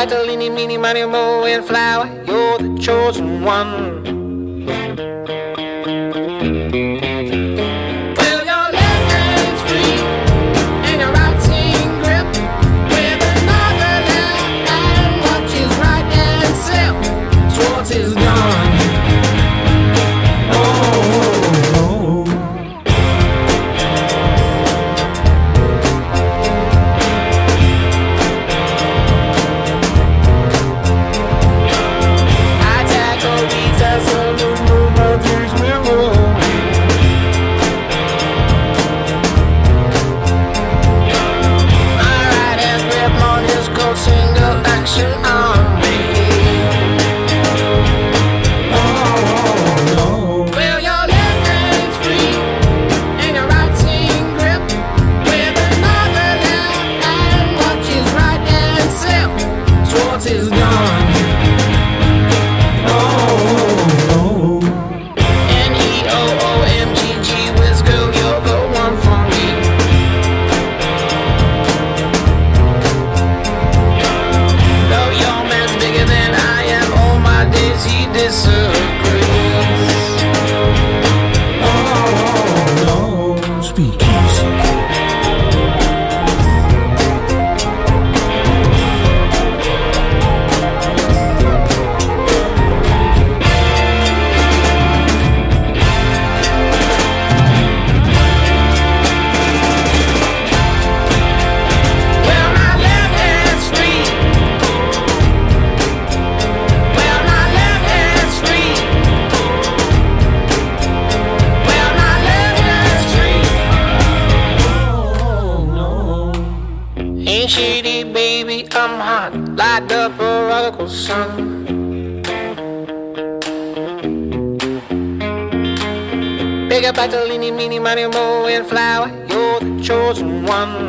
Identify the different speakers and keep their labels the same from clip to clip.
Speaker 1: Up battle, eeny, meeny, mo, and flower, you're the chosen one. Meeny, miny, and flower, you're the chosen one.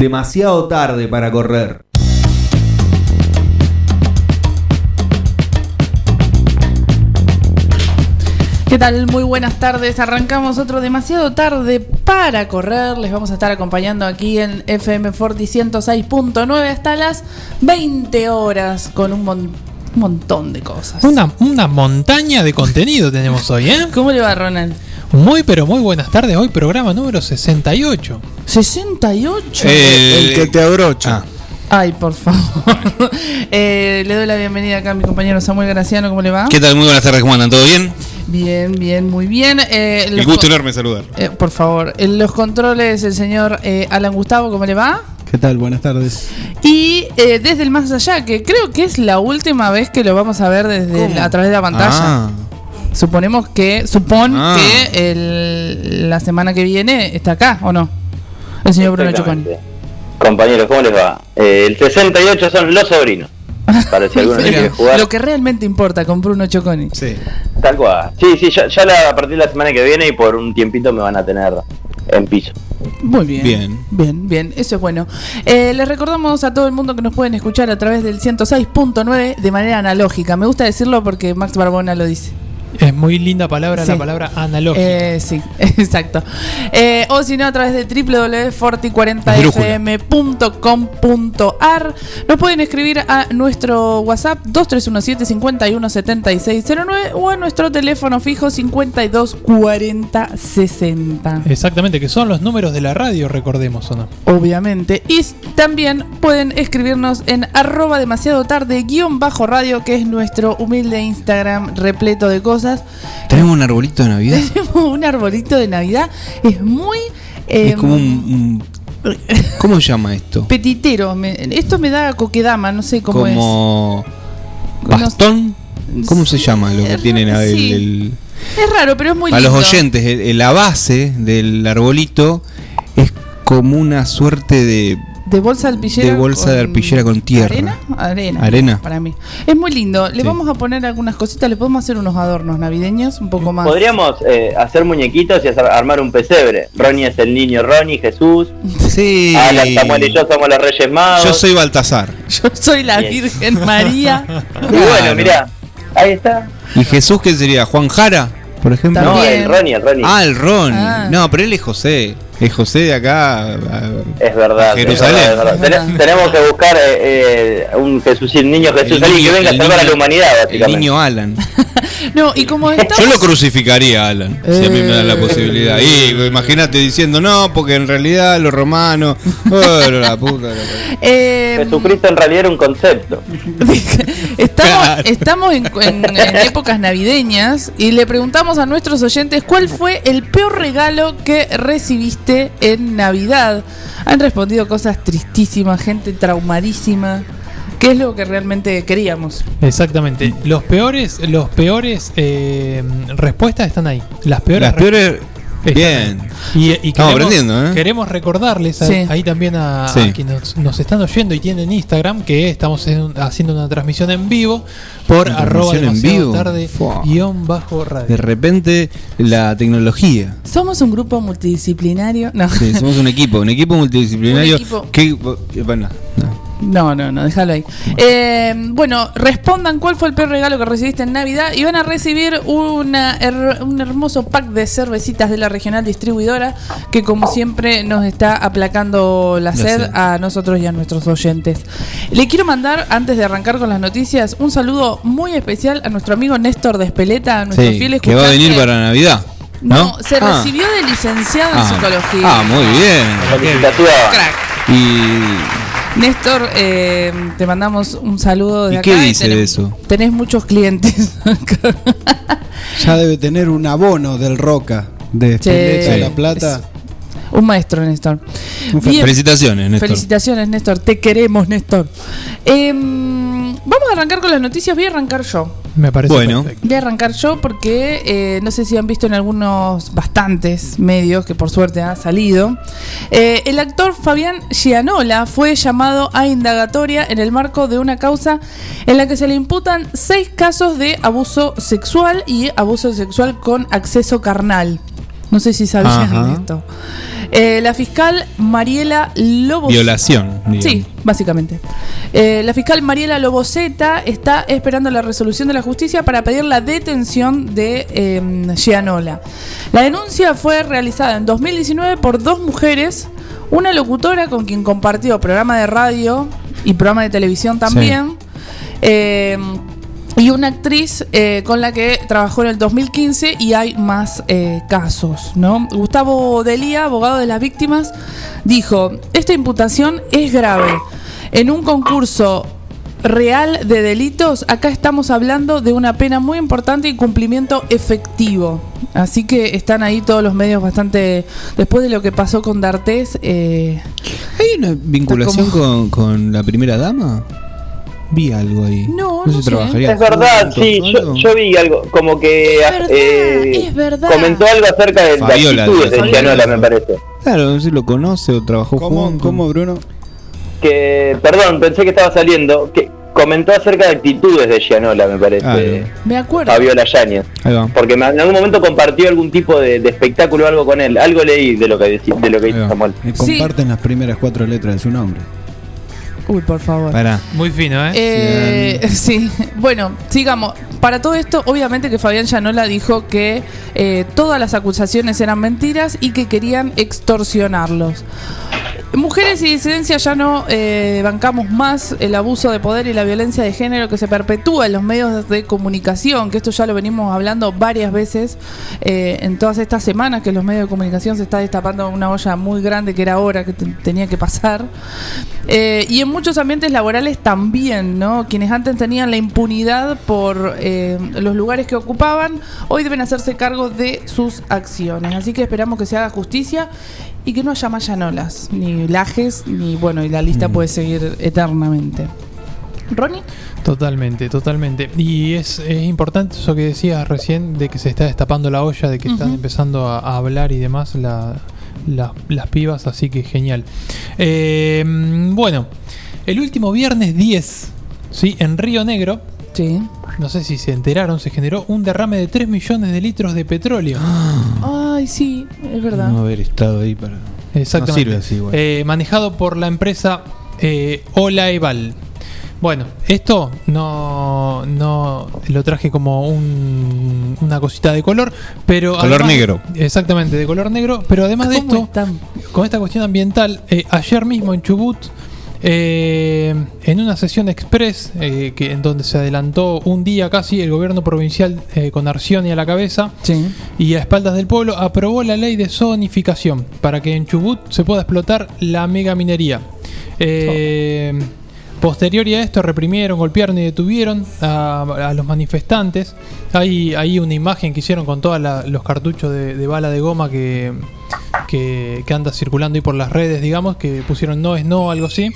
Speaker 2: Demasiado tarde para correr.
Speaker 3: ¿Qué tal? Muy buenas tardes. Arrancamos otro demasiado tarde para correr. Les vamos a estar acompañando aquí en FM Forti 106.9 hasta las 20 horas con un, mon- un montón de cosas.
Speaker 4: Una, una montaña de contenido tenemos hoy, ¿eh?
Speaker 3: ¿Cómo le va, Ronald?
Speaker 4: Muy, pero muy buenas tardes. Hoy programa número 68.
Speaker 3: 68.
Speaker 5: El que te abrocha.
Speaker 3: Ay, por favor. Eh, le doy la bienvenida acá a mi compañero Samuel Graciano. ¿Cómo le va?
Speaker 5: ¿Qué tal? Muy buenas tardes, ¿cómo andan? ¿Todo bien?
Speaker 3: Bien, bien, muy bien. Eh,
Speaker 5: El gusto
Speaker 3: co-
Speaker 5: enorme saludar.
Speaker 3: eh, por favor, en los controles el señor eh, Alan Gustavo, ¿cómo le va?
Speaker 6: ¿Qué tal? Buenas tardes.
Speaker 3: Y eh, desde el más allá, que creo que es la última vez que lo vamos a ver desde a través de la pantalla.
Speaker 5: Ah,
Speaker 3: Suponemos que, supón
Speaker 5: Ah.
Speaker 3: que el- la semana que viene está acá, ¿o no? El señor Bruno Choconi.
Speaker 7: Compañeros, ¿cómo les va? Eh, el 68 son los sobrinos. Para si alguno quiere jugar.
Speaker 3: Lo que realmente importa con Bruno Choconi.
Speaker 6: Sí.
Speaker 7: Tal cual. Sí, sí, ya, ya la- a partir de la semana que viene y por un tiempito me van a tener en piso.
Speaker 3: Muy bien.
Speaker 5: Bien.
Speaker 3: Bien, bien, eso es bueno. Eh, les recordamos a todo el mundo que nos pueden escuchar a través del 106.9 de manera analógica. Me gusta decirlo porque Max Barbona lo dice.
Speaker 4: Es muy linda palabra
Speaker 3: Sí.
Speaker 4: la palabra analógica.
Speaker 3: Eh, sí, exacto. Eh, o si no, a través de www.forti40fm.com.ar nos pueden escribir a nuestro WhatsApp 2317 517609 o a nuestro teléfono fijo 524060.
Speaker 4: Exactamente, que son los números de la radio, recordemos o no.
Speaker 3: Obviamente. Y también pueden escribirnos en arroba demasiado tarde guion bajo radio, que es nuestro humilde Instagram repleto de cosas.
Speaker 5: Tenemos un arbolito de Navidad.
Speaker 3: Tenemos un arbolito de Navidad. Es muy...
Speaker 5: es
Speaker 3: eh,
Speaker 5: como un, un- ¿Cómo se llama esto?
Speaker 3: Petitero. me- esto me da coquedama, no sé cómo
Speaker 5: como
Speaker 3: No-
Speaker 5: bastón. ¿Cómo se llama lo que tienen a- el-
Speaker 3: sí.
Speaker 5: el-
Speaker 3: es. Es raro, pero es muy
Speaker 5: a
Speaker 3: lindo.
Speaker 5: los oyentes? el- la base del arbolito es como una suerte de
Speaker 3: De bolsa de arpillera.
Speaker 5: De bolsa de arpillera con tierra.
Speaker 3: ¿Arena? Arena.
Speaker 5: Arena.
Speaker 3: Para mí. Es muy lindo. Le
Speaker 5: Sí.
Speaker 3: vamos a poner algunas cositas. Le podemos hacer unos adornos navideños un poco más.
Speaker 7: Podríamos eh, hacer muñequitos y hacer- armar un pesebre. Ronnie es el niño Ronnie, Jesús.
Speaker 5: Sí.
Speaker 7: Alan, Samuel y yo somos los Reyes Magos.
Speaker 5: Yo soy Baltasar.
Speaker 3: Yo soy la
Speaker 7: Bien.
Speaker 3: Virgen María.
Speaker 7: Y bueno, mirá, ahí está.
Speaker 5: ¿Y Jesús qué sería? ¿Juan Jara? Por ejemplo.
Speaker 7: No,
Speaker 3: También.
Speaker 7: el Ronnie, el Ronnie.
Speaker 5: Ah, el Ron.
Speaker 3: Ah.
Speaker 5: No, pero él es José. Es José de acá. a-
Speaker 7: Es verdad.
Speaker 5: Jerusalén.
Speaker 7: es verdad, es verdad. Tenemos que buscar eh, eh, un Jesús, niño Jesús,
Speaker 5: el
Speaker 7: alguien que
Speaker 5: niño-
Speaker 7: venga a salvar a
Speaker 5: niño-
Speaker 7: la humanidad,
Speaker 5: El
Speaker 7: básicamente.
Speaker 5: niño Alan.
Speaker 3: No, y como estamos.
Speaker 5: Yo lo crucificaría a Alan, si a mí me dan la
Speaker 3: Eh.
Speaker 5: posibilidad. Y imagínate diciendo, no, porque en realidad los romanos. Oh, la puta. la-
Speaker 3: eh,
Speaker 7: Jesucristo en realidad era un concepto.
Speaker 3: estamos
Speaker 5: Claro.
Speaker 3: estamos en, en- en épocas navideñas y le preguntamos a nuestros oyentes cuál fue el peor regalo que recibiste en Navidad. Han respondido cosas tristísimas, gente traumadísima. ¿Qué es lo que realmente queríamos?
Speaker 4: Exactamente. Los peores, los peores eh, respuestas están ahí. Las peores.
Speaker 5: Las peores.
Speaker 4: Están
Speaker 5: Bien.
Speaker 4: Y, y
Speaker 5: Estamos
Speaker 4: queremos,
Speaker 5: aprendiendo, ¿eh?
Speaker 4: queremos recordarles a-
Speaker 3: Sí.
Speaker 4: ahí también a, a
Speaker 5: Sí.
Speaker 4: quienes nos, nos están oyendo y tienen Instagram que estamos en- haciendo una transmisión en vivo por
Speaker 5: Una
Speaker 4: arroba
Speaker 5: transmisión en vivo.
Speaker 4: tarde
Speaker 5: Fua.
Speaker 4: guion bajo radio.
Speaker 5: De repente, la tecnología.
Speaker 3: Somos un grupo multidisciplinario. No.
Speaker 5: Sí, somos un equipo, un equipo multidisciplinario.
Speaker 3: Un equipo.
Speaker 5: Que, bueno, no.
Speaker 3: No, no, no, déjalo ahí. Eh, bueno, respondan cuál fue el peor regalo que recibiste en Navidad y van a recibir una her- un hermoso pack de cervecitas de la regional distribuidora que como siempre nos está aplacando la sed a nosotros y a nuestros oyentes. Le quiero mandar, antes de arrancar con las noticias, un saludo muy especial a nuestro amigo Néstor de Espeleta, a nuestro
Speaker 5: Sí,
Speaker 3: fiel
Speaker 5: que va a venir para Navidad.
Speaker 3: No,
Speaker 5: No,
Speaker 3: se
Speaker 5: Ah.
Speaker 3: recibió de licenciado en
Speaker 5: Ah.
Speaker 3: psicología.
Speaker 5: Ah, muy bien.
Speaker 7: Felicitaciones.
Speaker 3: Crack.
Speaker 5: Y
Speaker 3: Néstor, eh, te mandamos un saludo de
Speaker 5: ¿Y
Speaker 3: acá.
Speaker 5: qué dice
Speaker 3: tenés-
Speaker 5: de eso?
Speaker 3: Tenés muchos clientes.
Speaker 6: Ya debe tener un abono del Roca de Espeleta
Speaker 5: Sí.
Speaker 6: La Plata.
Speaker 3: un maestro, Néstor.
Speaker 6: Un
Speaker 3: Bien.
Speaker 5: felicitaciones, Néstor.
Speaker 3: Felicitaciones, Néstor. Te queremos, Néstor. Em, vamos a arrancar con las noticias. Voy a arrancar yo.
Speaker 4: Me parece
Speaker 5: Bueno.
Speaker 4: perfecto.
Speaker 3: Voy a arrancar yo porque eh, no sé si han visto en algunos bastantes medios que por suerte ha salido. Eh, el actor Fabián Gianola fue llamado a indagatoria en el marco de una causa en la que se le imputan seis casos de abuso sexual y abuso sexual con acceso carnal. No sé si sabían
Speaker 5: Ajá.
Speaker 3: esto. Eh, la fiscal Mariela Lobos.
Speaker 5: Violación. digamos.
Speaker 3: Sí, básicamente. Eh, la fiscal Mariela Loboceta está esperando la resolución de la justicia para pedir la detención de eh, Gianola. La denuncia fue realizada en 2019 por dos mujeres, una locutora con quien compartió programa de radio y programa de televisión también. eh, y una actriz eh, con la que trabajó en el 2015 y hay más eh, casos, ¿no? Gustavo Delía, abogado de las víctimas, dijo, esta imputación es grave. En un concurso real de delitos, acá estamos hablando de una pena muy importante y cumplimiento efectivo. Así que están ahí todos los medios bastante... Después de lo que pasó con D'Artés, eh,
Speaker 5: ¿Hay una vinculación con, con la primera dama? Vi algo ahí.
Speaker 3: No, no
Speaker 5: trabajaría
Speaker 7: Es verdad, sí, yo, vi algo, como que
Speaker 3: Es verdad,
Speaker 7: eh,
Speaker 3: es verdad.
Speaker 7: comentó algo acerca de, de
Speaker 5: Fabiola,
Speaker 7: actitudes de
Speaker 3: Fabiola.
Speaker 7: Gianola, me parece.
Speaker 5: Claro, no sé si lo conoce o trabajó
Speaker 6: ¿Cómo,
Speaker 5: juntos.
Speaker 6: ¿Cómo, Bruno?
Speaker 7: Que, perdón, pensé que estaba saliendo, que comentó acerca de actitudes de Gianola, me parece,
Speaker 5: Claro.
Speaker 3: me acuerdo.
Speaker 7: Fabiola Yáñez.
Speaker 5: Ahí va.
Speaker 7: Porque me- en algún momento compartió algún tipo de, de espectáculo o algo con él. Algo leí de lo que, de lo que hizo. Samuel.
Speaker 6: Me
Speaker 3: Sí.
Speaker 6: comparten las primeras cuatro letras de su nombre.
Speaker 3: Uy, por favor.
Speaker 5: Pará.
Speaker 4: Muy fino, ¿eh?
Speaker 3: Eh, sí, bueno, sigamos. Para todo esto, obviamente que Fabián Llanola dijo que eh, todas las acusaciones eran mentiras y que querían extorsionarlos. Mujeres y disidencias ya no eh, bancamos más el abuso de poder y la violencia de género que se perpetúa en los medios de comunicación, que esto ya lo venimos hablando varias veces eh, en todas estas semanas, que en los medios de comunicación se está destapando una olla muy grande que era hora que te- tenía que pasar. Eh, y en muchos ambientes laborales también, ¿no? Quienes antes tenían la impunidad por eh, los lugares que ocupaban, hoy deben hacerse cargo de sus acciones. Así que esperamos que se haga justicia y que no haya más llanolas, ni lajes, ni bueno, y la lista puede seguir eternamente. Ronnie,
Speaker 4: Totalmente, totalmente. Y es, es importante eso que decías recién de que se está destapando la olla, de que están empezando a, a hablar y demás la- la- las pibas, así que genial. Eh, bueno, el último viernes 10, ¿sí? en Río Negro,
Speaker 3: sí.
Speaker 4: no sé si se enteraron, se generó un derrame de 3 millones de litros de petróleo.
Speaker 3: Ay, sí, es verdad.
Speaker 6: No haber estado ahí para.
Speaker 4: Exactamente.
Speaker 6: No sirve así, igual.
Speaker 4: Eh, manejado por la empresa eh, Olaeval. Bueno, esto no, no lo traje como un- una cosita de color, pero
Speaker 5: Color negro.
Speaker 4: Exactamente, de color negro, pero además de
Speaker 3: ¿Cómo
Speaker 4: esto,
Speaker 3: están?
Speaker 4: con esta cuestión ambiental, eh, ayer mismo en Chubut, eh, en una sesión express, eh, que, en donde se adelantó un día casi el gobierno provincial eh, con Arcioni a la cabeza,
Speaker 3: Sí.
Speaker 4: y a espaldas del pueblo aprobó la ley de zonificación para que en Chubut se pueda explotar la mega minería. Eh, Posterior a esto reprimieron, golpearon y detuvieron a, a los manifestantes. Hay, hay una imagen que hicieron con todos los cartuchos de, de bala de goma que, que, anda circulando ahí por las redes, digamos, que pusieron no es no, algo así.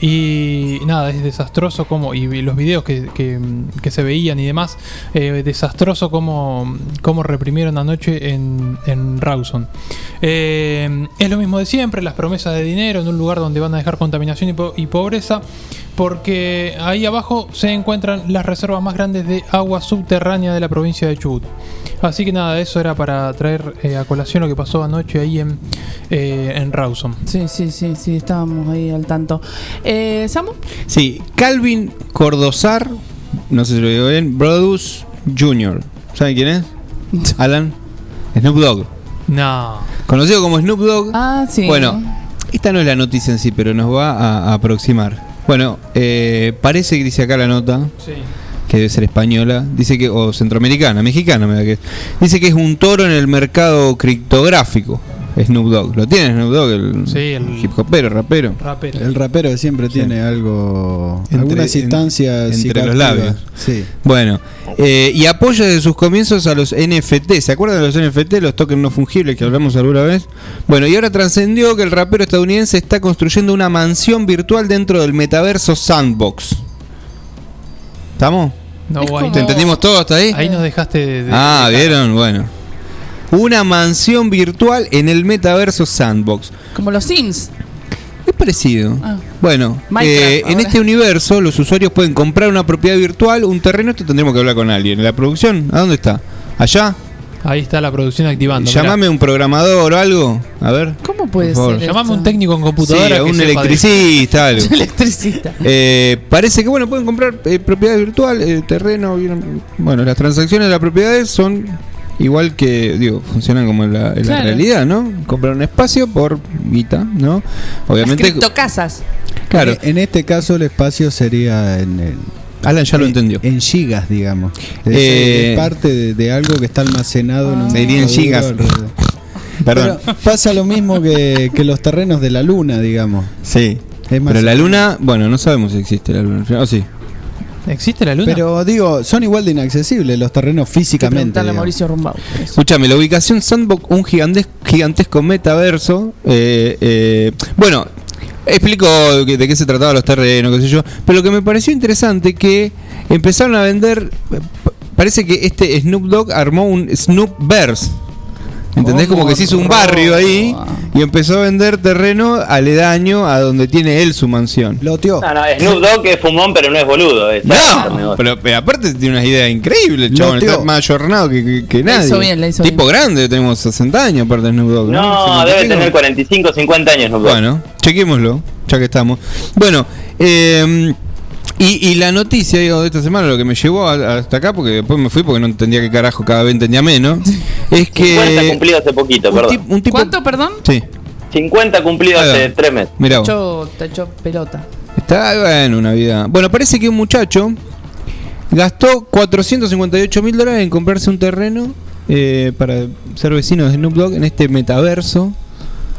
Speaker 4: Y nada, es desastroso como, y los videos que, que- se veían y demás, eh, desastroso como, como reprimieron anoche en, en Rawson. Eh, es lo mismo de siempre, las promesas de dinero en un lugar donde van a dejar contaminación y, y pobreza, porque ahí abajo se encuentran las reservas más grandes de agua subterránea de la provincia de Chubut. Así que nada, eso era para traer eh, a colación lo que pasó anoche ahí en, eh, en Rawson.
Speaker 3: Sí, sí, sí, sí, estábamos ahí al tanto. Eh, ¿Samu?
Speaker 5: Sí, Calvin Cordozar, no sé si lo digo bien, Brodus Jr. ¿Saben quién es? Alan. Snoop Dogg.
Speaker 4: No.
Speaker 5: Conocido como Snoop Dogg.
Speaker 3: Ah, sí.
Speaker 5: Bueno, esta no es la noticia en sí, pero nos va a, a aproximar. Bueno, eh, parece que dice acá la nota,
Speaker 4: Sí.
Speaker 5: que debe ser española, dice que, o centroamericana, mexicana, me da que Dice que es un toro en el mercado criptográfico. Snoop Dogg. ¿Lo tiene Snoop Dogg? El,
Speaker 4: Sí, el-
Speaker 5: hip hopero, rapero.
Speaker 4: Rapero.
Speaker 6: El rapero siempre
Speaker 5: Sí.
Speaker 6: tiene algo.
Speaker 5: Entre-
Speaker 6: algunas instancias.
Speaker 5: en- entre los labios.
Speaker 6: Sí.
Speaker 5: Bueno, eh, y apoya desde sus comienzos a los NFT. ¿Se acuerdan de los NFT, los tokens no fungibles que hablamos alguna vez? Bueno, y ahora trascendió que el rapero estadounidense está construyendo una mansión virtual dentro del metaverso Sandbox. ¿Estamos?
Speaker 4: No,
Speaker 5: ¿Te entendimos todo hasta ahí?
Speaker 4: ahí nos dejaste de, de-
Speaker 5: Ah,
Speaker 4: de-
Speaker 5: ¿vieron? Bueno. Una mansión virtual en el metaverso Sandbox.
Speaker 3: Como los Sims.
Speaker 5: Es parecido.
Speaker 3: Ah.
Speaker 5: Bueno, eh, en este universo los usuarios pueden comprar una propiedad virtual, un terreno, esto tendremos que hablar con alguien. ¿La producción? ¿A dónde está? ¿Allá?
Speaker 4: Ahí está la producción activando. mirá.
Speaker 5: Llamame un programador o algo. A ver.
Speaker 3: ¿Cómo puede ser?
Speaker 4: Llamame
Speaker 3: esto?
Speaker 4: un técnico en
Speaker 5: Sí,
Speaker 4: computadora.
Speaker 5: a
Speaker 4: que
Speaker 5: un electricista, algo.
Speaker 3: Electricista.
Speaker 5: Eh, parece que bueno, pueden comprar eh, propiedad virtual, eh, terreno. bien- Bueno, las transacciones de las propiedades son igual que, digo, funcionan como en la, en la
Speaker 3: Claro.
Speaker 5: realidad, ¿no? Comprar un espacio por guita, ¿no?
Speaker 3: Las
Speaker 5: Obviamente,
Speaker 3: criptocasas.
Speaker 5: claro,
Speaker 6: En, en este caso, el espacio sería en.
Speaker 5: Alan ya lo
Speaker 6: en-
Speaker 5: entendió.
Speaker 6: En gigas, digamos. Es,
Speaker 5: Eh,
Speaker 6: es parte de, de algo que está almacenado en un.
Speaker 5: Se diría en gigas.
Speaker 6: alrededor.
Speaker 5: Perdón.
Speaker 6: Pero pasa lo mismo que, que los terrenos de la luna, digamos.
Speaker 5: sí. Pero la luna, bueno, no sabemos si existe la luna. ¿O sí?
Speaker 4: ¿Existe la luna?
Speaker 6: Pero digo, son igual de inaccesibles los terrenos físicamente.
Speaker 3: a. Mauricio Rumbau.
Speaker 5: Escúchame, la ubicación Sandbox, un gigantes- gigantesco metaverso. eh, eh, bueno, explico que- de qué se trataba los terrenos, qué sé yo. Pero lo que me pareció interesante que empezaron a vender. eh, Parece que este Snoop Dogg armó un Snoop Verse. ¿Entendés? Como que se hizo un barrio ahí y empezó a vender terreno aledaño a donde tiene él su mansión.
Speaker 6: Loteó.
Speaker 7: No, no, Snoop Dogg es fumón, pero no es boludo. es-
Speaker 5: No, pero, pero aparte tiene unas ideas increíbles, el chabón. Está más ayornado que, que, que
Speaker 3: Le
Speaker 5: nadie.
Speaker 3: hizo bien, le hizo
Speaker 5: tipo
Speaker 3: bien.
Speaker 5: grande, tenemos 60 años aparte de Snoop Dogg.
Speaker 7: No, debe
Speaker 5: 75.
Speaker 7: tener 45, 50 años Snoop Dogg.
Speaker 5: Bueno, chequémoslo, ya que estamos. Bueno, eh, y, y la noticia digo, de esta semana, lo que me llevó a- hasta acá, porque después me fui porque no entendía qué carajo cada vez entendía menos, es
Speaker 7: 50
Speaker 5: que
Speaker 7: cumplido hace poquito,
Speaker 5: un,
Speaker 7: perdón.
Speaker 5: un tipo...
Speaker 3: ¿Cuánto, perdón?
Speaker 5: Sí,
Speaker 7: 50 cumplido hace 3 meses.
Speaker 5: mira
Speaker 3: Te echó, te echó pelota.
Speaker 5: Está bueno una vida. Bueno, parece que un muchacho gastó 458 mil dólares en comprarse un terreno eh, para ser vecino de Snoop Dogg en este metaverso.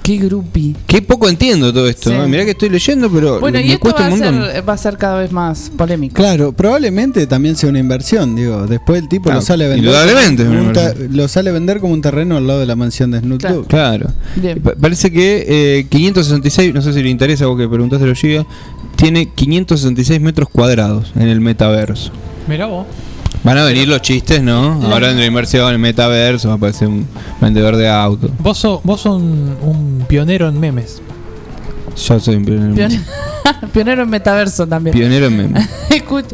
Speaker 3: Qué grupi.
Speaker 5: Qué poco entiendo todo esto.
Speaker 3: Sí.
Speaker 5: ¿no? Mirá que estoy leyendo, pero
Speaker 3: Bueno, y esto va
Speaker 5: cuesta
Speaker 3: a,
Speaker 5: un montón.
Speaker 3: ser, va a ser cada vez más polémico.
Speaker 6: Claro, probablemente también sea una inversión, digo. Después el tipo
Speaker 5: Claro,
Speaker 6: lo sale a vender.
Speaker 5: indudablemente
Speaker 6: un lo sale a vender como un terreno al lado de la mansión de Snoop
Speaker 3: Claro.
Speaker 6: Dogg.
Speaker 5: Claro. Pa- Parece que eh, 566, no sé si le interesa vos que preguntaste lo Giga, tiene 566 metros cuadrados en el metaverso.
Speaker 4: Mirá vos.
Speaker 5: Van a venir los chistes, ¿no? Ahora en la inversión en el metaverso va a aparecer un vendedor de auto.
Speaker 4: Vos sos, vos sos un, un pionero en memes.
Speaker 5: Yo soy un pionero,
Speaker 3: Pionero, pionero en metaverso también.
Speaker 5: pionero en.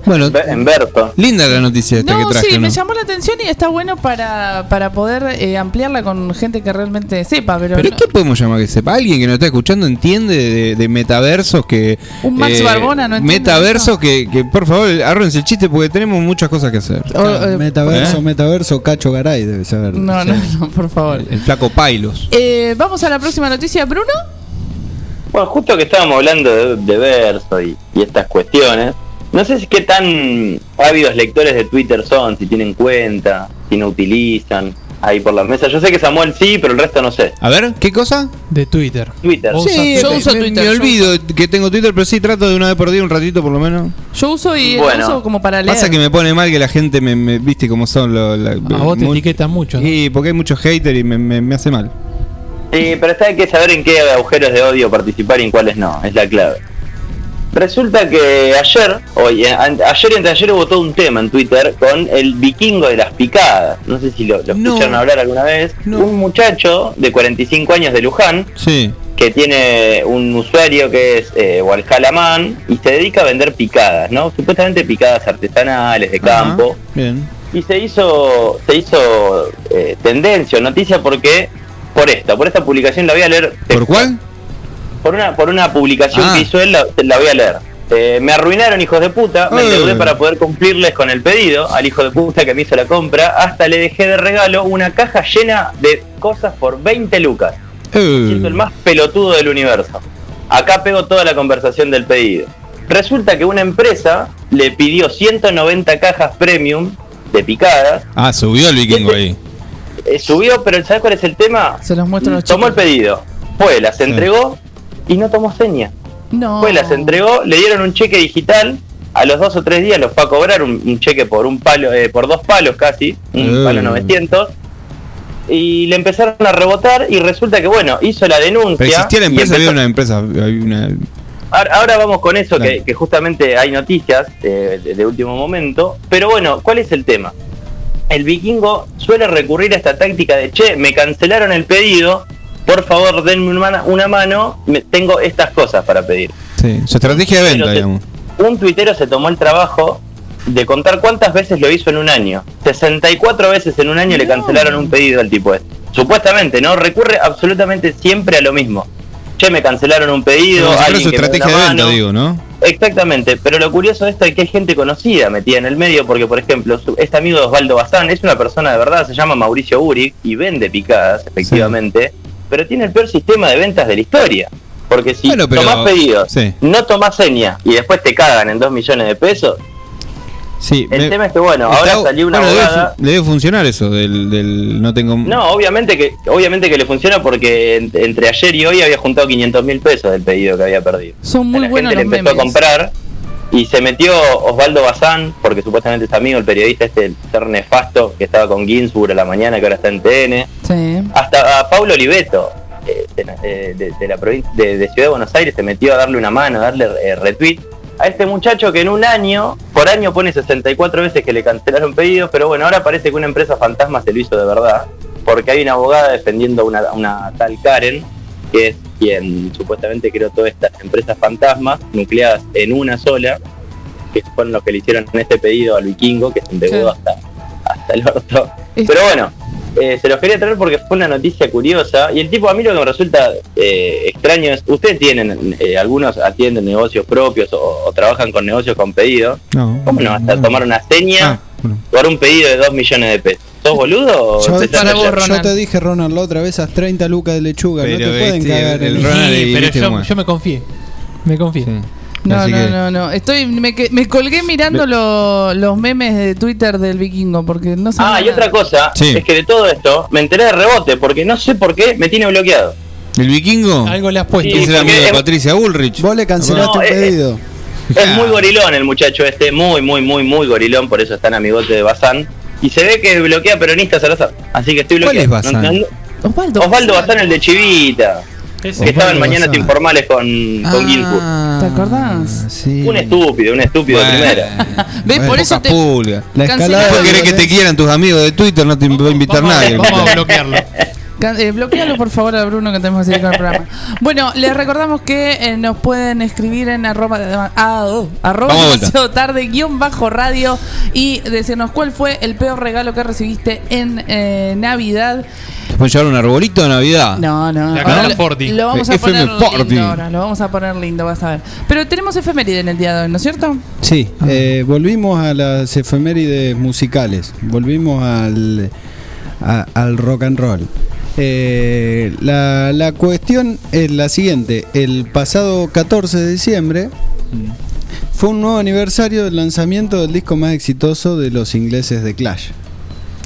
Speaker 5: Bueno,
Speaker 7: En verso.
Speaker 5: linda la noticia esta
Speaker 3: No,
Speaker 5: que traje,
Speaker 3: sí,
Speaker 5: ¿no?
Speaker 3: me llamó la atención y está bueno para, para poder eh, ampliarla con gente que realmente sepa, pero,
Speaker 5: Pero
Speaker 3: no-
Speaker 5: ¿qué podemos llamar que sepa? Alguien que nos está escuchando entiende de, de metaversos que... eh,
Speaker 3: Un Max Barbona no entiende
Speaker 5: Metaversos que, que, por favor, arruense el chiste porque tenemos muchas cosas que hacer.
Speaker 3: o- eh,
Speaker 6: metaverso,
Speaker 5: ¿Eh?
Speaker 6: metaverso, Cacho Garay debe saber.
Speaker 3: no, no, no, por favor.
Speaker 5: El flaco Pailos.
Speaker 3: Eh, Vamos a la próxima noticia, Bruno.
Speaker 7: Bueno, justo que estábamos hablando de, de verso y, y estas cuestiones, no sé si qué tan ávidos lectores de Twitter son, si tienen cuenta, si no utilizan ahí por la mesa. Yo sé que Samuel sí, pero el resto no sé.
Speaker 5: A ver, ¿qué cosa?
Speaker 4: De Twitter.
Speaker 7: Twitter.
Speaker 5: Sí,
Speaker 3: Yo uso
Speaker 5: me,
Speaker 3: Twitter,
Speaker 5: me olvido que tengo Twitter, pero sí trato de una vez por día, un ratito por lo menos.
Speaker 3: Yo uso y lo
Speaker 7: Bueno.
Speaker 3: uso como para leer.
Speaker 5: Pasa que me pone mal que la gente me, me- viste cómo son los... la-
Speaker 4: A vos te etiquetan mucho. ¿no?
Speaker 5: Sí, porque hay muchos haters y me, me- me hace mal.
Speaker 7: Sí, pero está hay que saber en qué agujeros de odio participar y en cuáles no, es la clave. Resulta que ayer, hoy, eh, ayer y anteayer hubo todo un tema en Twitter con el vikingo de las picadas. No sé si lo, lo
Speaker 5: No.
Speaker 7: escucharon hablar alguna vez.
Speaker 5: No.
Speaker 7: Un muchacho de 45 años de Luján
Speaker 5: Sí.
Speaker 7: que tiene un usuario que es eh, y se dedica a vender picadas, ¿no? Supuestamente picadas artesanales de campo.
Speaker 5: Ajá, Bien.
Speaker 7: Y se hizo, se hizo eh, tendencia o noticia porque, por esto, por esta publicación la voy a leer.
Speaker 5: ¿Por cuál?
Speaker 7: Por una, por una publicación
Speaker 5: Ah.
Speaker 7: que hizo él, la, la voy a leer. Eh, me arruinaron hijos de puta, me endeudé para poder cumplirles con el pedido al hijo de puta que me hizo la compra, hasta le dejé de regalo una caja llena de cosas por 20 lucas.
Speaker 5: Eh,
Speaker 7: Siento el más pelotudo del universo. Acá pego toda la conversación del pedido. Resulta que una empresa le pidió 190 cajas premium de picadas,
Speaker 5: Ah, subió el vikingo ahí.
Speaker 7: Eh, subió, pero ¿sabes cuál es el tema?
Speaker 3: Se los muestro a los
Speaker 7: Tomó el pedido, fue, las
Speaker 5: Sí.
Speaker 7: entregó y no tomó seña.
Speaker 3: No.
Speaker 7: Fue, las entregó, le dieron un cheque digital, a los dos o tres días los fue a cobrar un, un cheque por un palo, eh, por dos palos casi, un
Speaker 5: Eh.
Speaker 7: palo 900. Y le empezaron a rebotar y resulta que bueno, hizo la denuncia.
Speaker 5: Pero existía la empresa,
Speaker 7: empezó-
Speaker 5: había una empresa, había una...
Speaker 7: Ahora, ahora vamos con eso,
Speaker 5: Claro.
Speaker 7: que, que justamente hay noticias eh, de, de último momento. Pero bueno, ¿cuál es el tema? El vikingo suele recurrir a esta táctica de, che, me cancelaron el pedido, por favor denme una mano, una mano me, tengo estas cosas para pedir.
Speaker 5: Sí, su estrategia de venta, digamos.
Speaker 7: Un tuitero se tomó el trabajo de contar cuántas veces lo hizo en un año. 64 veces en un año le cancelaron un pedido al tipo este. Supuestamente, ¿no? Recurre absolutamente siempre a lo mismo. Che, me cancelaron un pedido.
Speaker 5: Como si fuera
Speaker 7: alguien
Speaker 5: su
Speaker 7: que me dé
Speaker 5: estrategia de
Speaker 7: una
Speaker 5: venta,
Speaker 7: mano.
Speaker 5: digo, ¿no?
Speaker 7: Exactamente, pero lo curioso de esto es que hay gente conocida metida en el medio, porque por ejemplo, su- este amigo de Osvaldo Bazán es una persona de verdad, se llama Mauricio Uri y vende picadas, efectivamente, pero tiene el peor sistema de ventas de la historia. Porque si
Speaker 5: Bueno, pero-
Speaker 7: tomás pedidos,
Speaker 5: sí.
Speaker 7: no tomás seña y después te cagan en dos millones de pesos,
Speaker 5: Sí.
Speaker 7: el
Speaker 5: me-
Speaker 7: tema es que bueno,
Speaker 5: está-
Speaker 7: ahora salió una
Speaker 5: bueno, debe
Speaker 7: abogada.
Speaker 5: le debe funcionar eso del, del no tengo...
Speaker 7: No, obviamente que obviamente que le funciona porque en- entre ayer y hoy había juntado 500 mil pesos del pedido que había perdido.
Speaker 3: Son muy
Speaker 7: la
Speaker 3: buenos
Speaker 7: gente le empezó
Speaker 3: memes.
Speaker 7: a comprar y se metió Osvaldo Bazán, porque supuestamente es amigo, el periodista este, el ser nefasto, que estaba con Ginsburg a la mañana, que ahora está en TN,
Speaker 3: Sí.
Speaker 7: hasta a Paulo Oliveto, eh, de, de- de la provincia de, de Ciudad de Buenos Aires, se metió a darle una mano, a darle eh, retweet a este muchacho que en un año, por año pone 64 veces que le cancelaron pedidos, pero bueno, ahora parece que una empresa fantasma se lo hizo de verdad. porque hay una abogada defendiendo una, una tal Karen, que es quien supuestamente creó todas estas empresas fantasmas, nucleadas en una sola, que fueron los que le hicieron este pedido al vikingo, que se endeudó
Speaker 3: Sí.
Speaker 7: hasta, hasta el orto. Pero bueno, eh, se los quería traer porque fue una noticia curiosa. Y el tipo, a mí lo que me resulta eh, extraño es, ustedes tienen, eh, algunos atienden negocios propios o, o trabajan con negocios con pedido.
Speaker 5: No.
Speaker 7: ¿Cómo no vas a tomar una seña
Speaker 5: Ah, bueno.
Speaker 7: por un pedido de 2 millones de pesos? ¿Sos boludo o
Speaker 6: Yo,
Speaker 3: para
Speaker 7: a-
Speaker 3: vos,
Speaker 6: yo te dije, Ronald, la otra vez, esas 30 lucas de lechuga, no
Speaker 5: Pero
Speaker 6: te pueden
Speaker 5: este,
Speaker 6: cagar
Speaker 5: el
Speaker 6: en
Speaker 5: Ronald
Speaker 4: Sí,
Speaker 5: y
Speaker 4: pero
Speaker 5: viste
Speaker 4: yo, me confié. Me confié.
Speaker 5: Sí.
Speaker 3: No,
Speaker 5: Así
Speaker 3: no,
Speaker 5: que-
Speaker 3: no, no. Estoy, me, que- me colgué mirando lo- los memes de Twitter del vikingo porque no sé.
Speaker 7: Ah, y otra cosa
Speaker 5: Sí.
Speaker 7: es que de todo esto me enteré de rebote porque no sé por qué me tiene bloqueado.
Speaker 5: ¿El vikingo?
Speaker 4: Algo le has puesto.
Speaker 7: Sí,
Speaker 5: es el amigo de
Speaker 7: es-
Speaker 5: Patricia Bullrich.
Speaker 6: Vos le cancelaste
Speaker 7: No,
Speaker 6: un
Speaker 7: eh,
Speaker 6: pedido.
Speaker 7: Es muy gorilón el muchacho este, muy, muy, muy, muy gorilón, por eso está en amigote de Bazán. Y se ve que bloquea peronistas al azar. Así que estoy
Speaker 5: ¿Cuál
Speaker 7: bloqueado.
Speaker 5: es Bazán?
Speaker 7: No- no-
Speaker 3: Osvaldo.
Speaker 7: Osvaldo Bazán, el de Chivita. Que estaba en
Speaker 6: Osvaldo
Speaker 7: Mañanas. Informales con, con Ginsburg.
Speaker 3: ¿Te acordás?
Speaker 6: Sí.
Speaker 7: Un estúpido, un estúpido de primera.
Speaker 3: ¿Ves?
Speaker 6: Bueno,
Speaker 3: Por eso te.
Speaker 6: La escalada
Speaker 5: Vos querés que te quieran tus amigos de Twitter, no te va a invitar
Speaker 4: Vamos a-
Speaker 5: nadie.
Speaker 4: Vamos a bloquearlo.
Speaker 3: Eh, bloquealo por favor a Bruno que tenemos que seguir con el programa. Bueno, les recordamos que eh, nos pueden escribir en arroba, ah, oh, arroba tarde guion bajo radio y decirnos cuál fue el peor regalo que recibiste en eh, Navidad.
Speaker 5: ¿Te pueden llevar un arbolito de Navidad?
Speaker 3: No, no.
Speaker 4: La Forti.
Speaker 3: Lo vamos a
Speaker 5: FM
Speaker 3: poner
Speaker 5: Forti.
Speaker 3: lindo ahora, lo vamos a poner lindo, vas a ver. Pero tenemos efeméride en el día de hoy, ¿no es cierto?
Speaker 6: Sí, eh, volvimos a las efemérides musicales, volvimos al, a- al rock and roll. Eh, la, la cuestión es la siguiente, el pasado 14 de diciembre fue un nuevo aniversario del lanzamiento del disco más exitoso de los ingleses de Clash.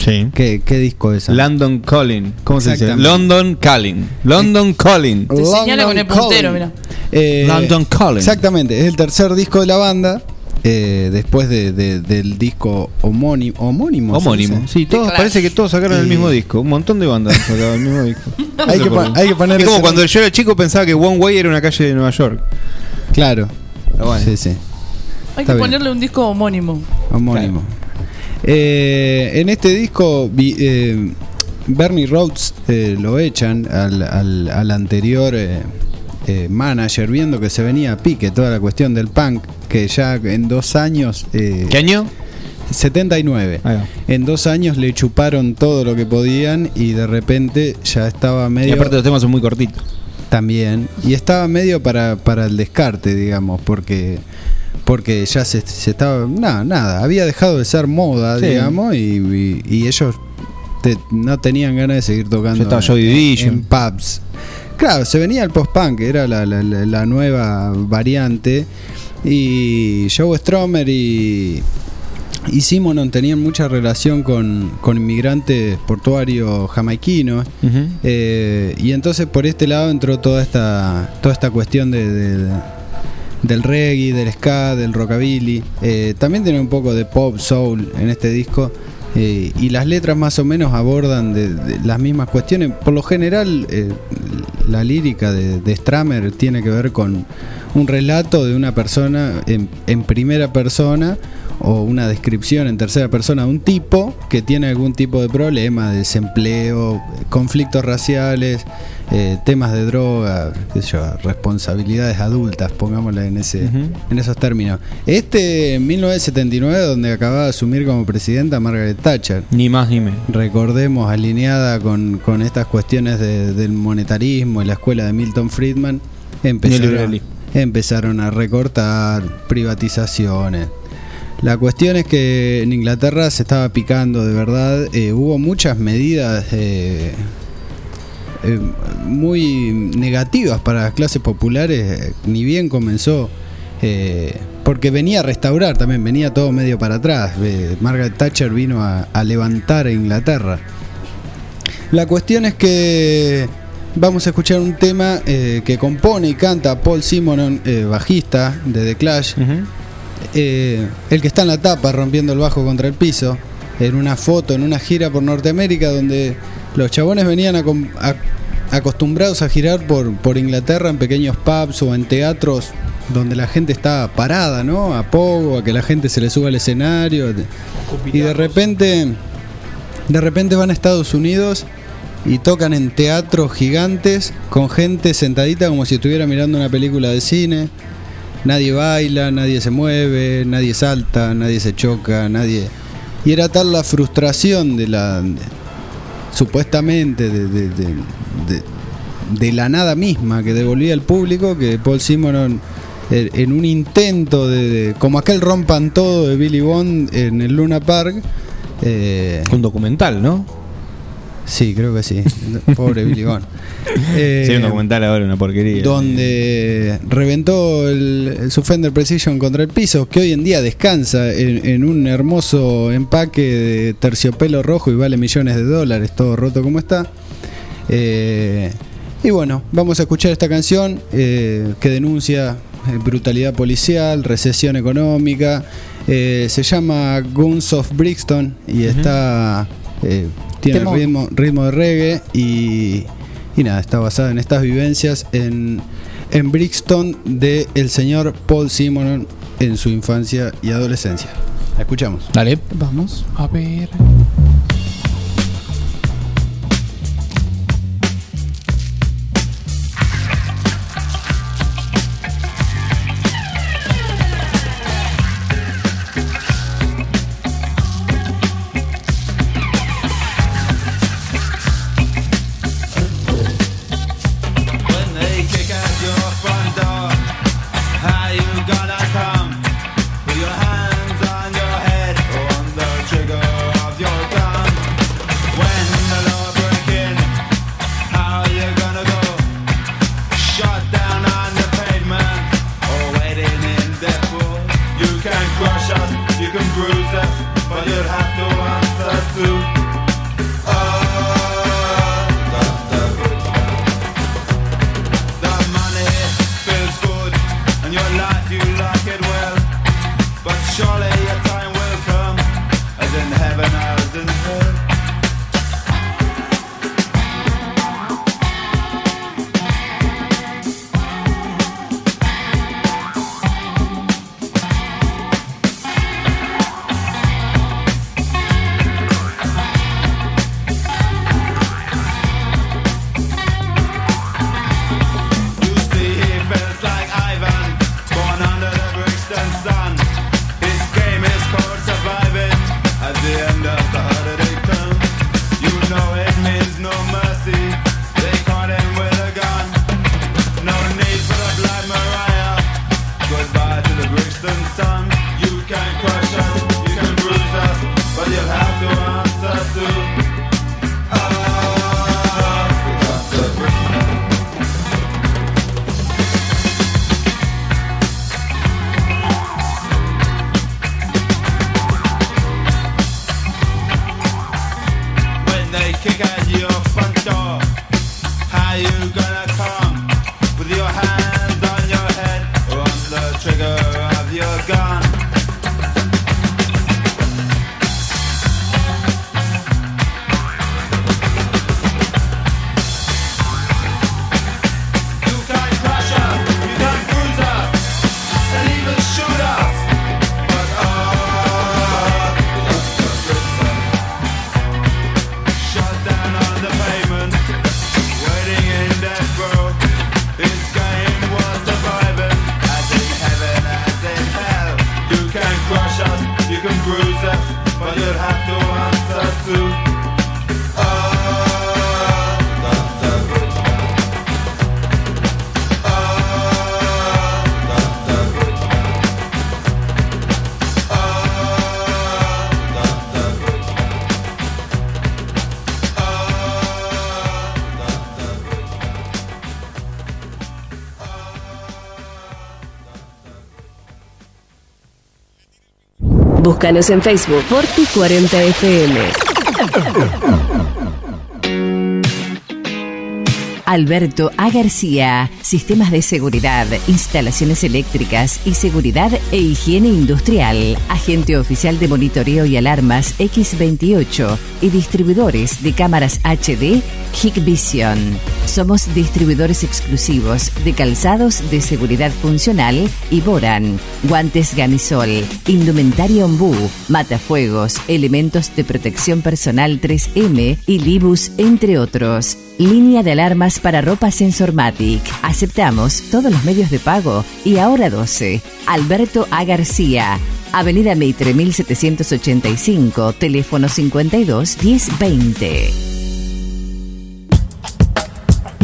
Speaker 5: Sí.
Speaker 6: ¿Qué, qué disco es? ese?
Speaker 5: London Calling. ¿Cómo se dice? London Calling. London Calling.
Speaker 3: Te señala con el puntero, mira.
Speaker 6: Eh,
Speaker 5: London Calling.
Speaker 6: Exactamente, es el tercer disco de la banda. eh, después de- de- del disco homónimo. Homónimo.
Speaker 5: Homónimo. Sí, todos, parece que todos sacaron el mismo disco. Un montón de bandas sacaron el mismo disco.
Speaker 6: Hay que hay que poner
Speaker 5: Es como cuando yo era chico pensaba que One Way era una calle de Nueva York.
Speaker 6: Claro.
Speaker 5: Pero bueno.
Speaker 6: Sí, sí.
Speaker 3: Hay
Speaker 6: Está
Speaker 3: que
Speaker 6: bien.
Speaker 3: ponerle un disco homónimo.
Speaker 6: Homónimo. Eh, en este disco, vi- eh, Bernie Rhodes eh, lo echan al, al- al anterior eh, eh, manager, viendo que se venía a pique toda la cuestión del punk, que ya en dos años. eh,
Speaker 5: ¿Qué año?
Speaker 6: 79.
Speaker 5: Ahí va.
Speaker 6: En dos años le chuparon todo lo que podían y de repente ya estaba
Speaker 5: Y
Speaker 6: medio.
Speaker 5: aparte los temas son muy cortitos.
Speaker 6: También. Y estaba medio para, para el descarte, digamos, porque porque ya se, se estaba. Nada, nada. Había dejado de ser moda,
Speaker 5: Sí.
Speaker 6: digamos, y, y- y ellos te- no tenían ganas de seguir tocando
Speaker 5: Ya estaba
Speaker 6: en-
Speaker 5: Joy Division.
Speaker 6: en pubs. Claro, se venía el post-punk, era la, la- la- la nueva variante. Y Joe Stromer y, y Simonon tenían mucha relación con, con inmigrantes portuarios jamaiquinos. Eh, y entonces por este lado entró toda esta toda esta cuestión de, de- del reggae, del ska, del rockabilly. Eh, también tiene un poco de pop soul en este disco. eh, y las letras más o menos abordan de, de las mismas cuestiones. Por lo general, eh, la lírica de, de Stramer tiene que ver con un relato de una persona en, en primera persona o una descripción en tercera persona de un tipo que tiene algún tipo de problema, desempleo, conflictos raciales, eh, temas de droga, qué sé yo, responsabilidades adultas, pongámosle en ese, en esos términos. Este en 1979, donde acababa de asumir como presidenta Margaret Thatcher,
Speaker 5: Ni más ni menos.
Speaker 6: recordemos, alineada con, con estas cuestiones de- del monetarismo y la escuela de Milton Friedman, empezaron, empezaron a recortar privatizaciones. La cuestión es que en Inglaterra se estaba picando de verdad, eh, hubo muchas medidas eh, eh, muy negativas para las clases populares, ni bien comenzó, porque venía a restaurar también, venía todo medio para atrás. Margaret Thatcher vino a, levantar a Inglaterra. La cuestión es que vamos a escuchar un tema que compone y canta Paul Simonon, bajista de The Clash, eh, el que está en la tapa rompiendo el bajo contra el piso, en una foto, en una gira por Norteamérica, donde los chabones venían a- acostumbrados a girar por, por Inglaterra en pequeños pubs o en teatros donde la gente está parada, ¿no? A poco, a que la gente se le suba al escenario. Y de repente, de repente van a Estados Unidos y tocan en teatros gigantes con gente sentadita como si estuviera mirando una película de cine. Nadie baila, nadie se mueve, nadie salta, nadie se choca, nadie... Y era tal la frustración de la... supuestamente de, de- de- la nada misma que devolvía el público que Paul Simonon en, un intento de, de- como aquel rompan todo de Billy Bond en el Luna Park eh,
Speaker 5: Un documental, ¿no?
Speaker 6: Sí creo que sí pobre Billy Bond Eh,
Speaker 5: sí, un documental ahora, una porquería.
Speaker 6: donde reventó el, el Precision contra el piso, que hoy en día descansa en, en un hermoso empaque de terciopelo rojo y vale millones de dólares, todo roto como está. Eh, y bueno, vamos a escuchar esta canción eh, que denuncia eh, brutalidad policial, recesión económica. Eh, se llama Guns of Brixton y está eh, tiene
Speaker 3: Temón.
Speaker 6: ritmo, ritmo de reggae y, y nada, está basada en estas vivencias en, en Brixton de el señor Paul Simonon en su infancia y adolescencia. La escuchamos.
Speaker 4: Dale.
Speaker 3: Vamos.
Speaker 4: A ver.
Speaker 8: you'd have to
Speaker 9: Búscanos en Facebook Forti40fm. Alberto A. García, sistemas de seguridad, instalaciones eléctricas y seguridad e higiene industrial, agente oficial de monitoreo y alarmas X28 y distribuidores de cámaras HD Hikvision. Somos distribuidores exclusivos de calzados de seguridad funcional y Boran, guantes Gamisol, indumentaria Ombú, matafuegos, elementos de protección personal 3M y Libus, entre otros. Línea de alarmas para ropa Sensormatic. Aceptamos todos los medios de pago y ahora 12. Alberto A. García. Avenida Mitre 1785, teléfono 52 1020.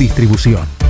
Speaker 10: Distribución.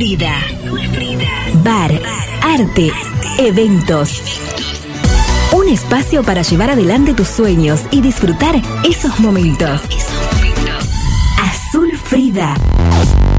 Speaker 9: Frida. Bar, arte, eventos. Un espacio para llevar adelante tus sueños y disfrutar esos momentos. Azul Frida.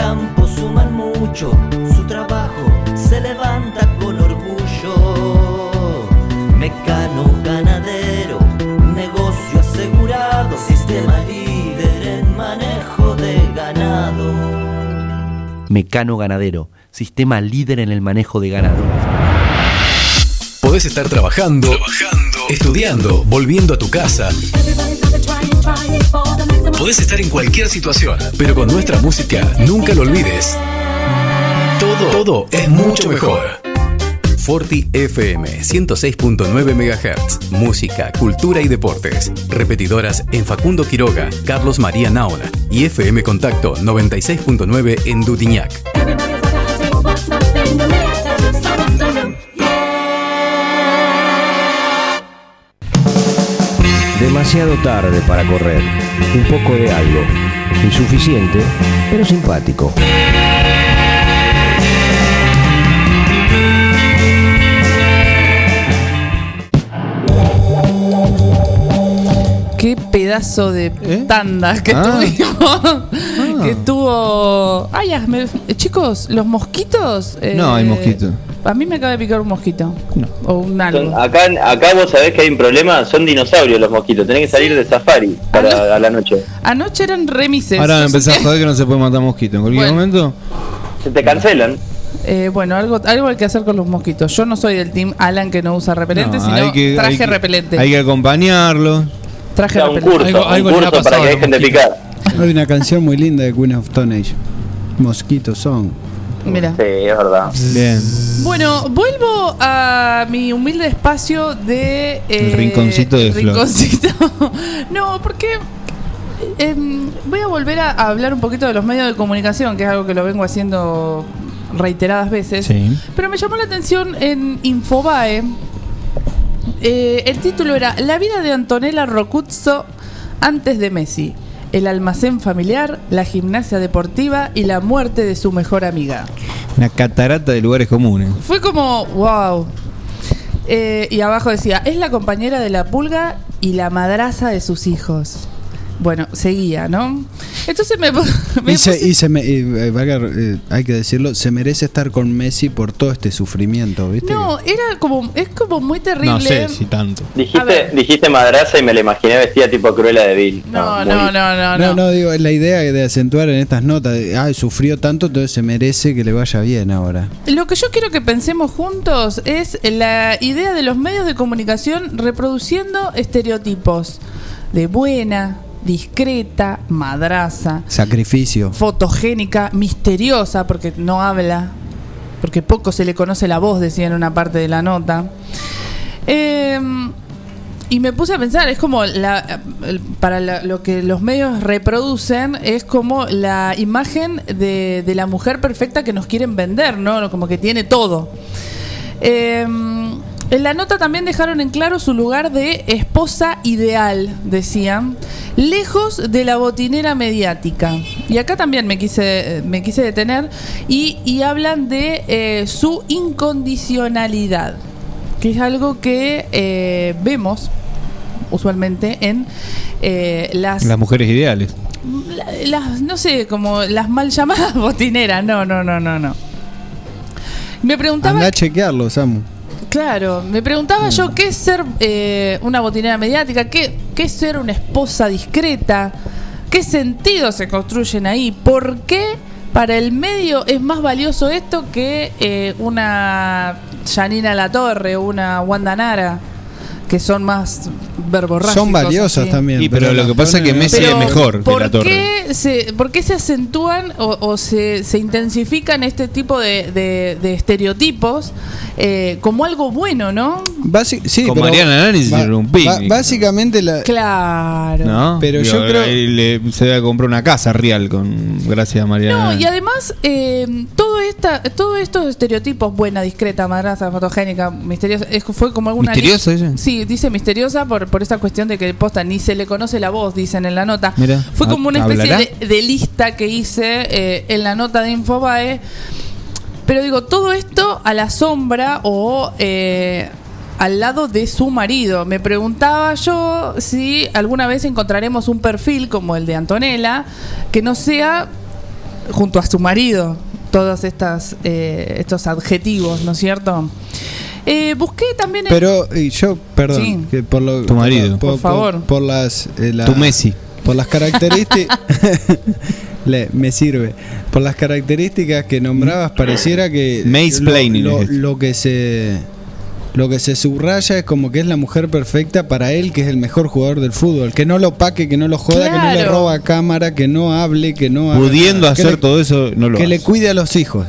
Speaker 11: Los campos suman mucho, su trabajo se levanta con orgullo. Mecano ganadero, negocio asegurado, sistema líder en manejo de ganado.
Speaker 12: Mecano Ganadero, sistema líder en el manejo de ganado.
Speaker 13: Podés estar trabajando, estudiando, volviendo a tu casa. Podés estar en cualquier situación, pero con nuestra música nunca lo olvides. Todo, todo es mucho mejor. Forti FM 106.9 MHz. Música, cultura y deportes. Repetidoras en Facundo Quiroga, Carlos María Naona y FM Contacto 96.9 en Dudiñac.
Speaker 14: Demasiado tarde para correr. Un poco de algo. Insuficiente, pero simpático.
Speaker 3: Qué pedazo de tanda que
Speaker 5: Ah.
Speaker 3: tuvimos. Que tuvo. Ay, ya, me- chicos, los mosquitos. eh,
Speaker 5: No, hay mosquitos.
Speaker 3: A mí me acaba de picar un mosquito. O un algo.
Speaker 7: Acá, acá vos sabés que hay un problema, son dinosaurios los mosquitos, tenés que salir de safari para a la noche.
Speaker 3: Anoche eran remises.
Speaker 5: Ahora
Speaker 3: no sé
Speaker 5: empezás a
Speaker 3: qué.
Speaker 5: joder que no se puede matar mosquito. En cualquier
Speaker 3: Bueno.
Speaker 5: momento.
Speaker 7: Se te cancelan.
Speaker 3: Eh, bueno, algo, algo hay que hacer con los mosquitos. Yo no soy del team Alan que no usa repelente,
Speaker 5: No,
Speaker 3: sino
Speaker 5: hay que-
Speaker 3: traje
Speaker 5: hay que-
Speaker 3: repelente.
Speaker 5: Hay que acompañarlo.
Speaker 3: Traje
Speaker 7: Da un
Speaker 3: repelente.
Speaker 7: curso,
Speaker 5: Algo- algo
Speaker 7: un
Speaker 5: le ha
Speaker 7: curso para que
Speaker 5: a
Speaker 7: dejen de picar.
Speaker 6: Hay una canción muy linda de Queen of Stone Age. Mosquitos son.
Speaker 3: Mira.
Speaker 7: Sí, es verdad.
Speaker 5: Bien.
Speaker 3: Bueno, vuelvo a mi humilde espacio de. eh,
Speaker 5: El rinconcito de Flor.
Speaker 3: rinconcito. no, porque. em, voy a volver a, a hablar un poquito de los medios de comunicación, que es algo que lo vengo haciendo reiteradas veces.
Speaker 5: Sí.
Speaker 3: Pero me llamó la atención en Infobae. eh, el título era La vida de Antonella Rocuzzo antes de Messi. El almacén familiar, la gimnasia deportiva y la muerte de su mejor amiga.
Speaker 5: Una catarata de lugares comunes.
Speaker 3: Fue como, wow. Eh, y abajo decía, es la compañera de la pulga y la madraza de sus hijos. Bueno, seguía, ¿no? Entonces me, me
Speaker 6: Y, se,
Speaker 3: puse-
Speaker 6: y se me- y, eh, valga, eh, hay que decirlo, se merece estar con Messi por todo este sufrimiento, ¿viste?
Speaker 3: No, era como, es como muy terrible.
Speaker 5: No sé si tanto.
Speaker 7: Dijiste, dijiste madraza y me la imaginé vestida tipo Cruella de Vil.
Speaker 3: No,
Speaker 7: muy-
Speaker 3: no, no, no,
Speaker 6: No,
Speaker 3: no.
Speaker 6: no, digo, es la idea de acentuar en estas notas, de, ay, sufrió tanto, entonces se merece que le vaya bien ahora.
Speaker 3: Lo que yo quiero que pensemos juntos es la idea de los medios de comunicación reproduciendo estereotipos de buena, discreta, madraza,
Speaker 6: Sacrificio.
Speaker 3: fotogénica, misteriosa, porque no habla, porque poco se le conoce la voz, decía en una parte de la nota. Eh, y me puse a pensar, es como la, para la- lo que los medios reproducen, es como la imagen de, de la mujer perfecta que nos quieren vender, ¿no? Como que tiene todo. Eh, en la nota también dejaron en claro su lugar de esposa ideal, decían, lejos de la botinera mediática. Y acá también me quise, me quise detener y, y hablan de eh, su incondicionalidad, que es algo que eh, vemos usualmente en eh, las,
Speaker 5: Las mujeres ideales.
Speaker 3: las, no sé, como las mal llamadas botineras. No, no, no, no, no. Me preguntaba
Speaker 6: Anda a chequearlo, Samu.
Speaker 3: Claro, me preguntaba yo qué es ser eh, una botinera mediática, qué, qué es ser una esposa discreta, qué sentidos se construyen ahí, por qué para el medio es más valioso esto que eh, una Janina La Torre o una Wanda Nara, que son más verborrágicos.
Speaker 6: Son valiosas
Speaker 3: así.
Speaker 6: también.
Speaker 5: Y pero lo que pasa es que Messi es mejor que
Speaker 3: ¿por
Speaker 5: la torre.
Speaker 3: Qué se, ¿Por qué se acentúan o, o se, se intensifican este tipo de, de- de estereotipos eh, como algo bueno, no?
Speaker 6: Basi- sí, pero
Speaker 5: Mariana Nani hicieron un picnic.
Speaker 6: básicamente la,
Speaker 3: Claro.
Speaker 5: ¿No?
Speaker 6: Pero
Speaker 5: Digo,
Speaker 6: yo creo-
Speaker 5: ahí le- se comprar una casa real con gracias a Mariana.
Speaker 3: No, y además, eh, todo esta, todos estos estereotipos, buena, discreta, madraza, fotogénica, misteriosa, es- fue como alguna...
Speaker 5: ¿Misteriosa ella?
Speaker 3: Sí, dice misteriosa por, por esta cuestión de que posta ni se le conoce la voz, dicen en la nota.
Speaker 5: Mira,
Speaker 3: Fue como una especie de, de lista que hice eh, en la nota de Infobae. Pero digo, todo esto a la sombra o eh, al lado de su marido. Me preguntaba yo si alguna vez encontraremos un perfil como el de Antonella que no sea junto a su marido todos estas, eh, estos adjetivos, ¿no es cierto? Eh, busqué también... en-
Speaker 6: Pero y yo, perdón,
Speaker 3: Sí.
Speaker 6: que por lo,
Speaker 5: Tu marido.
Speaker 6: por,
Speaker 3: Por favor.
Speaker 6: por las eh, la-
Speaker 5: Tu Messi.
Speaker 6: por las características Le, me sirve. Por las características que nombrabas pareciera que
Speaker 5: Mansplaining
Speaker 6: lo, lo- que se lo que se subraya es como que es la mujer perfecta para él, que es el mejor jugador del fútbol, que no lo paque, que no lo joda, que no le roba cámara, que no hable, que no
Speaker 5: Pudiendo hacer
Speaker 6: le-
Speaker 5: todo eso, no lo
Speaker 6: que le cuide a los hijos.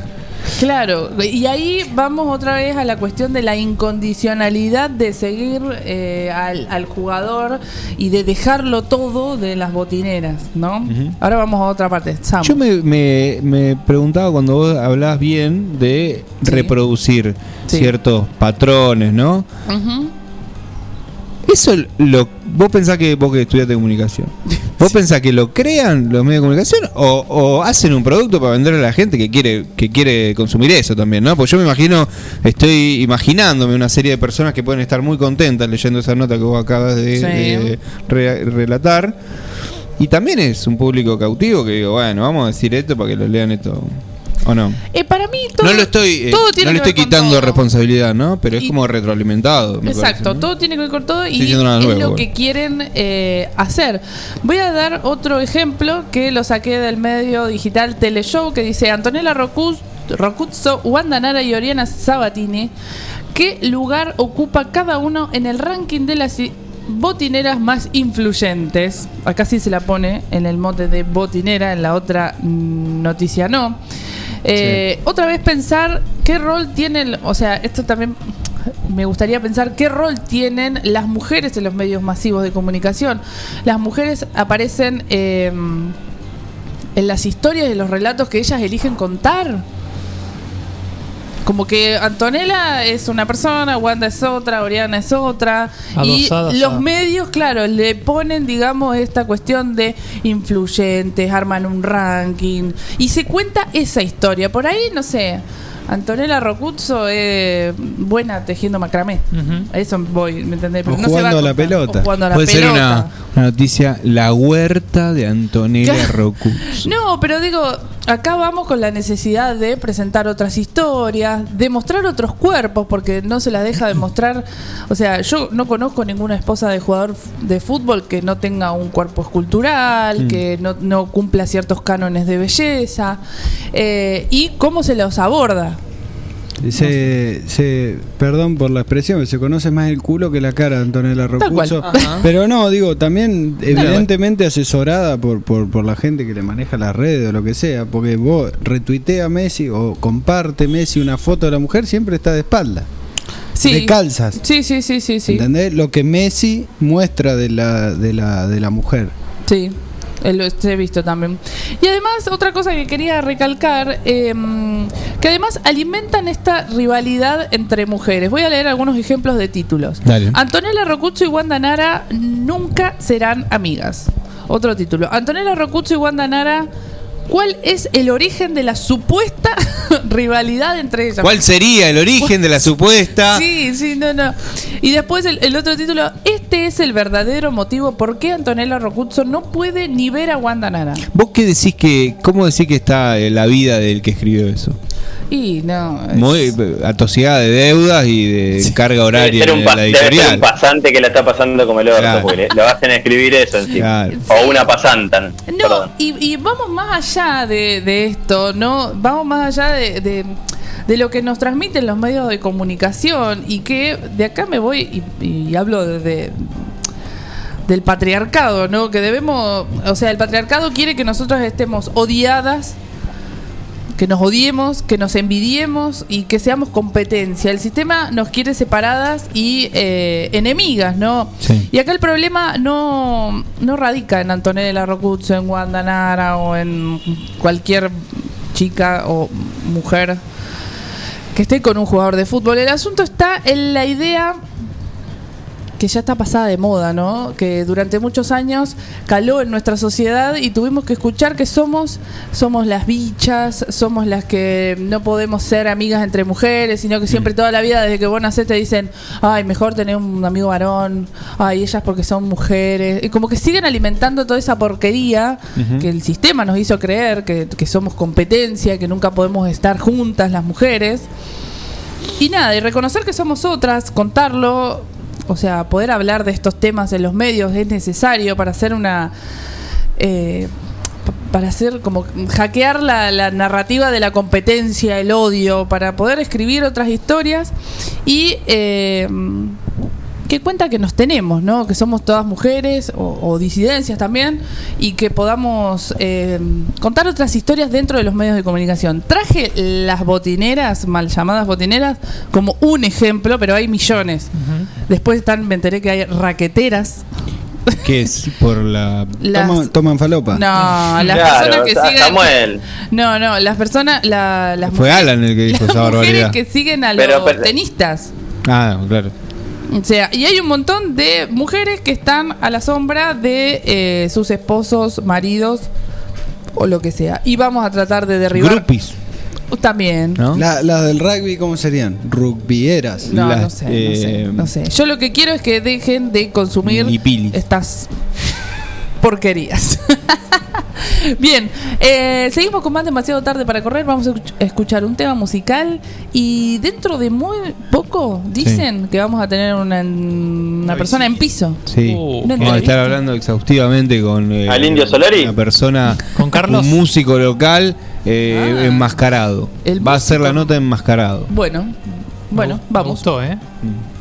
Speaker 3: Claro, y ahí vamos otra vez a la cuestión de la incondicionalidad de seguir eh, al, al jugador y de dejarlo todo de las botineras, ¿no? Ahora vamos a otra parte. Sam.
Speaker 5: Yo me, me- me preguntaba cuando vos hablabas bien de
Speaker 3: Sí.
Speaker 5: reproducir
Speaker 3: Sí.
Speaker 5: ciertos patrones, ¿no?
Speaker 3: Ujú.
Speaker 5: Eso lo. ¿Vos pensás que vos que estudiaste comunicación? ¿Vos pensás que lo crean los medios de comunicación o, o hacen un producto para venderle a la gente que quiere que quiere consumir eso también, ¿no? Pues yo me imagino, estoy imaginándome una serie de personas que pueden estar muy contentas leyendo esa nota que vos acabas de,
Speaker 3: Sí.
Speaker 5: de re- relatar. Y también es un público cautivo que digo, bueno, vamos a decir esto para que lo lean esto. ¿O no?
Speaker 3: Eh, para mí todo,
Speaker 5: no lo estoy, eh,
Speaker 3: todo tiene
Speaker 5: no le
Speaker 3: que
Speaker 5: estoy
Speaker 3: ver con
Speaker 5: quitando
Speaker 3: todo.
Speaker 5: responsabilidad, ¿no? Pero es
Speaker 3: Y-
Speaker 5: como retroalimentado. me
Speaker 3: Exacto,
Speaker 5: parece, ¿no?
Speaker 3: todo tiene que ver con todo
Speaker 5: Estoy
Speaker 3: y
Speaker 5: diciendo nada
Speaker 3: es
Speaker 5: nuevo,
Speaker 3: lo
Speaker 5: bueno.
Speaker 3: que quieren eh, hacer. Voy a dar otro ejemplo que lo saqué del medio digital Teleshow que dice Antonella Rocuz- Rocuzzo, Wanda Nara y Oriana Sabatini. ¿Qué lugar ocupa cada uno en el ranking de las i- botineras más influyentes? Acá sí se la pone en el mote de botinera, en la otra mm, noticia no. Eh, Otra vez pensar qué rol tienen, o sea, esto también me gustaría pensar qué rol tienen las mujeres en los medios masivos de comunicación. Las mujeres aparecen eh, en las historias y los relatos que ellas eligen contar. Como que Antonella es una persona, Wanda es otra, Oriana es otra. Y los medios, claro, le ponen, digamos, esta cuestión de influyentes, arman un ranking. Y se cuenta esa historia. Por ahí, no sé, Antonella Rocuzzo es buena tejiendo macramé. Eso voy, ¿me entendés?
Speaker 6: O
Speaker 3: Pero no se va
Speaker 6: jugando a la
Speaker 3: contar.
Speaker 6: pelota.
Speaker 3: O jugando a la
Speaker 5: Puede ser
Speaker 3: pelota.
Speaker 5: una, una noticia, la huerta de Antonella. Rocuzzo.
Speaker 3: No, pero digo, acá vamos con la necesidad de presentar otras historias, de mostrar otros cuerpos, porque no se las deja de mostrar. O sea, yo no conozco ninguna esposa de jugador de fútbol que no tenga un cuerpo escultural,
Speaker 15: Mm.
Speaker 3: que no, no cumpla ciertos cánones de belleza, eh, y cómo se los aborda.
Speaker 6: Se, se, perdón por la expresión, pero se conoce más el culo que la cara de Antonella.
Speaker 3: Ajá.
Speaker 6: Pero no, digo, también evidentemente asesorada por, por, por la gente que le maneja las redes o lo que sea, porque vos retuitea a Messi o comparte Messi una foto de la mujer, siempre está de espalda.
Speaker 3: Sí.
Speaker 6: De calzas.
Speaker 3: Sí, sí, sí, sí, sí.
Speaker 6: ¿Entendés? Lo que Messi muestra de la, de la, de la mujer.
Speaker 3: Sí, lo he visto también. Y además, otra cosa que quería recalcar, eh, que además alimentan esta rivalidad entre mujeres. Voy a leer algunos ejemplos de títulos.
Speaker 5: Dale.
Speaker 3: Antonella Rocuzzo y Wanda Nara nunca serán amigas. Otro título. Antonella Rocuzzo y Wanda Nara, ¿cuál es el origen de la supuesta rivalidad entre ellas?
Speaker 5: ¿Cuál sería el origen de la supuesta?
Speaker 3: Sí, sí, no, no. Y después el, el otro título, este es el verdadero motivo por qué Antonella Rocuzzo no puede ni ver a Wanda Nara.
Speaker 5: ¿Vos qué decís que, cómo decís que está la vida del que escribió eso?
Speaker 3: Y no. es-
Speaker 5: Muy atosigada de deudas y de carga
Speaker 7: Debe
Speaker 5: horaria
Speaker 7: ser, un
Speaker 5: la
Speaker 7: debe ser
Speaker 5: editorial.
Speaker 7: un pasante que la está pasando como el orto,
Speaker 5: Claro.
Speaker 7: porque le, le hacen escribir eso encima.
Speaker 5: Claro.
Speaker 7: O una pasantan.
Speaker 3: No,
Speaker 7: perdón.
Speaker 3: y, y vamos más allá de, de esto, ¿no? Vamos más allá de, de- de lo que nos transmiten los medios de comunicación y que de acá me voy y, y hablo de, de- del patriarcado, ¿no? Que debemos, o sea, el patriarcado quiere que nosotros estemos odiadas que nos odiemos, que nos envidiemos y que seamos competencia. El sistema nos quiere separadas y eh, enemigas, ¿no? Y acá el problema no, no radica en Antonella Rocuzzo, en Wanda Nara o en cualquier chica o mujer que esté con un jugador de fútbol. El asunto está en la idea que ya está pasada de moda, ¿no? Que durante muchos años caló en nuestra sociedad y tuvimos que escuchar que somos somos las bichas, somos las que no podemos ser amigas entre mujeres, sino que siempre toda la vida desde que vos nacés te dicen, "Ay, mejor tener un amigo varón, ay, ellas porque son mujeres." Y como que siguen alimentando toda esa porquería que el sistema nos hizo creer que, que somos competencia, que nunca podemos estar juntas las mujeres. Y nada, y reconocer que somos otras, contarlo, o sea, poder hablar de estos temas en los medios es necesario para hacer una... eh, pa- para hacer como hackear la, la narrativa de la competencia, el odio, para poder escribir otras historias y eh, que cuenta que nos tenemos, ¿no? Que somos todas mujeres o, o disidencias también y que podamos eh, contar otras historias dentro de los medios de comunicación. Traje las botineras, mal llamadas botineras, como un ejemplo, pero hay millones. Después están, me enteré que hay raqueteras.
Speaker 5: ¿Qué es? Por la.
Speaker 3: Las-
Speaker 6: Toman, toman falopa.
Speaker 3: No, las
Speaker 7: Claro,
Speaker 3: personas que siguen.
Speaker 7: Samuel.
Speaker 3: No, no, las personas, la- las
Speaker 5: Fue
Speaker 3: mujeres-
Speaker 5: Alan el que dijo esa
Speaker 3: las mujeres
Speaker 5: barbaridad.
Speaker 3: que siguen a
Speaker 7: Pero-
Speaker 3: los
Speaker 7: pero-
Speaker 3: tenistas.
Speaker 5: Ah, claro.
Speaker 3: O sea, y hay un montón de mujeres que están a la sombra de eh, sus esposos, maridos o lo que sea. Y vamos a tratar de derribar.
Speaker 5: Grupis.
Speaker 3: También.
Speaker 6: La- Las del rugby, ¿cómo serían? Rugbieras.
Speaker 3: No, no sé, no
Speaker 5: eh,
Speaker 3: sé, no sé. Yo lo que quiero es que dejen de consumir estas porquerías. Bien, eh, seguimos con más demasiado tarde para correr. Vamos a escuch- escuchar un tema musical y dentro de muy poco dicen que vamos a tener una, una persona en piso.
Speaker 5: Sí,
Speaker 3: Una
Speaker 5: vamos a estar hablando exhaustivamente con eh,
Speaker 7: ¿Al Indio Solari?
Speaker 5: una persona,
Speaker 4: Con Carlos.
Speaker 5: un músico local eh, enmascarado.
Speaker 3: El
Speaker 5: Va a ser la nota enmascarado.
Speaker 3: Bueno, bueno, vamos.
Speaker 4: Me gustó, ¿eh?
Speaker 16: Nobody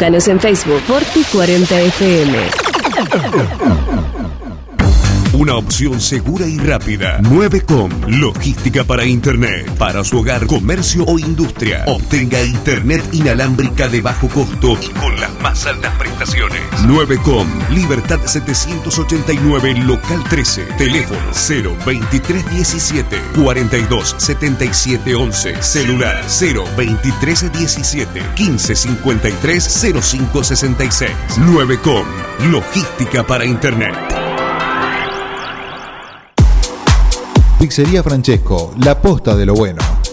Speaker 17: Búscanos en Facebook Forti40FM.
Speaker 18: Una opción segura y rápida. 9com, logística para Internet. Para su hogar, comercio o industria. Obtenga Internet inalámbrica de bajo costo y con las más altas prestaciones. 9com, Libertad 789, local 13. Teléfono 02317 427711. Celular 02317 1553 0566. 9com, logística para Internet.
Speaker 15: Pizzería Francesco, la posta de lo bueno.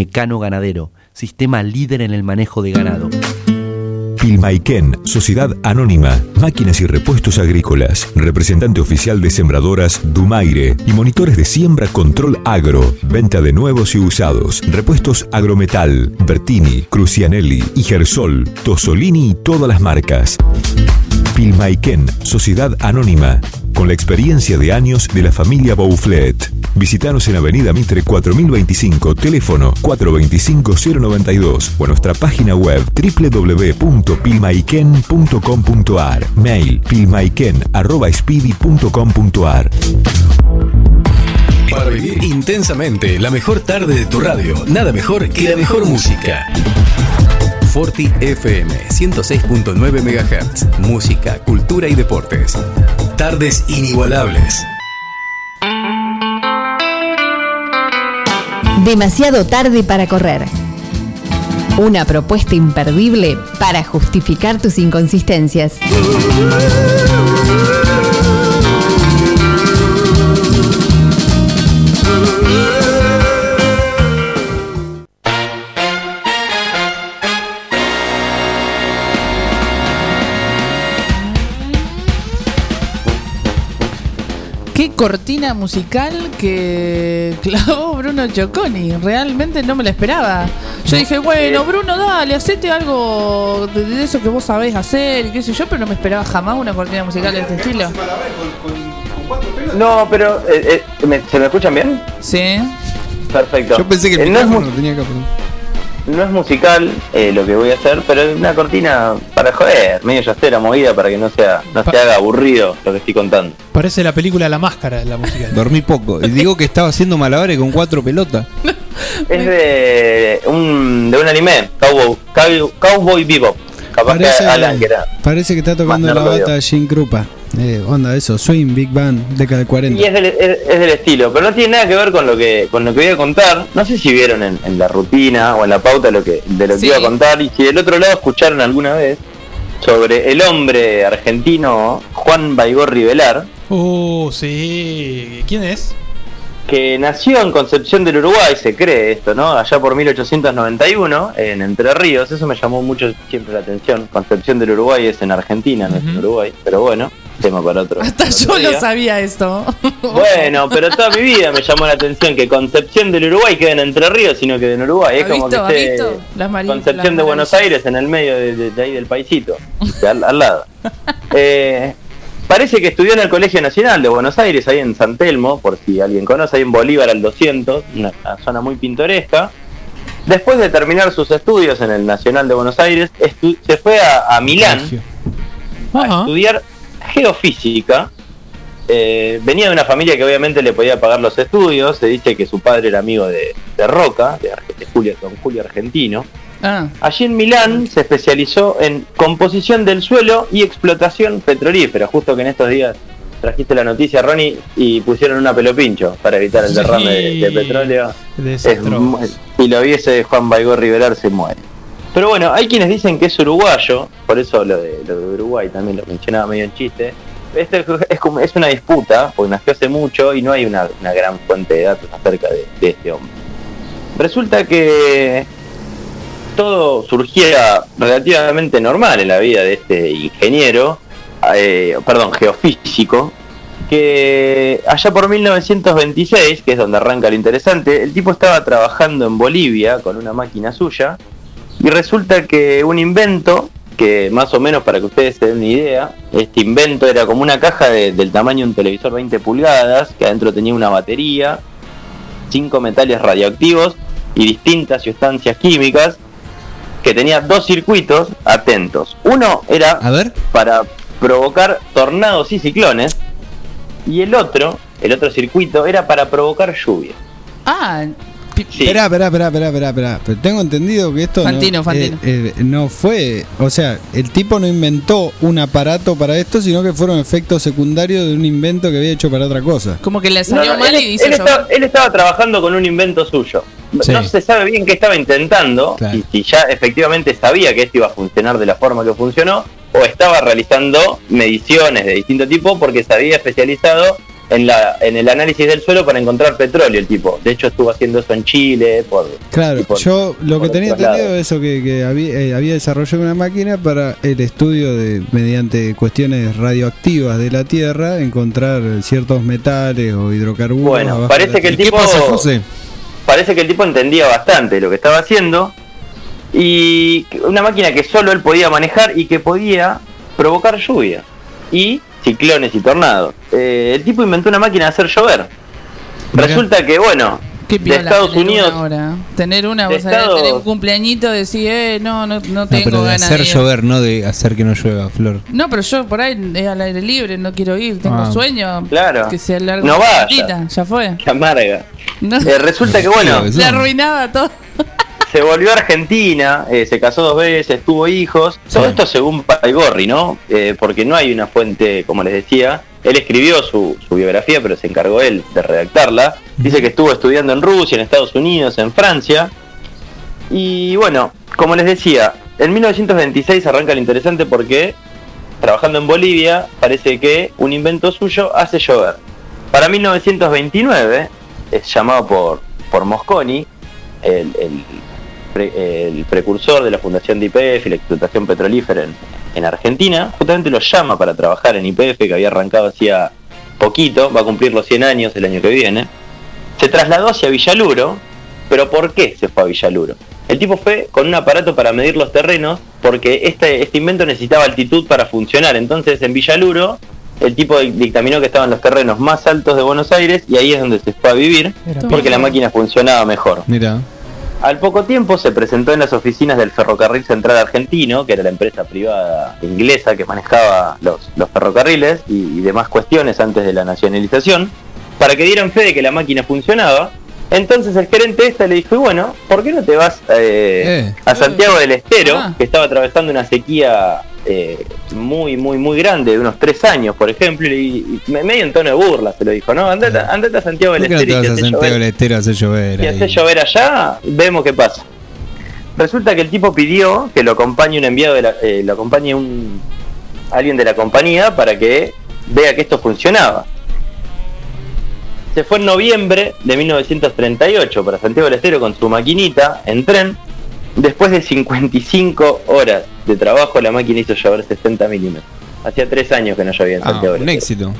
Speaker 12: Mecano Ganadero, sistema líder en el manejo de ganado.
Speaker 18: Pilmaiken, Sociedad Anónima, Máquinas y Repuestos Agrícolas, representante oficial de sembradoras Dumaire y monitores de siembra Control Agro, venta de nuevos y usados, repuestos Agrometal, Bertini, Crucianelli, Igersol, Tosolini y todas las marcas. Pilmaiken, Sociedad Anónima, con la experiencia de años de la familia Bouflet. Visítanos en Avenida Mitre 4025, teléfono 425-092 o nuestra página web www.pilmaiken.com.ar, mail pilmaiken.speedy.com.ar.
Speaker 13: Para vivir intensamente la mejor tarde de tu radio, nada mejor que la mejor música. Forti FM 106.9 MHz. Música, cultura y deportes. Tardes inigualables.
Speaker 9: Demasiado tarde para correr. Una propuesta imperdible para justificar tus inconsistencias.
Speaker 3: Cortina musical que clavó Bruno Gioconi. Realmente no me la esperaba. Yo dije, bueno, Bruno, dale, hacete algo de, de eso que vos sabés hacer y qué sé yo, pero no me esperaba jamás una cortina musical de este estilo.
Speaker 7: No, pero eh, eh, ¿me- ¿se me escuchan bien?
Speaker 3: Sí.
Speaker 7: Perfecto.
Speaker 5: Yo pensé que el
Speaker 7: Eh, no, es
Speaker 5: micrófono
Speaker 7: mu-
Speaker 5: tenía que poner.
Speaker 7: No es musical eh, lo que voy a hacer, pero es una cortina para joder, medio yastera movida para que no sea no se haga aburrido lo que estoy contando.
Speaker 4: Parece la película La Máscara, la música.
Speaker 5: Dormí poco. Y digo que estaba haciendo malabares con cuatro pelotas.
Speaker 7: Es de un, de un anime, Cowboy, Cow- Cowboy Bebop. Capaz
Speaker 6: Parece,
Speaker 7: que Alan que era.
Speaker 6: parece que está tocando la bata Jim Krupa. Eh, onda, eso, Swing, Big Band, década del 40.
Speaker 7: Y es del, es, es del estilo, pero no tiene nada que ver con lo que con lo que voy a contar. No sé si vieron en, en la rutina o en la pauta lo que de lo
Speaker 3: Sí.
Speaker 7: que iba a contar y si del otro lado escucharon alguna vez sobre el hombre argentino Juan Baigorri Velar,
Speaker 4: Uh, sí. ¿Quién es?
Speaker 7: Que nació en Concepción del Uruguay, se cree esto, ¿no? Allá por 1891, en Entre Ríos, eso me llamó mucho siempre la atención. Concepción del Uruguay es en Argentina, no es en Uruguay, pero bueno, tema para otro.
Speaker 3: Hasta
Speaker 7: para
Speaker 3: yo
Speaker 7: otro
Speaker 3: lo
Speaker 7: día.
Speaker 3: sabía esto.
Speaker 7: Bueno, pero toda mi vida me llamó la atención que Concepción del Uruguay queda en Entre Ríos, sino que en Uruguay. Es
Speaker 3: ¿Ha
Speaker 7: como que esté Concepción de Buenos. Aires en el medio de, de- de ahí del paisito, de al, al lado. Eh, parece que estudió en el Colegio Nacional de Buenos Aires, ahí en San Telmo, por si alguien conoce, ahí en Bolívar al 200, una, una zona muy pintoresca. Después de terminar sus estudios en el Nacional de Buenos Aires, se fue a, a Milán a estudiar geofísica. Eh, venía de una familia que obviamente le podía pagar los estudios. Se dice que su padre era amigo de, de Roca, de Julio, don Julio Argentino.
Speaker 3: Ah,
Speaker 7: Allí en Milán se especializó en composición del suelo y explotación petrolífera. Justo que en estos días trajiste la noticia, Ronnie, y pusieron una pelopincho para evitar el derrame de, de petróleo. Es si lo viese Juan Baigorri Velar se muere. Pero bueno, hay quienes dicen que es uruguayo, por eso lo de, lo de Uruguay también lo mencionaba medio en chiste. Este es, como- es una disputa, porque nació hace mucho y no hay una, una gran fuente de datos acerca de, de este hombre. Resulta que todo surgía relativamente normal en la vida de este ingeniero, eh, perdón, geofísico, que allá por 1926, que es donde arranca lo interesante, el tipo estaba trabajando en Bolivia con una máquina suya y resulta que un invento, que más o menos para que ustedes se den una idea, este invento era como una caja de- del tamaño de un televisor 20 pulgadas, que adentro tenía una batería, cinco metales radioactivos y distintas sustancias químicas, que tenía dos circuitos atentos. Uno era para provocar tornados y ciclones, y el otro, el otro circuito, era para provocar lluvia.
Speaker 3: ah
Speaker 6: Esperá, esperá, esperá, esperá, esperá, esperá. Pero tengo entendido que esto
Speaker 3: Fantino,
Speaker 6: no,
Speaker 3: Fantino.
Speaker 6: eh, eh, no fue, o sea, el tipo no inventó un aparato para esto, sino que fueron efectos secundarios de un invento que había hecho para otra cosa.
Speaker 3: Como que le salió
Speaker 7: no,
Speaker 3: mal
Speaker 7: él,
Speaker 3: y
Speaker 7: él estaba, él estaba trabajando con un invento suyo.
Speaker 6: Sí.
Speaker 7: No se sabe bien qué estaba intentando
Speaker 6: Claro.
Speaker 7: y si ya efectivamente sabía que esto iba a funcionar de la forma que funcionó o estaba realizando mediciones de distinto tipo porque se había especializado en, la, en el análisis del suelo para encontrar petróleo el tipo. De hecho estuvo haciendo eso en Chile. Por,
Speaker 6: Claro,
Speaker 7: por-
Speaker 6: yo lo que tenía
Speaker 7: lados.
Speaker 6: entendido es eso que, que había, eh, había desarrollado una máquina para el estudio de mediante cuestiones radioactivas de la Tierra encontrar ciertos metales o hidrocarburos.
Speaker 7: Bueno, parece que el tipo parece que el tipo entendía bastante lo que estaba haciendo y una máquina que solo él podía manejar y que podía provocar lluvia y ciclones y tornados. Eh, el tipo inventó una máquina de hacer llover. Resulta que bueno,
Speaker 3: Qué
Speaker 7: de Estados
Speaker 3: tener
Speaker 7: Unidos
Speaker 3: una ahora. Tener una,
Speaker 7: de Estados-
Speaker 3: tener un cumpleañito, decir, eh, no, no, no
Speaker 5: No,
Speaker 3: tengo
Speaker 5: pero de
Speaker 3: ganas
Speaker 5: hacer
Speaker 3: de
Speaker 5: llover, no de hacer que no llueva, Flor.
Speaker 3: No, pero yo por ahí es al aire libre, no quiero ir, tengo
Speaker 5: Ah.
Speaker 3: sueño.
Speaker 7: Claro.
Speaker 3: Que sea largo.
Speaker 7: No
Speaker 3: cortita, Ya fue.
Speaker 7: que amarga.
Speaker 3: No.
Speaker 7: Eh, resulta que bueno,
Speaker 3: Le arruinaba todo.
Speaker 7: se volvió a Argentina, eh, se casó dos veces, tuvo hijos. Todo esto según Paigorri, ¿no? Eh, porque no hay una fuente, como les decía. Él escribió su, su biografía, pero se encargó él de redactarla. Dice que estuvo estudiando en Rusia, en Estados Unidos, en Francia. Y bueno, como les decía, en 1926 arranca lo interesante porque trabajando en Bolivia parece que un invento suyo hace llover. Para 1929 es llamado por, por Mosconi, el, el el precursor de la fundación de IPF y la explotación petrolífera en, en Argentina, justamente lo llama para trabajar en IPF, que había arrancado hacía poquito, va a cumplir los 100 años el año que viene. Se trasladó hacia Villaluro, pero ¿por qué se fue a Villaluro? El tipo fue con un aparato para medir los terrenos, porque este, este invento necesitaba altitud para funcionar. Entonces en Villaluro el tipo dictaminó que estaban los terrenos más altos de Buenos Aires y ahí es donde se fue a vivir, porque la máquina funcionaba mejor.
Speaker 5: Mira.
Speaker 7: Al poco tiempo se presentó en las oficinas del Ferrocarril Central Argentino, que era la empresa privada inglesa que manejaba los, los ferrocarriles y, y demás cuestiones antes de la nacionalización, para que dieran fe de que la máquina funcionaba. Entonces el gerente este le dijo, "Y bueno, ¿por qué no te vas eh,
Speaker 5: Eh.
Speaker 7: a Santiago del Estero,
Speaker 3: Ah.
Speaker 7: que estaba atravesando una sequía eh, muy, muy, muy grande, de unos tres años, por ejemplo, y, y me- medio en tono de burla se lo dijo, ¿no? Andate, andate a Santiago del
Speaker 5: ¿Por qué no
Speaker 7: Estero
Speaker 5: te
Speaker 7: y
Speaker 5: a Santiago
Speaker 7: llover".
Speaker 5: del Estero a hacer llover? Ahí?
Speaker 7: hace llover allá, vemos qué pasa. Resulta que el tipo pidió que lo acompañe un enviado de la, eh, lo acompañe un alguien de la compañía para que vea que esto funcionaba. Se fue en noviembre de 1938 para Santiago del Estero con su maquinita en tren. Después de 55 horas de trabajo, la máquina hizo llover 60 milímetros. Hacía tres años que no llovía en
Speaker 5: Ah,
Speaker 7: Santiago del
Speaker 5: un éxito.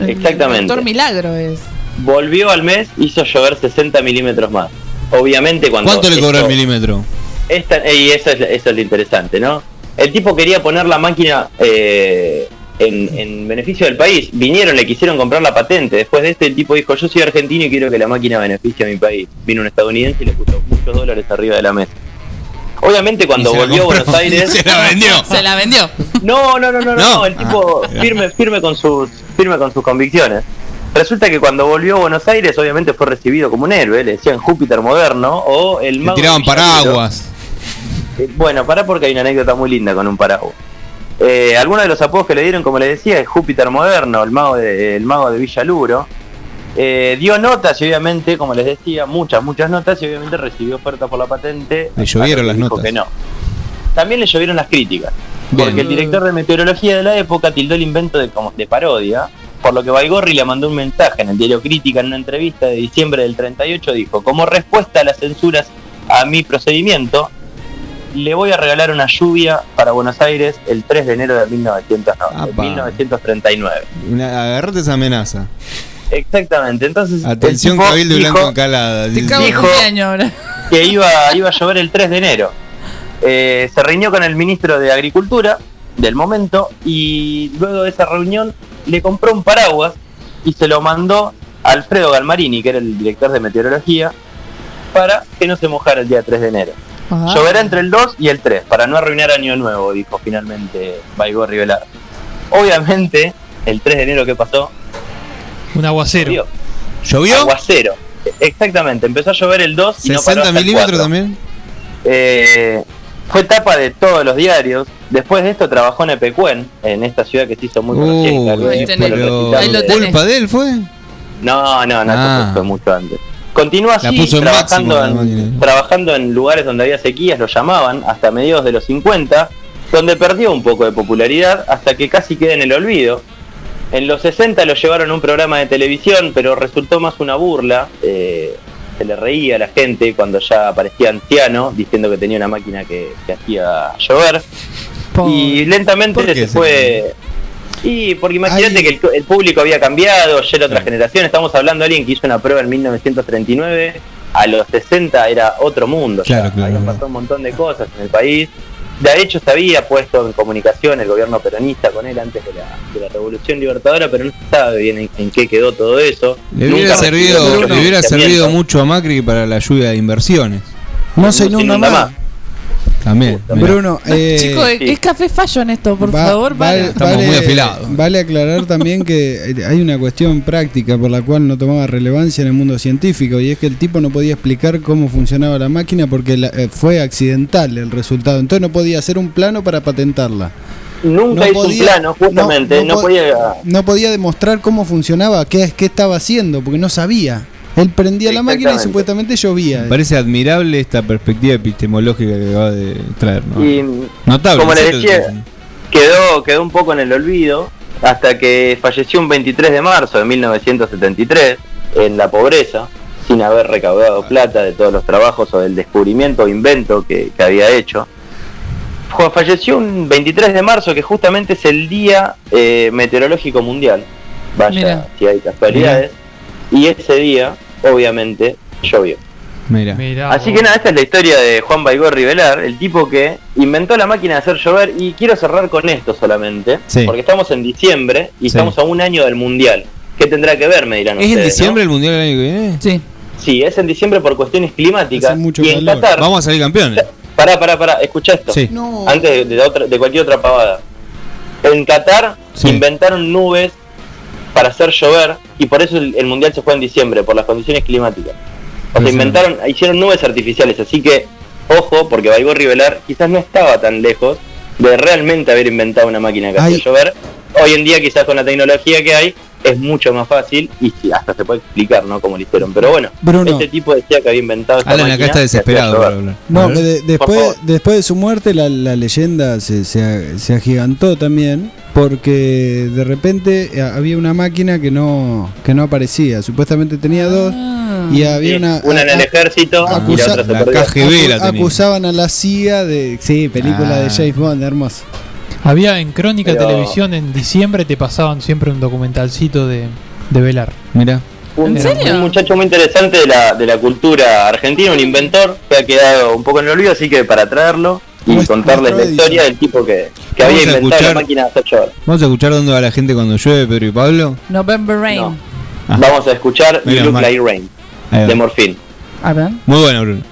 Speaker 7: Exactamente.
Speaker 3: Doctor Milagro es.
Speaker 7: Volvió al mes, hizo llover 60 milímetros más. Obviamente cuando...
Speaker 5: ¿Cuánto le cobró el
Speaker 7: esto-
Speaker 5: milímetro?
Speaker 7: esta, y eso es, eso es lo interesante, ¿no? El tipo quería poner la máquina eh, en, en beneficio del país. Vinieron, le quisieron comprar la patente. Después de este, el tipo dijo, yo soy argentino y quiero que la máquina beneficie a mi país. Vino un estadounidense y le puso muchos dólares arriba de la mesa. Obviamente cuando volvió a. Buenos Aires...
Speaker 5: Se la vendió.
Speaker 3: Se la vendió.
Speaker 7: No, no, no, no, no, el tipo
Speaker 5: Ah,
Speaker 7: firme, firme con sus, firme con sus convicciones. Resulta que cuando volvió a Buenos Aires, obviamente fue recibido como un héroe, le decían Júpiter moderno o el
Speaker 5: Le
Speaker 7: mago
Speaker 5: tiraban paraguas.
Speaker 7: Eh, Bueno, pará porque hay una anécdota muy linda con un paraguas. Eh, algunos de los apodos que le dieron, como le decía, es Júpiter moderno, el mago de, el mago de Villaluro. Eh, dio notas y obviamente, como les decía, muchas, muchas notas y obviamente recibió oferta por la patente.
Speaker 5: Le llovieron las notas.
Speaker 7: que no. También le llovieron las críticas.
Speaker 5: Bien.
Speaker 7: Porque el director de meteorología de la época tildó el invento de, como de parodia, por lo que Baigorri le mandó un mensaje en el diario Crítica en una entrevista de diciembre del 38, dijo, como respuesta a las censuras a mi procedimiento, le voy a regalar una lluvia para Buenos Aires el 3 de enero de 1909,
Speaker 5: Apa.
Speaker 7: 1939.
Speaker 5: Una, agarrate esa amenaza.
Speaker 7: Exactamente, entonces...
Speaker 5: Atención, Cabildo
Speaker 7: dijo
Speaker 5: Blanco Encalada.
Speaker 3: Te cago en
Speaker 7: Dijo-
Speaker 3: ahora.
Speaker 7: que iba, iba a llover el 3 de enero. Eh, se reunió con el ministro de Agricultura del momento y luego de esa reunión le compró un paraguas y se lo mandó a Alfredo Galmarini, que era el director de meteorología, para que no se mojara el día 3 de enero.
Speaker 3: Ah.
Speaker 7: Lloverá entre el 2 y el 3, para no arruinar Año Nuevo, dijo finalmente Baigorri Velar. Obviamente, el 3 de enero que pasó,
Speaker 4: Un aguacero.
Speaker 7: llovió.
Speaker 5: ¿Llovió?
Speaker 7: Aguacero. exactamente, empezó a llover el 2 y no paró
Speaker 5: 60
Speaker 7: hasta el
Speaker 5: milímetros
Speaker 7: 4.
Speaker 5: también.
Speaker 7: Eh, fue tapa de todos los diarios. Después de esto trabajó en Epecuén, en esta ciudad que se hizo muy conocida.
Speaker 5: Uh,
Speaker 7: tal vez
Speaker 5: ahí tenés.
Speaker 7: los
Speaker 5: pero
Speaker 7: recitales de-
Speaker 5: ¿culpa de él fue?
Speaker 7: No, no, no,
Speaker 5: Ah.
Speaker 7: eso fue mucho antes. Continuó
Speaker 5: La
Speaker 7: así, trabajando, en, trabajando en lugares donde había sequías, lo llamaban, hasta mediados de los 50, donde perdió un poco de popularidad hasta que casi queda en el olvido. En los 60 lo llevaron a un programa de televisión, pero resultó más una burla. eh, se le reía a la gente cuando ya aparecía anciano, diciendo que tenía una máquina que, que hacía llover. Y lentamente
Speaker 5: ¿Por qué
Speaker 7: se
Speaker 5: se
Speaker 7: fue. Y porque imagínate que el, el público había cambiado, ya era otra generación. Estamos hablando de alguien que hizo una prueba en 1939. A los 60 era otro mundo.
Speaker 5: Claro,
Speaker 7: ya,
Speaker 5: claro.
Speaker 7: habían pasado un montón de cosas en el país. De hecho, se había puesto en comunicación el gobierno peronista con él antes de la, de la Revolución Libertadora, pero no se sabe bien en, en qué quedó todo eso.
Speaker 5: Le hubiera, servido,
Speaker 7: mucho
Speaker 5: le hubiera servido mucho a Macri para la lluvia de inversiones.
Speaker 6: No se inunda más.
Speaker 5: También.
Speaker 6: Bruno, eh,
Speaker 3: Chicos, es café fallo en esto, por
Speaker 6: Va-
Speaker 3: favor,
Speaker 6: vale,
Speaker 3: para.
Speaker 6: vale- Vale aclarar también que hay una cuestión práctica por la cual no tomaba relevancia en el mundo científico y es que el tipo no podía explicar cómo funcionaba la máquina porque la- eh, fue accidental el resultado. Entonces no podía hacer un plano para patentarla.
Speaker 7: Nunca
Speaker 6: No
Speaker 7: hizo
Speaker 6: podía-
Speaker 7: un plano, justamente. No,
Speaker 6: po-
Speaker 7: podía.
Speaker 6: no podía demostrar cómo funcionaba, qué, qué estaba haciendo, porque no sabía. Él prendía la máquina y supuestamente llovía.
Speaker 5: Me parece admirable esta perspectiva epistemológica que acaba de traer. ¿no?
Speaker 7: Y
Speaker 5: Notable.
Speaker 7: como les decía, quedó, quedó un poco en el olvido hasta que falleció un 23 de marzo de 1973 en la pobreza, sin haber recaudado plata de todos los trabajos o del descubrimiento o invento que, que había hecho. Falleció un 23 de marzo, que justamente es el Día eh, Meteorológico Mundial. Vaya,
Speaker 3: Mira.
Speaker 7: si hay casualidades. Y ese día, obviamente, llovió.
Speaker 5: Mira.
Speaker 7: Así que nada, esta es la historia de Juan Baigorri Velar, el tipo que inventó la máquina de hacer llover. Y quiero cerrar con esto solamente,
Speaker 5: Sí.
Speaker 7: porque estamos en diciembre y
Speaker 5: Sí.
Speaker 7: estamos a un año del mundial. ¿Qué tendrá que ver? Me dirán
Speaker 5: ¿Es en diciembre el mundial del año que viene?
Speaker 3: Sí.
Speaker 7: Sí, es en diciembre por cuestiones climáticas. y en Qatar.
Speaker 5: Vamos a salir campeones.
Speaker 7: Pará, pará, pará, escucha esto.
Speaker 5: Sí.
Speaker 7: Antes de, de otra- de cualquier otra pavada. En Qatar
Speaker 5: Sí.
Speaker 7: inventaron nubes para hacer llover y por eso el, el mundial se fue en diciembre, por las condiciones climáticas. O sea, inventaron, hicieron nubes artificiales, así que, ojo, porque Baigorri Velar quizás no estaba tan lejos de realmente haber inventado una máquina que hacía llover. Hoy en día quizás con la tecnología que hay es mucho más fácil y sí, hasta se puede explicar, ¿no? Cómo lo hicieron. Pero bueno,
Speaker 6: Bruno.
Speaker 7: este tipo decía que había inventado esta
Speaker 5: Alan acá está desesperado por hablar.
Speaker 6: No, que de- después, después de su muerte la, la leyenda se, se, se agigantó también porque de repente eh, había una máquina que no que no aparecía. Supuestamente tenía dos y había
Speaker 7: Sí,
Speaker 6: una...
Speaker 7: una en el ejército y la otra se
Speaker 5: la. KGB la
Speaker 6: acusaban a la CIA de... Sí, película
Speaker 5: Ah.
Speaker 6: de James Bond, hermoso.
Speaker 4: Había en Crónica
Speaker 7: Pero-
Speaker 4: Televisión en diciembre te pasaban siempre un documentalcito de, de Velar.
Speaker 5: Mira.
Speaker 7: Un,
Speaker 3: ¿En serio?
Speaker 7: un muchacho muy interesante de la, de la cultura argentina, un inventor que ha quedado un poco en el olvido, así que para traerlo y contarles la historia del tipo que, que había inventado
Speaker 5: escuchar-
Speaker 7: la máquina de.
Speaker 5: Vamos a escuchar dónde va la gente cuando llueve, Pedro y Pablo.
Speaker 3: November Rain.
Speaker 7: No.
Speaker 5: Ah.
Speaker 7: Vamos a escuchar You
Speaker 5: Menos
Speaker 7: Look. Like Rain de
Speaker 3: ver.
Speaker 5: Muy bueno, Bruno.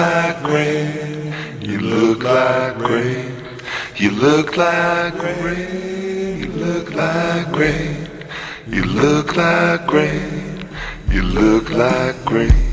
Speaker 8: Like green. You look like green. You look like green. You look like green. You look like green. You look like green.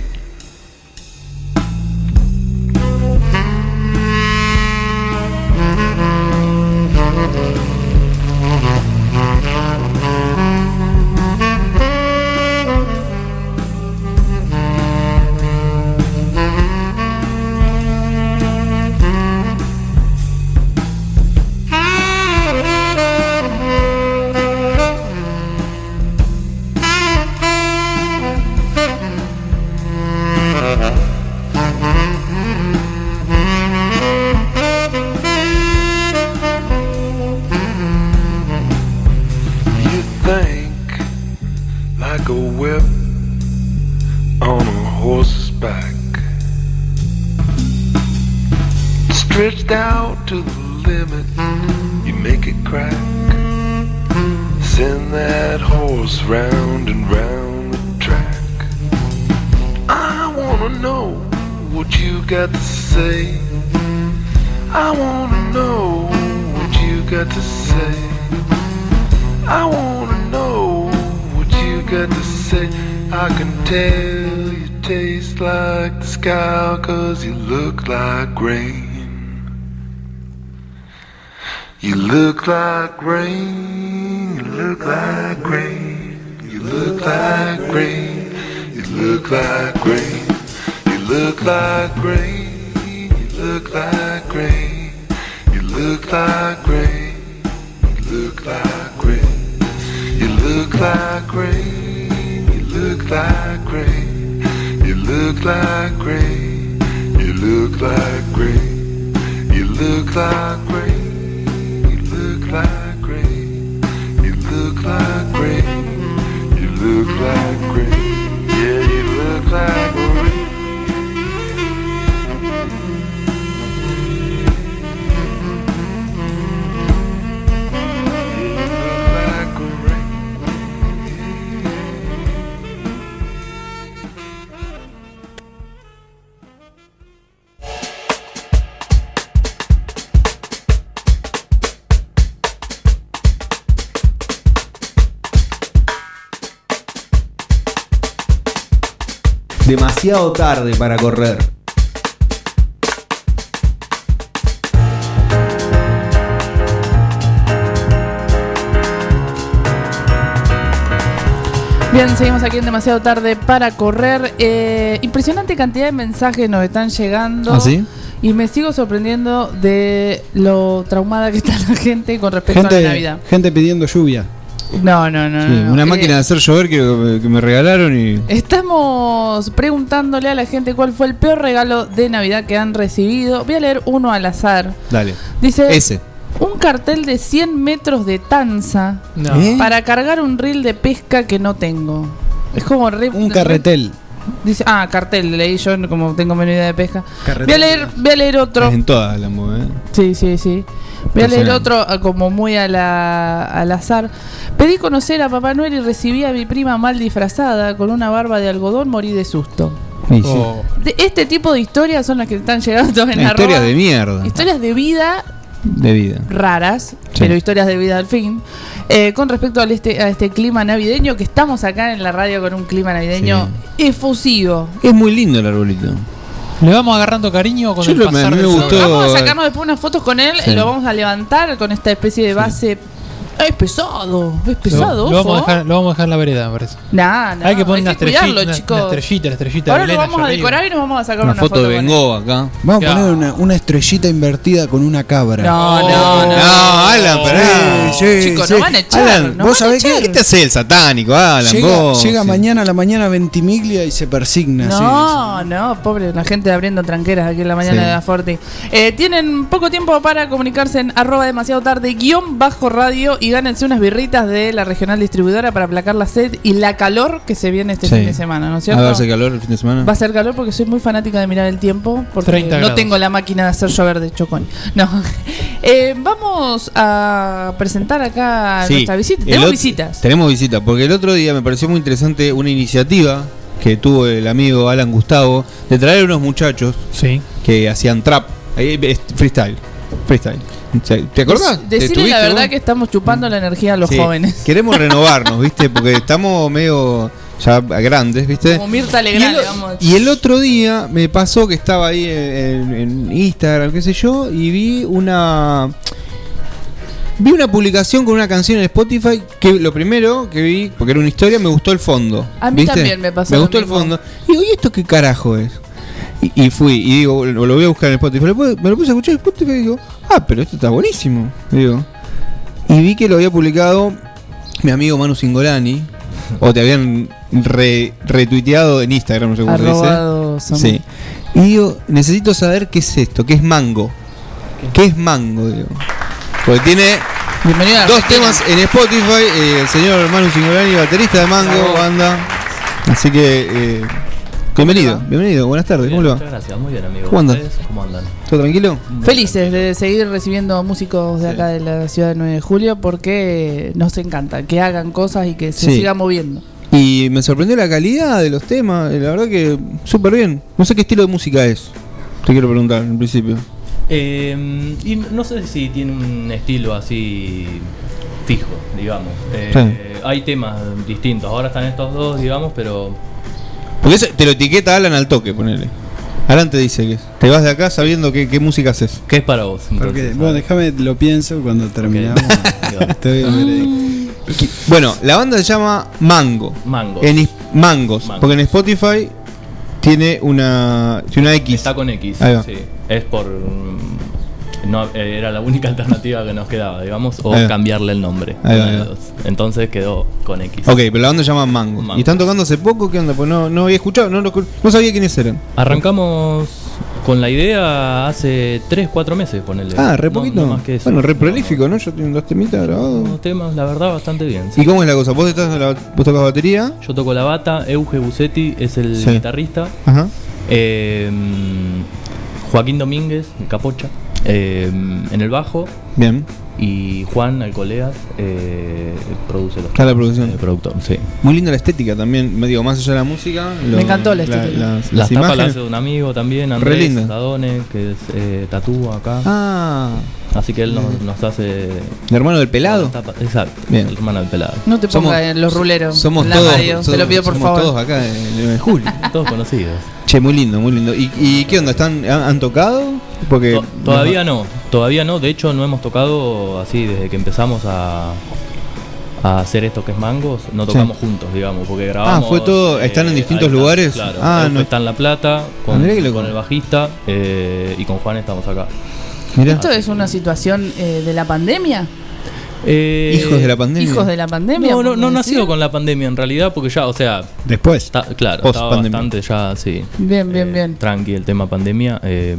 Speaker 2: Demasiado tarde para correr.
Speaker 3: Bien, seguimos aquí en demasiado tarde para correr. Eh, impresionante cantidad de mensajes nos están llegando.
Speaker 5: ¿Ah, sí?
Speaker 3: Y me sigo sorprendiendo de lo traumada que está la gente con respecto a la Navidad.
Speaker 6: gente pidiendo lluvia.
Speaker 3: No, no, no.
Speaker 5: Sí,
Speaker 3: no, no.
Speaker 5: una
Speaker 3: Eh,
Speaker 5: máquina de hacer llover que, que me regalaron y.
Speaker 3: Estamos preguntándole a la gente cuál fue el peor regalo de Navidad que han recibido. Voy a leer uno al azar.
Speaker 5: Dale.
Speaker 3: Dice
Speaker 5: Ese.
Speaker 3: un cartel de 100 metros de tanza
Speaker 5: No. ¿Eh?
Speaker 3: para cargar un reel de pesca que no tengo. Es como re-
Speaker 6: Un carretel.
Speaker 3: Dice, ah, cartel, leí yo como tengo idea de pesca. Voy a leer, voy a leer otro.
Speaker 5: En todas las ¿eh?
Speaker 3: Sí, sí, sí. Voy a leer otro ah, como muy a la- al azar. Pedí conocer a Papá Noel y recibí a mi prima mal disfrazada con una barba de algodón, morí de susto.
Speaker 5: Sí, sí.
Speaker 4: Oh.
Speaker 3: De este tipo de historias son las que están llegando en
Speaker 5: Una historia
Speaker 3: arroba.
Speaker 5: de mierda.
Speaker 3: Historias de vida
Speaker 5: De vida.
Speaker 3: raras, pero historias de vida al fin. Eh, con respecto al este, a este clima navideño, que estamos acá en la radio con un clima navideño efusivo.
Speaker 5: Es muy lindo el arbolito.
Speaker 4: Le vamos agarrando cariño con
Speaker 5: Yo
Speaker 4: el
Speaker 5: lo-
Speaker 4: pasar
Speaker 5: me- me
Speaker 4: del
Speaker 5: gustó.
Speaker 3: Vamos a sacarnos después unas fotos con él
Speaker 5: Sí.
Speaker 3: y lo vamos a levantar con esta especie de base. Es pesado, es pesado.
Speaker 4: Lo, lo vamos a dejar, lo vamos a dejar en la vereda, me parece.
Speaker 3: Nah, nah,
Speaker 4: hay que poner una, estrellita,
Speaker 3: cuidarlo,
Speaker 4: una,
Speaker 3: chicos.
Speaker 4: una estrellita, la estrellita
Speaker 3: Ahora
Speaker 4: de
Speaker 3: lo vamos a decorar y nos vamos a sacar
Speaker 5: Una
Speaker 3: una,
Speaker 5: foto de
Speaker 3: con él.
Speaker 5: Bengo acá.
Speaker 6: Vamos a poner una, una estrellita invertida con una cabra.
Speaker 3: No, no, no.
Speaker 5: No, Alan.
Speaker 6: Sí, sí,
Speaker 3: Chicos,
Speaker 6: sí.
Speaker 3: no van a echar.
Speaker 5: Alan,
Speaker 3: no
Speaker 6: ¿vos sabés qué?
Speaker 3: echar.
Speaker 5: ¿Qué te hace el satánico, Alan?
Speaker 6: Llega,
Speaker 5: vos?
Speaker 6: llega
Speaker 5: Sí.
Speaker 6: mañana a la mañana Ventimiglia y se persigna.
Speaker 3: No, no, pobre, la gente abriendo tranqueras aquí en la mañana
Speaker 5: Sí.
Speaker 3: de la Forti. Eh, tienen poco tiempo para comunicarse en arroba demasiado tarde, guion bajo radio y gánense unas birritas de la regional distribuidora para aplacar la sed y la calor que se viene este
Speaker 5: Sí.
Speaker 3: fin de semana, ¿no es
Speaker 5: ¿Ah,
Speaker 3: cierto?
Speaker 5: va a hacer calor el fin de semana?
Speaker 3: Va a ser calor porque soy muy fanática de mirar el tiempo porque
Speaker 4: 30
Speaker 3: no
Speaker 4: grados.
Speaker 3: tengo la máquina de hacer llover de chocón. No. Eh, vamos a presentar acá
Speaker 5: Sí.
Speaker 3: nuestra visita. Tenemos visitas.
Speaker 5: Tenemos visitas, porque el otro día me pareció muy interesante una iniciativa que tuvo el amigo Alan Gustavo de traer unos muchachos
Speaker 4: Sí.
Speaker 5: que hacían trap, ahí, es freestyle, freestyle. ¿Te acordás?
Speaker 3: Dec- Decirle
Speaker 5: ¿Tuviste
Speaker 3: la verdad
Speaker 5: vos?
Speaker 3: que estamos chupando la energía a los
Speaker 5: Sí.
Speaker 3: jóvenes.
Speaker 5: Queremos renovarnos, ¿viste? Porque estamos medio ya grandes, ¿viste?
Speaker 3: Como Mirta
Speaker 5: Y
Speaker 3: Legrand,
Speaker 5: el,
Speaker 3: le vamos a
Speaker 5: y el otro día me pasó que estaba ahí en, en Instagram, qué sé yo, y vi una. Vi una publicación con una canción en Spotify que lo primero que vi, porque era una historia, me gustó el fondo.
Speaker 3: A mí
Speaker 5: ¿viste?
Speaker 3: también me pasó
Speaker 5: Me gustó el fondo. Y digo, ¿y esto qué carajo es? Y, y fui, y digo, lo, voy a buscar en Spotify. Me lo puse a escuchar en Spotify y digo, ah, pero esto está buenísimo. Digo. Y vi que lo había publicado mi amigo Manu Singolani. O te habían re- retuiteado en Instagram, no sé cómo
Speaker 3: Arrobado
Speaker 5: se dice. Sí. Y digo, necesito saber qué es esto, qué es mango. ¿Qué es mango? Digo. Porque tiene dos temas en Spotify. eh, el señor Manu Singolani, baterista de mango,
Speaker 3: Bravo.
Speaker 5: banda. Así que eh, Bienvenido, bienvenido, buenas tardes, ¿cómo le va?
Speaker 19: Muchas gracias, muy bien, amigo.
Speaker 5: ¿Cómo andan?
Speaker 19: ¿Ustedes ¿Cómo andan?
Speaker 5: ¿Todo tranquilo?
Speaker 3: Felices de seguir recibiendo músicos de acá de la ciudad de 9 de julio porque nos encanta que hagan cosas y que se
Speaker 5: Sí.
Speaker 3: siga moviendo.
Speaker 5: Y me sorprendió la calidad de los temas, eh, la verdad que súper bien. No sé qué estilo de música es, te quiero preguntar en principio.
Speaker 19: Eh, y no sé si tiene un estilo así fijo, digamos. Eh,
Speaker 5: Sí.
Speaker 19: Hay temas distintos. Ahora están estos dos, digamos, pero
Speaker 5: Porque eso te lo etiqueta Alan al toque, ponele. Alan te dice que te vas de acá sabiendo qué, qué música haces.
Speaker 19: ¿qué es para vos?
Speaker 6: Porque, bueno, déjame, lo pienso cuando terminamos. Estoy veredicto.
Speaker 5: Bueno, la banda se llama Mango.
Speaker 19: Mangos.
Speaker 5: En Mangos.
Speaker 19: Mangos.
Speaker 5: Porque en Spotify tiene una, tiene una X.
Speaker 19: Está con X,
Speaker 5: Ahí va.
Speaker 19: sí. Es por. No, eh, era la única alternativa que nos quedaba, digamos, o
Speaker 5: Ahí va.
Speaker 19: cambiarle el nombre.
Speaker 5: Ahí va, ahí va.
Speaker 19: Entonces quedó con X.
Speaker 5: Ok, pero la banda se llama Mango. ¿Y están tocando hace poco? ¿Qué onda? Pues no, no había escuchado, no, lo- no sabía quiénes eran.
Speaker 19: Arrancamos con la idea hace 3, 4 meses, ponele.
Speaker 5: Ah, re
Speaker 19: No-
Speaker 5: poquito.
Speaker 19: no más que eso.
Speaker 5: Bueno, re prolífico, ¿no? Yo tengo dos temitas grabados.
Speaker 19: Temas, la verdad, bastante bien. sí.
Speaker 5: ¿Y cómo es la cosa? ¿Vos, estás la, vos tocas batería?
Speaker 19: Yo toco la bata, Euge Bucetti es el
Speaker 5: Sí.
Speaker 19: guitarrista.
Speaker 5: Ajá.
Speaker 19: Eh, Joaquín Domínguez, Capocha, eh, en el bajo.
Speaker 5: Bien.
Speaker 19: Y Juan Alcoleas eh, produce los
Speaker 5: la producción.
Speaker 19: El productor, sí.
Speaker 5: Muy linda la estética también, me digo, más allá de la música. lo-
Speaker 3: Me encantó la estética.
Speaker 5: las,
Speaker 19: Las
Speaker 5: las
Speaker 19: tapas las hace un amigo también,
Speaker 5: Re
Speaker 19: Andrés. Dadone, que es eh, tatúa acá.
Speaker 5: Ah.
Speaker 19: Así que él nos, nos hace.
Speaker 5: ¿El hermano del pelado?
Speaker 19: Exacto,
Speaker 5: Bien.
Speaker 19: el hermano del pelado.
Speaker 3: No te
Speaker 5: Somos-
Speaker 3: pongas en los ruleros.
Speaker 5: Somos
Speaker 3: en la
Speaker 5: todos,
Speaker 3: radio, te
Speaker 5: somos-
Speaker 3: lo pido por
Speaker 5: somos
Speaker 3: favor.
Speaker 5: todos acá en el 9 de julio.
Speaker 19: Todos conocidos.
Speaker 5: Che, muy lindo, muy lindo. ¿Y, y qué onda? ¿Están, han, han tocado? Porque
Speaker 19: To- Todavía no, todavía no. De hecho, no hemos tocado así desde que empezamos a, a hacer esto que es Mangos. No
Speaker 5: Sí.
Speaker 19: tocamos juntos, digamos, porque grabamos.
Speaker 5: Ah, fue todo- ¿están en distintos
Speaker 19: está,
Speaker 5: lugares?
Speaker 19: Claro.
Speaker 5: Ah, no.
Speaker 19: está en La Plata con,
Speaker 5: mirá
Speaker 19: el bajista eh, y con Juan estamos acá.
Speaker 3: ¿Esto es una situación eh, de la pandemia?
Speaker 19: Eh,
Speaker 5: Hijos de la pandemia.
Speaker 3: ¿Hijos de la pandemia?
Speaker 19: No, no, no
Speaker 3: decir?
Speaker 19: con la pandemia en realidad, porque ya, o sea.
Speaker 6: Después.
Speaker 19: claro,
Speaker 5: Post
Speaker 19: estaba bastante ya, sí.
Speaker 3: Bien, bien, bien.
Speaker 19: Tranqui el tema pandemia. eh,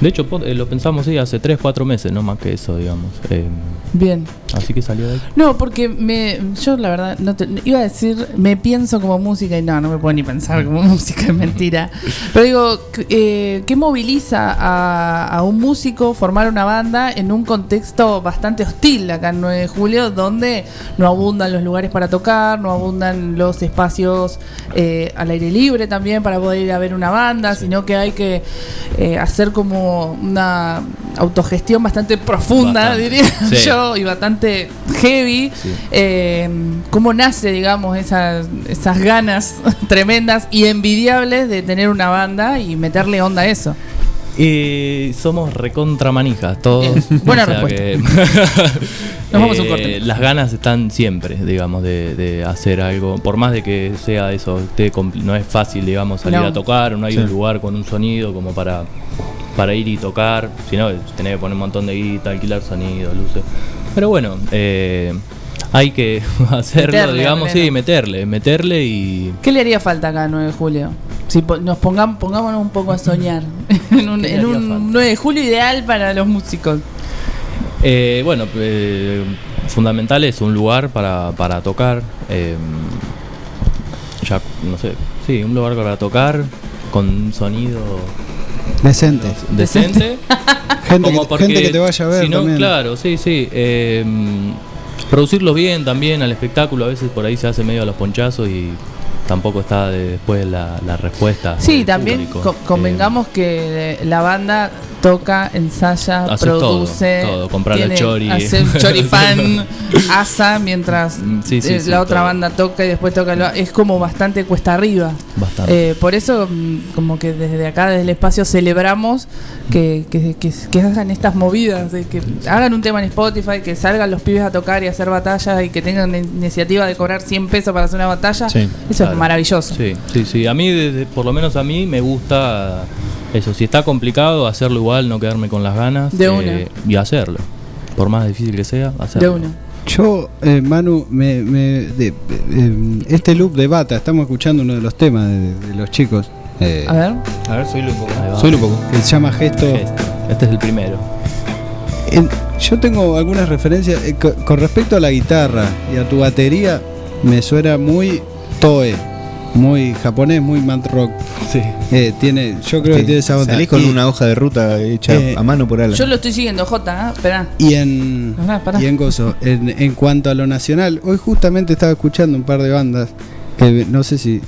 Speaker 19: de hecho, eh, lo pensamos sí, hace 3, 4 meses, no más que eso, digamos. eh,
Speaker 3: Bien.
Speaker 19: así que salió de ahí.
Speaker 3: No, porque me, yo la verdad no te- iba a decir me pienso como música y no, no me puedo ni pensar como música, es mentira. Pero digo, eh, ¿qué moviliza a, a un músico formar una banda en un contexto bastante hostil acá en 9 de julio, donde no abundan los lugares para tocar, no abundan los espacios eh, al aire libre también para poder ir a ver una banda, sino que hay que eh, hacer como una autogestión bastante profunda,
Speaker 19: Bastante.
Speaker 3: diría
Speaker 19: Sí.
Speaker 3: yo, y bastante heavy. Eh, ¿Cómo nace, digamos, esas, esas ganas tremendas y envidiables de tener una banda y meterle onda a eso?
Speaker 19: Y somos recontra manijas, todos.
Speaker 3: Buena respuesta.
Speaker 19: que-
Speaker 3: Nos vamos a un
Speaker 19: Eh,
Speaker 3: corte.
Speaker 19: Las ganas están siempre, digamos, de, de hacer algo. Por más de que sea eso, esté no es fácil, digamos, salir
Speaker 3: No.
Speaker 19: a tocar, no hay
Speaker 5: Sí.
Speaker 19: un lugar con un sonido como para, para ir y tocar. Si no, tenés que poner un montón de guita, alquilar sonido, luces. Pero bueno, eh, hay que hacerlo,
Speaker 3: Meterle,
Speaker 19: digamos,
Speaker 3: pleno.
Speaker 19: sí, meterle, meterle y
Speaker 3: ¿Qué le haría falta acá el 9 de julio? Si po- nos pongamos, pongámonos un poco a soñar en un,
Speaker 19: ¿Qué le
Speaker 3: en
Speaker 19: haría
Speaker 3: un
Speaker 19: falta?
Speaker 3: 9 de julio ideal para los músicos.
Speaker 19: Eh, bueno, eh, fundamental es un lugar para, para tocar. eh, ya, no sé, sí, un lugar para tocar con un sonido
Speaker 6: Decente.
Speaker 19: decente.
Speaker 6: Gente,
Speaker 19: como
Speaker 6: que,
Speaker 19: porque
Speaker 6: gente que te vaya a ver
Speaker 19: si no. Claro, sí, sí. eh, producirlos bien también al espectáculo. A veces por ahí se hace medio a los ponchazos y tampoco está de- después la, la respuesta.
Speaker 3: Sí, también co- convengamos que la banda toca, ensaya,
Speaker 19: Hace
Speaker 3: produce,
Speaker 19: todo, todo, el chori.
Speaker 3: hace un choripán, asa mientras
Speaker 19: Mm, sí, sí,
Speaker 3: eh,
Speaker 19: sí,
Speaker 3: la otra
Speaker 19: todo.
Speaker 3: banda toca y después toca lo- es como bastante cuesta arriba.
Speaker 19: Bastante.
Speaker 3: Eh, por eso mm, como que desde acá, desde el espacio celebramos que, que, que- que hagan estas movidas, de que hagan un tema en Spotify, que salgan los pibes a tocar y a hacer batallas y que tengan la iniciativa de cobrar 100 pesos para hacer una batalla. Eso
Speaker 19: claro.
Speaker 3: es maravilloso.
Speaker 19: Sí, sí, sí. A mí, desde- por lo menos a mí, me gusta eso. Si está complicado, hacerlo igual, no quedarme con las ganas. eh,
Speaker 3: De una.
Speaker 19: Y hacerlo. Por más difícil que sea, hacerlo.
Speaker 6: Yo, eh, Manu, me, me- de- eh, este loop de bata, estamos escuchando uno de los temas de, de los chicos. eh,
Speaker 3: A ver.
Speaker 5: A ver, soy un poco.
Speaker 19: Ahí va.
Speaker 6: Soy un poco. Que se llama Gesto.
Speaker 19: Gesto. Este es el primero.
Speaker 6: En- yo tengo algunas referencias eh, co- con respecto a la guitarra y a tu batería, me suena muy Toe. Muy japonés, muy mad rock.
Speaker 19: Sí.
Speaker 6: Eh, tiene, yo creo que tiene esa onda.
Speaker 5: Salís con
Speaker 6: Y-
Speaker 5: una hoja de ruta hecha
Speaker 6: Eh,
Speaker 5: a mano por ala.
Speaker 3: Yo lo estoy siguiendo, Jota, ¿eh? Esperá.
Speaker 6: Y en,
Speaker 3: Pará, pará.
Speaker 6: y en Gozo, en, en cuanto a lo nacional, hoy justamente estaba escuchando un par de bandas que no sé si.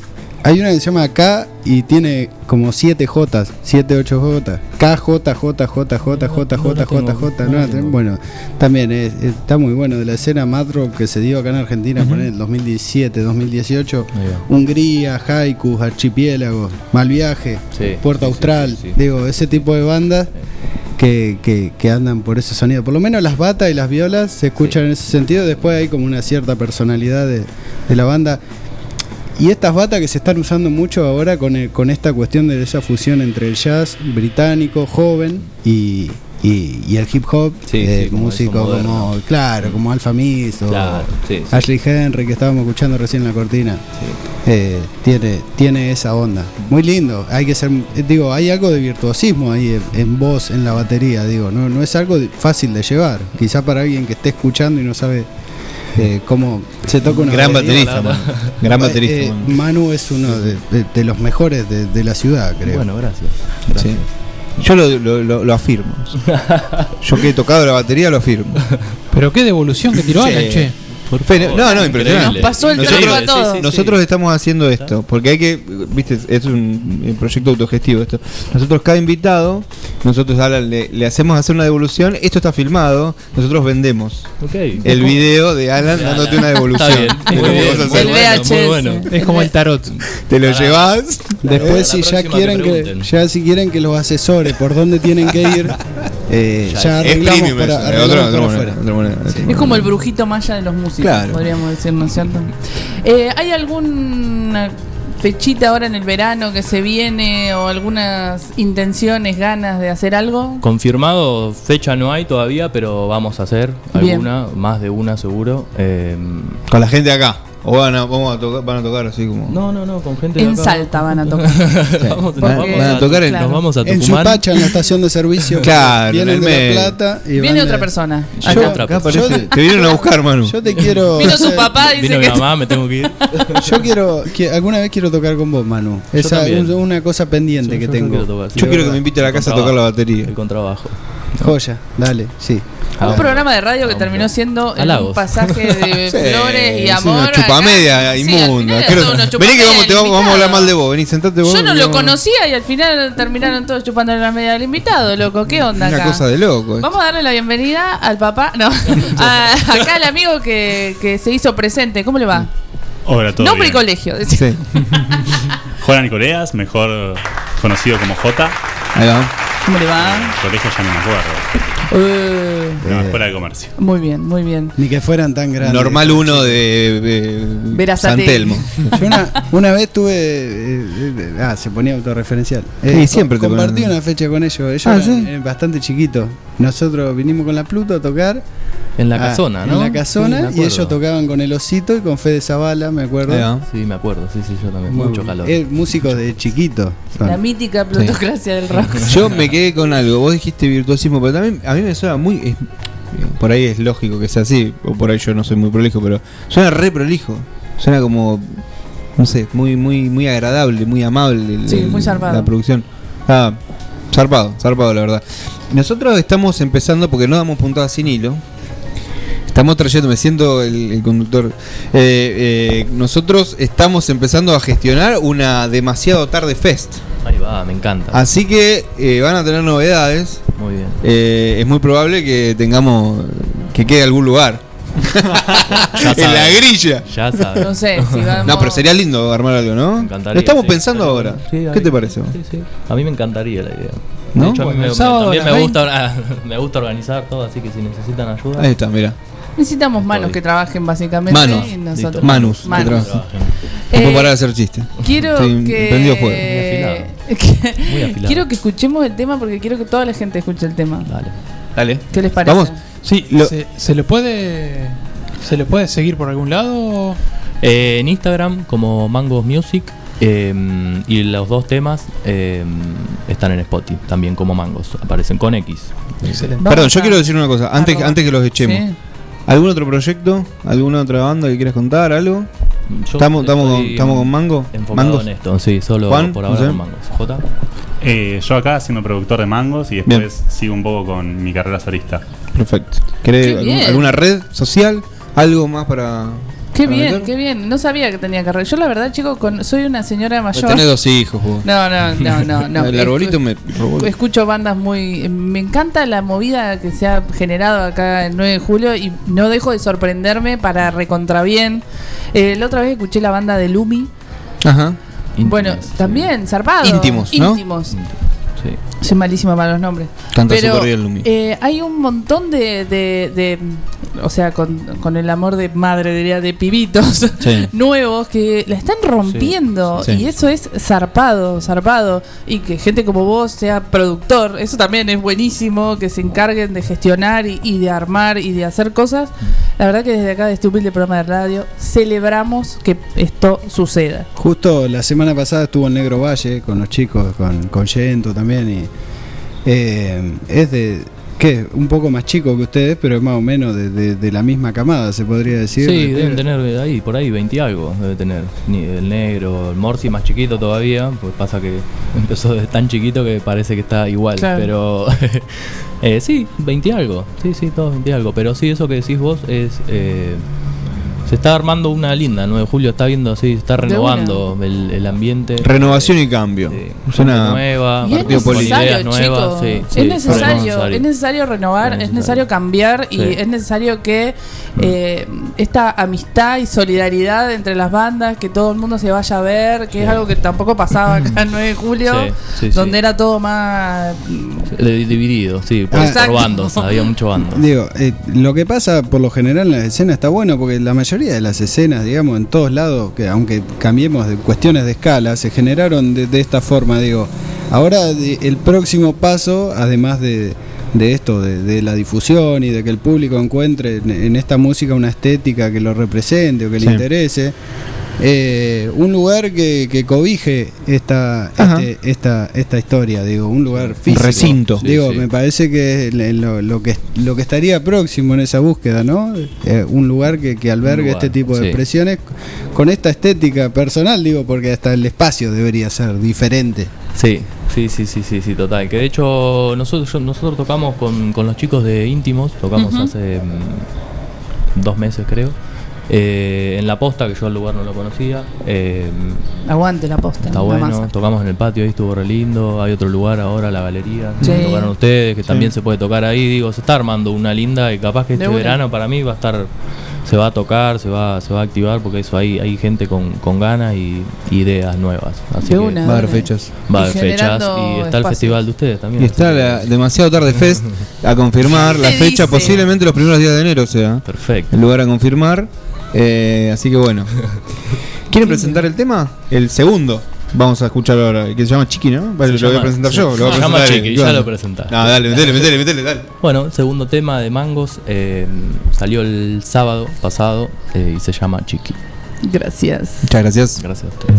Speaker 6: Hay una que se llama K y tiene como 7 J, 7, 8 J. K, J, J, J, J, J, J, J, J. Bueno, también es- está muy bueno de la escena mad rock que se dio acá en Argentina por el 2017, 2018. Hungría, Haiku, Archipiélago, Mal Viaje, Puerto Austral. Digo, ese tipo de bandas que, que- que andan por ese sonido. Por lo menos las batas y las violas se escuchan en ese sentido. Después hay como una cierta personalidad de, de la banda. Y estas batas que se están usando mucho ahora con, el- con esta cuestión de esa fusión entre el jazz británico, joven, y, y- y el hip hop,
Speaker 19: Sí,
Speaker 6: eh,
Speaker 19: sí, como
Speaker 6: músico como, claro, como Alfa Mist o
Speaker 19: Claro, sí, sí.
Speaker 6: Ashley Henry que estábamos escuchando recién en la cortina. Eh, tiene, tiene esa onda. Muy lindo. Hay que ser, eh, digo, hay algo de virtuosismo ahí en, en voz, en la batería, digo, no, no es algo fácil de llevar. Quizá para alguien que esté escuchando y no sabe eh, cómo se toca una
Speaker 5: Gran baterista, Manu. Gran
Speaker 6: Eh,
Speaker 5: baterista,
Speaker 6: eh,
Speaker 5: Manu.
Speaker 6: Manu es uno de, de- de los mejores de, de la ciudad, creo.
Speaker 19: Bueno, gracias.
Speaker 5: Sí. Yo lo, lo- lo- lo afirmo. Yo que he tocado la batería lo afirmo.
Speaker 4: Pero qué devolución que tiró
Speaker 5: Sí.
Speaker 4: Alan, che.
Speaker 5: No, no, impresionante.
Speaker 3: Nos pasó el
Speaker 5: nosotros,
Speaker 3: a todos.
Speaker 5: nosotros estamos haciendo esto, porque hay que, viste, esto es un, proyecto autogestivo esto. Nosotros cada invitado, nosotros a Alan le, le hacemos hacer una devolución, esto está filmado, nosotros vendemos el video de Alan dándote una devolución.
Speaker 19: Está bien. Muy bien, muy muy bueno.
Speaker 4: Es como el tarot.
Speaker 5: Te lo llevas.
Speaker 6: Después, si ya quieren que, ya si quieren que los asesore por dónde tienen que ir, eh,
Speaker 5: Ya,
Speaker 6: ya
Speaker 5: es
Speaker 6: arreglamos para, arreglamos para afuera.
Speaker 5: manera,
Speaker 3: como el brujito maya de los músicos,
Speaker 5: Claro.
Speaker 3: podríamos decir, ¿no es cierto? Eh, ¿Hay alguna fechita ahora en el verano que se viene o algunas intenciones, ganas de hacer algo?
Speaker 19: Confirmado, fecha no hay todavía, pero vamos a hacer
Speaker 3: Bien.
Speaker 19: alguna, más de una seguro. Eh,
Speaker 5: Con la gente de acá. O van a, vamos a tocar, van a tocar así como.
Speaker 19: no, no, no, con gente de
Speaker 3: En
Speaker 19: acá.
Speaker 3: Salta van a tocar.
Speaker 19: vamos,
Speaker 5: Van-
Speaker 19: nos
Speaker 5: van a tocar en-
Speaker 19: nos vamos a
Speaker 6: En
Speaker 19: Tucumán.
Speaker 6: Supacha, en la estación de servicio.
Speaker 5: Claro,
Speaker 6: vienen
Speaker 5: en el
Speaker 6: de
Speaker 5: medio.
Speaker 6: La Plata. Y
Speaker 3: Viene otra
Speaker 6: de-
Speaker 3: persona.
Speaker 19: Yo-
Speaker 3: acá.
Speaker 19: otra
Speaker 5: Acá
Speaker 19: persona.
Speaker 5: te vinieron a buscar, Manu.
Speaker 6: Yo te quiero.
Speaker 3: Vino su papá, dice
Speaker 19: Vino mi
Speaker 3: que
Speaker 19: mamá, me tengo que ir.
Speaker 6: Yo quiero. que- alguna vez quiero tocar con vos, Manu. Esa es una cosa pendiente
Speaker 19: Sí,
Speaker 6: que
Speaker 19: yo
Speaker 6: tengo.
Speaker 19: quiero tocar.
Speaker 5: Yo quiero que me invite a la casa a tocar la batería.
Speaker 19: El contrabajo.
Speaker 6: Joya, dale, sí.
Speaker 3: Un programa de radio que terminó siendo en un pasaje de
Speaker 5: Sí,
Speaker 3: flores y
Speaker 5: es
Speaker 3: amor.
Speaker 5: una chupamedia
Speaker 3: acá. Sí,
Speaker 5: inmunda.
Speaker 3: una
Speaker 5: Vení que vamos, te vamos, vamos a hablar mal de vos. Vení, sentate vos.
Speaker 3: Yo no lo
Speaker 5: vamos-
Speaker 3: conocía y al final terminaron todos chupando la media del invitado, loco. ¿Qué onda
Speaker 5: Una
Speaker 3: acá?
Speaker 5: cosa de loco. esto.
Speaker 3: Vamos a darle la bienvenida al papá, no, a- acá al amigo que, que se hizo presente. ¿Cómo le va?
Speaker 20: Hola, todo
Speaker 3: Nombre y colegio.
Speaker 5: Sí.
Speaker 20: Juan Nicoleas, mejor conocido como J.
Speaker 5: Ahí va.
Speaker 3: ¿Cómo le va?
Speaker 20: Colegio ya no me acuerdo.
Speaker 3: Eh,
Speaker 20: No, escuela de comercio.
Speaker 3: muy bien, muy bien.
Speaker 6: Ni que fueran tan grandes.
Speaker 5: Normal uno de, de San
Speaker 3: Verazategui.
Speaker 5: Telmo.
Speaker 6: Yo una, una vez tuve. eh, eh, ah, se ponía autorreferencial. Eh,
Speaker 5: Sí, siempre te
Speaker 6: Compartí
Speaker 5: ponen-
Speaker 6: una fecha con ellos. Ellos
Speaker 5: Ah,
Speaker 6: eran,
Speaker 5: ¿sí?
Speaker 6: eh, bastante chiquitos. Nosotros vinimos con la Pluto a tocar.
Speaker 19: En la
Speaker 6: ah,
Speaker 19: casona, ¿no?
Speaker 6: En la casona. y ellos tocaban con el Osito y con Fede Zavala, me acuerdo.
Speaker 19: Sí, me acuerdo, sí, sí, yo también.
Speaker 6: Muy-
Speaker 19: Mucho calor.
Speaker 6: eh, músicos de chiquito. son.
Speaker 3: La mítica plutocracia del rock.
Speaker 5: Yo me quedé con algo. Vos dijiste virtuosismo, pero también a mí me suena muy. es- por ahí es lógico que sea así, o por ahí yo no soy muy prolijo, pero suena re prolijo. Suena como. No sé, muy muy muy agradable, muy amable. el-
Speaker 3: Sí,
Speaker 5: el-
Speaker 3: muy zarpado.
Speaker 5: La producción. Ah, zarpado, zarpado, la verdad. Nosotros estamos empezando porque no damos puntadas sin hilo. Estamos trayendo, me siento el, el conductor. Eh, eh, nosotros estamos empezando a gestionar una demasiado tarde fest.
Speaker 19: Ahí va, me encanta.
Speaker 5: Así que eh, van a tener novedades.
Speaker 19: Muy bien.
Speaker 5: Eh, es muy probable que tengamos que quede algún lugar. En la grilla.
Speaker 19: Ya sabes.
Speaker 3: No sé si vamos.
Speaker 5: No, pero sería lindo armar algo, ¿no?
Speaker 19: Me encantaría,
Speaker 5: Lo estamos
Speaker 19: sí.
Speaker 5: pensando ahora.
Speaker 19: Sí,
Speaker 5: ¿Qué te parece?
Speaker 19: Sí, sí. A mí me encantaría la idea.
Speaker 5: ¿No?
Speaker 19: De hecho, a mí me- también me gusta, me gusta organizar todo, así que si necesitan ayuda.
Speaker 5: Ahí está, mira.
Speaker 3: Necesitamos manos que trabajen básicamente.
Speaker 5: Manos.
Speaker 3: y nosotros-
Speaker 5: Manus. que
Speaker 3: Manos.
Speaker 5: trabajen.
Speaker 3: Eh,
Speaker 5: No puedo parar de hacer chistes.
Speaker 3: Quiero
Speaker 5: Estoy
Speaker 3: que.
Speaker 5: prendido fuego.
Speaker 3: que-
Speaker 19: Muy afilado.
Speaker 3: quiero que escuchemos el tema porque quiero que toda la gente escuche el tema.
Speaker 19: Dale.
Speaker 5: Dale.
Speaker 3: ¿Qué les parece?
Speaker 5: Vamos.
Speaker 4: Sí,
Speaker 5: Lo-
Speaker 4: se, se le puede. ¿Se le puede seguir por algún lado?
Speaker 19: Eh, en Instagram como Mangos Music eh, y los dos temas eh, están en Spotify también como Mangos, aparecen con X.
Speaker 4: Excelente.
Speaker 5: Perdón,
Speaker 3: Vamos
Speaker 5: yo
Speaker 3: a-
Speaker 5: quiero decir una cosa. Antes,
Speaker 3: arroba.
Speaker 5: antes que los echemos.
Speaker 3: Sí.
Speaker 5: ¿Algún otro proyecto? ¿Alguna otra banda que quieras contar? ¿Algo?
Speaker 19: Yo
Speaker 5: ¿Estamos, estamos con Mango?
Speaker 19: Enfocado
Speaker 5: ¿Mangos?
Speaker 19: en esto, sí, solo
Speaker 5: Juan,
Speaker 19: por
Speaker 5: no
Speaker 19: ahora
Speaker 5: sé.
Speaker 19: con mangos. J.
Speaker 20: Eh, yo acá siendo productor de mangos y después sigo un poco con mi carrera solista.
Speaker 5: Perfecto. ¿Querés algún- alguna red social? ¿Algo más para.?
Speaker 3: Qué
Speaker 5: para
Speaker 3: bien,
Speaker 5: meter?
Speaker 3: qué bien. No sabía que tenía carrera. Yo la verdad, chicos, con, soy una señora mayor.
Speaker 5: Tenés dos hijos, vos.
Speaker 3: No, no, no, no, no.
Speaker 5: El arbolito me robó.
Speaker 3: Escucho bandas muy... Me encanta la movida que se ha generado acá el 9 de julio y no dejo de sorprenderme para recontra bien. Eh, la otra vez escuché la banda de Lumi.
Speaker 5: Ajá.
Speaker 3: Bueno, también, zarpado.
Speaker 5: Íntimos, ¿no?
Speaker 3: Íntimos.
Speaker 19: Sí.
Speaker 3: Soy malísima para los nombres.
Speaker 5: Canta
Speaker 3: Pero
Speaker 5: bien Lumi.
Speaker 3: eh, hay un montón de, de- de- o sea, con, con el amor de madre, diría, de pibitos
Speaker 5: Sí.
Speaker 3: nuevos que la están rompiendo.
Speaker 5: Sí. Sí.
Speaker 3: Y eso es zarpado, zarpado. Y que gente como vos sea productor, eso también es buenísimo, que se encarguen de gestionar y, y de armar y de hacer cosas. La verdad que desde acá, de este humilde programa de radio, celebramos que esto suceda.
Speaker 6: Justo la semana pasada estuvo en Negro Valle con los chicos, con, con Yento también. Y, eh, es de. ¿Qué? Un poco más chico que ustedes, pero es más o menos de, de- de la misma camada, se podría decir.
Speaker 19: Sí,
Speaker 6: De-
Speaker 19: deben tener ahí, por ahí, 20 y algo. Debe tener. Ni el negro, el Morsi más chiquito todavía. Pues pasa que empezó desde tan chiquito que parece que está igual.
Speaker 3: Claro.
Speaker 19: Pero. eh, sí, 20 y algo. Sí, sí, todos 20 y algo. Pero sí, eso que decís vos es. eh, se está armando una linda. 9 de julio está viendo así, se está renovando el, el ambiente.
Speaker 5: Renovación y cambio.
Speaker 19: Suena nueva,
Speaker 3: Y
Speaker 19: partido
Speaker 3: necesario,
Speaker 19: nuevas. sí, sí,
Speaker 3: es necesario,
Speaker 19: necesario.
Speaker 3: es necesario renovar, es necesario cambiar y
Speaker 19: Sí.
Speaker 3: es necesario que eh, esta amistad y solidaridad entre las bandas, que todo el mundo se vaya a ver, que es algo que tampoco pasaba acá el 9 de julio,
Speaker 19: Sí, sí, sí.
Speaker 3: donde era todo más...
Speaker 19: Dividido, sí, por,
Speaker 6: Ah.
Speaker 19: bandos, había mucho bando.
Speaker 6: Digo, eh, lo que pasa por lo general en las escenas está bueno porque la mayoría de las escenas, digamos, en todos lados, que aunque cambiemos de cuestiones de escala, se generaron de, de esta forma. Digo, ahora de- el próximo paso, además de, de esto, de, de la difusión y de que el público encuentre en, en esta música una estética que lo represente o que
Speaker 5: Sí.
Speaker 6: le interese. Eh, un lugar que, que cobije esta, este- esta, esta historia, digo, un lugar físico.
Speaker 5: recinto.
Speaker 6: Digo,
Speaker 5: Sí, sí.
Speaker 6: me parece que le- lo, lo que lo que estaría próximo en esa búsqueda, ¿no? Eh, un lugar que, que albergue
Speaker 19: lugar,
Speaker 6: este tipo de
Speaker 19: sí.
Speaker 6: expresiones con esta estética personal, digo, porque hasta el espacio debería ser diferente.
Speaker 19: Sí, sí, sí, sí, sí, sí, total. Que de hecho nosotros yo- nosotros tocamos con, con los chicos de íntimos, tocamos hace mm, dos meses creo. Eh, en la posta, que yo al lugar no lo conocía. eh,
Speaker 3: Aguante la posta.
Speaker 19: está bueno,
Speaker 3: masa.
Speaker 19: tocamos en el patio, ahí estuvo re lindo. Hay otro lugar ahora, la galería.
Speaker 3: Sí.
Speaker 19: que Tocaron ustedes, que
Speaker 3: Sí.
Speaker 19: también se puede tocar ahí. Digo, se está armando una linda y capaz que este verano para mí va a estar se va a tocar, se va, se va a activar porque eso hay, hay gente con, con ganas y ideas nuevas. Así
Speaker 3: De
Speaker 19: que
Speaker 3: una,
Speaker 5: Va a haber fechas.
Speaker 19: Va a haber fechas y está el festival de ustedes también.
Speaker 5: Y está la demasiado tarde Fest a confirmar
Speaker 3: ¿Qué
Speaker 5: la fecha,
Speaker 3: dice?
Speaker 5: posiblemente los primeros días de enero, o sea.
Speaker 19: Perfecto.
Speaker 5: El lugar a confirmar. Eh, así que bueno. ¿Quieren presentar el tema? El segundo. Vamos a escuchar ahora, que se llama Chiqui, ¿no? Vale, lo voy a presentar
Speaker 19: se-
Speaker 5: yo. Lo voy a
Speaker 19: se llama Chiqui, ya
Speaker 5: ¿Qué
Speaker 19: lo presentás.
Speaker 5: No, dale, metele, metele, metele, dale.
Speaker 19: Bueno, segundo tema de Mangos eh, salió el sábado pasado eh, y se llama Chiqui.
Speaker 3: Gracias.
Speaker 5: Muchas gracias.
Speaker 19: Gracias a ustedes.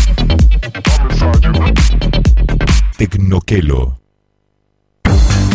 Speaker 21: Tecnoquelo.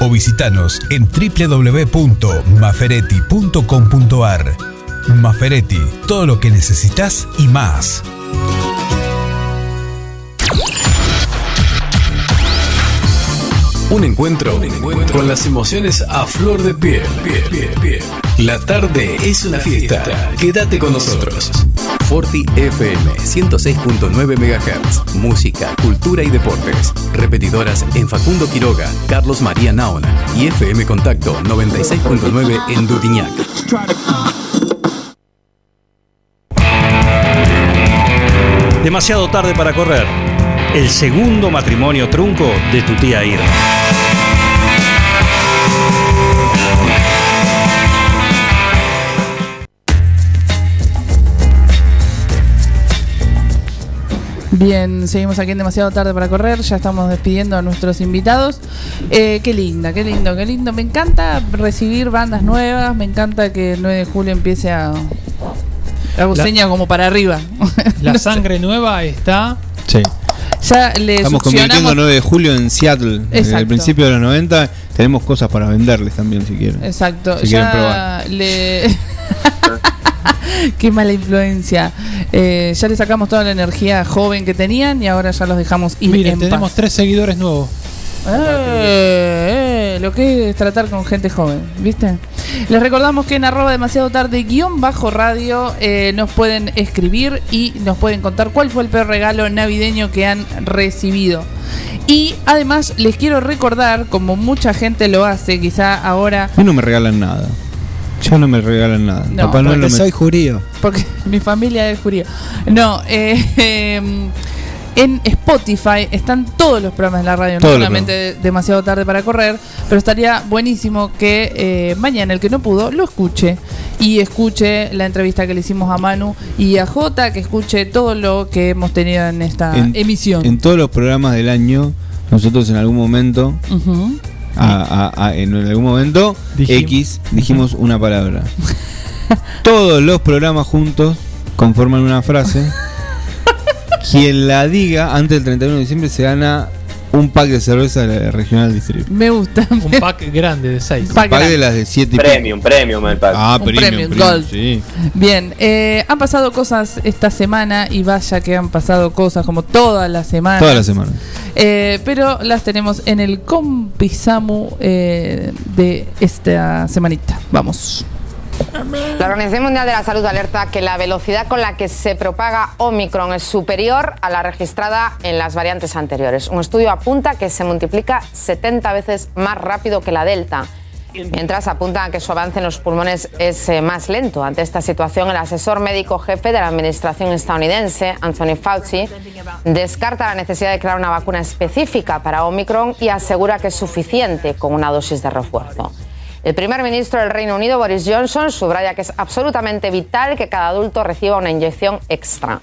Speaker 22: o visitanos en www.maferetti.com.ar. Maferetti, todo lo que necesitas y más.
Speaker 13: Un encuentro, con las emociones a flor de piel. piel, piel, piel. La tarde es una fiesta. Quédate con nosotros. Forti FM 106.9 MHz. Música, cultura y deportes. Repetidoras en Facundo Quiroga, Carlos María Naona y FM Contacto 96.9 en Dudiñac.
Speaker 23: Demasiado tarde para correr. El segundo matrimonio trunco de tu tía Irma.
Speaker 3: Bien, seguimos aquí en demasiado tarde para correr, ya estamos despidiendo a nuestros invitados. Eh, qué linda, qué lindo, qué lindo. Me encanta recibir bandas nuevas, me encanta que el 9 de julio empiece a... Hago
Speaker 4: La-
Speaker 3: seña como para arriba.
Speaker 4: La sangre nueva está.
Speaker 5: Sí.
Speaker 3: Ya le
Speaker 5: Estamos convirtiendo 9 de julio en Seattle. Desde el principio de los 90 tenemos cosas para venderles también si quieren.
Speaker 3: Exacto,
Speaker 5: Si quieren probar.
Speaker 3: le... Qué mala influencia. Eh, ya le sacamos toda la energía joven que tenían y ahora ya los dejamos ir
Speaker 4: Miren,
Speaker 3: en
Speaker 4: tenemos
Speaker 3: paz.
Speaker 4: tres seguidores nuevos.
Speaker 3: Eh, eh, lo que es tratar con gente joven, ¿viste? Les recordamos que en arroba demasiado tarde guion bajo radio eh, nos pueden escribir y nos pueden contar cuál fue el peor regalo navideño que han recibido. Y además les quiero recordar, como mucha gente lo hace, quizá ahora
Speaker 5: A mí no me regalan nada. Ya no me regalan nada.
Speaker 3: No,
Speaker 5: Papá
Speaker 6: Porque
Speaker 5: no me-
Speaker 6: soy judío.
Speaker 3: porque mi familia es judía. No, eh, em, en Spotify están todos los programas de la radio, no
Speaker 5: Todos los
Speaker 3: solamente de- demasiado tarde para correr, pero estaría buenísimo que eh, mañana el que no pudo lo escuche y escuche la entrevista que le hicimos a Manu y a Jota, que escuche todo lo que hemos tenido en esta
Speaker 5: en,
Speaker 3: emisión.
Speaker 5: en todos los programas del año, nosotros en algún momento. A- a- a- en algún momento, X, dijimos una palabra. todos los programas juntos conforman una frase. Quien la diga antes del 31 de diciembre se gana un pack de cerveza de la regional distrito.
Speaker 3: Me gusta.
Speaker 4: Un pack grande de 6.
Speaker 5: Un pack de las de 7 y
Speaker 7: Premium, premium el pack.
Speaker 5: Ah,
Speaker 3: Un
Speaker 5: premium,
Speaker 3: premium,
Speaker 5: premium,
Speaker 3: gold.
Speaker 5: sí.
Speaker 3: Bien, eh, han pasado cosas esta semana y vaya que han pasado cosas como todas las semanas.
Speaker 5: Toda la semana.
Speaker 3: Eh, pero las tenemos en el Compisamu eh, de esta semanita. Vamos.
Speaker 24: La Organización Mundial de la Salud alerta que la velocidad con la que se propaga Omicron es superior a la registrada en las variantes anteriores. Un estudio apunta que se multiplica 70 veces más rápido que la Delta. Mientras apuntan a que su avance en los pulmones es eh, más lento. Ante esta situación, el asesor médico jefe de la administración estadounidense, Anthony Fauci, descarta la necesidad de crear una vacuna específica para Omicron y asegura que es suficiente con una dosis de refuerzo. El primer ministro del Reino Unido, Boris Johnson, subraya que es absolutamente vital que cada adulto reciba una inyección extra.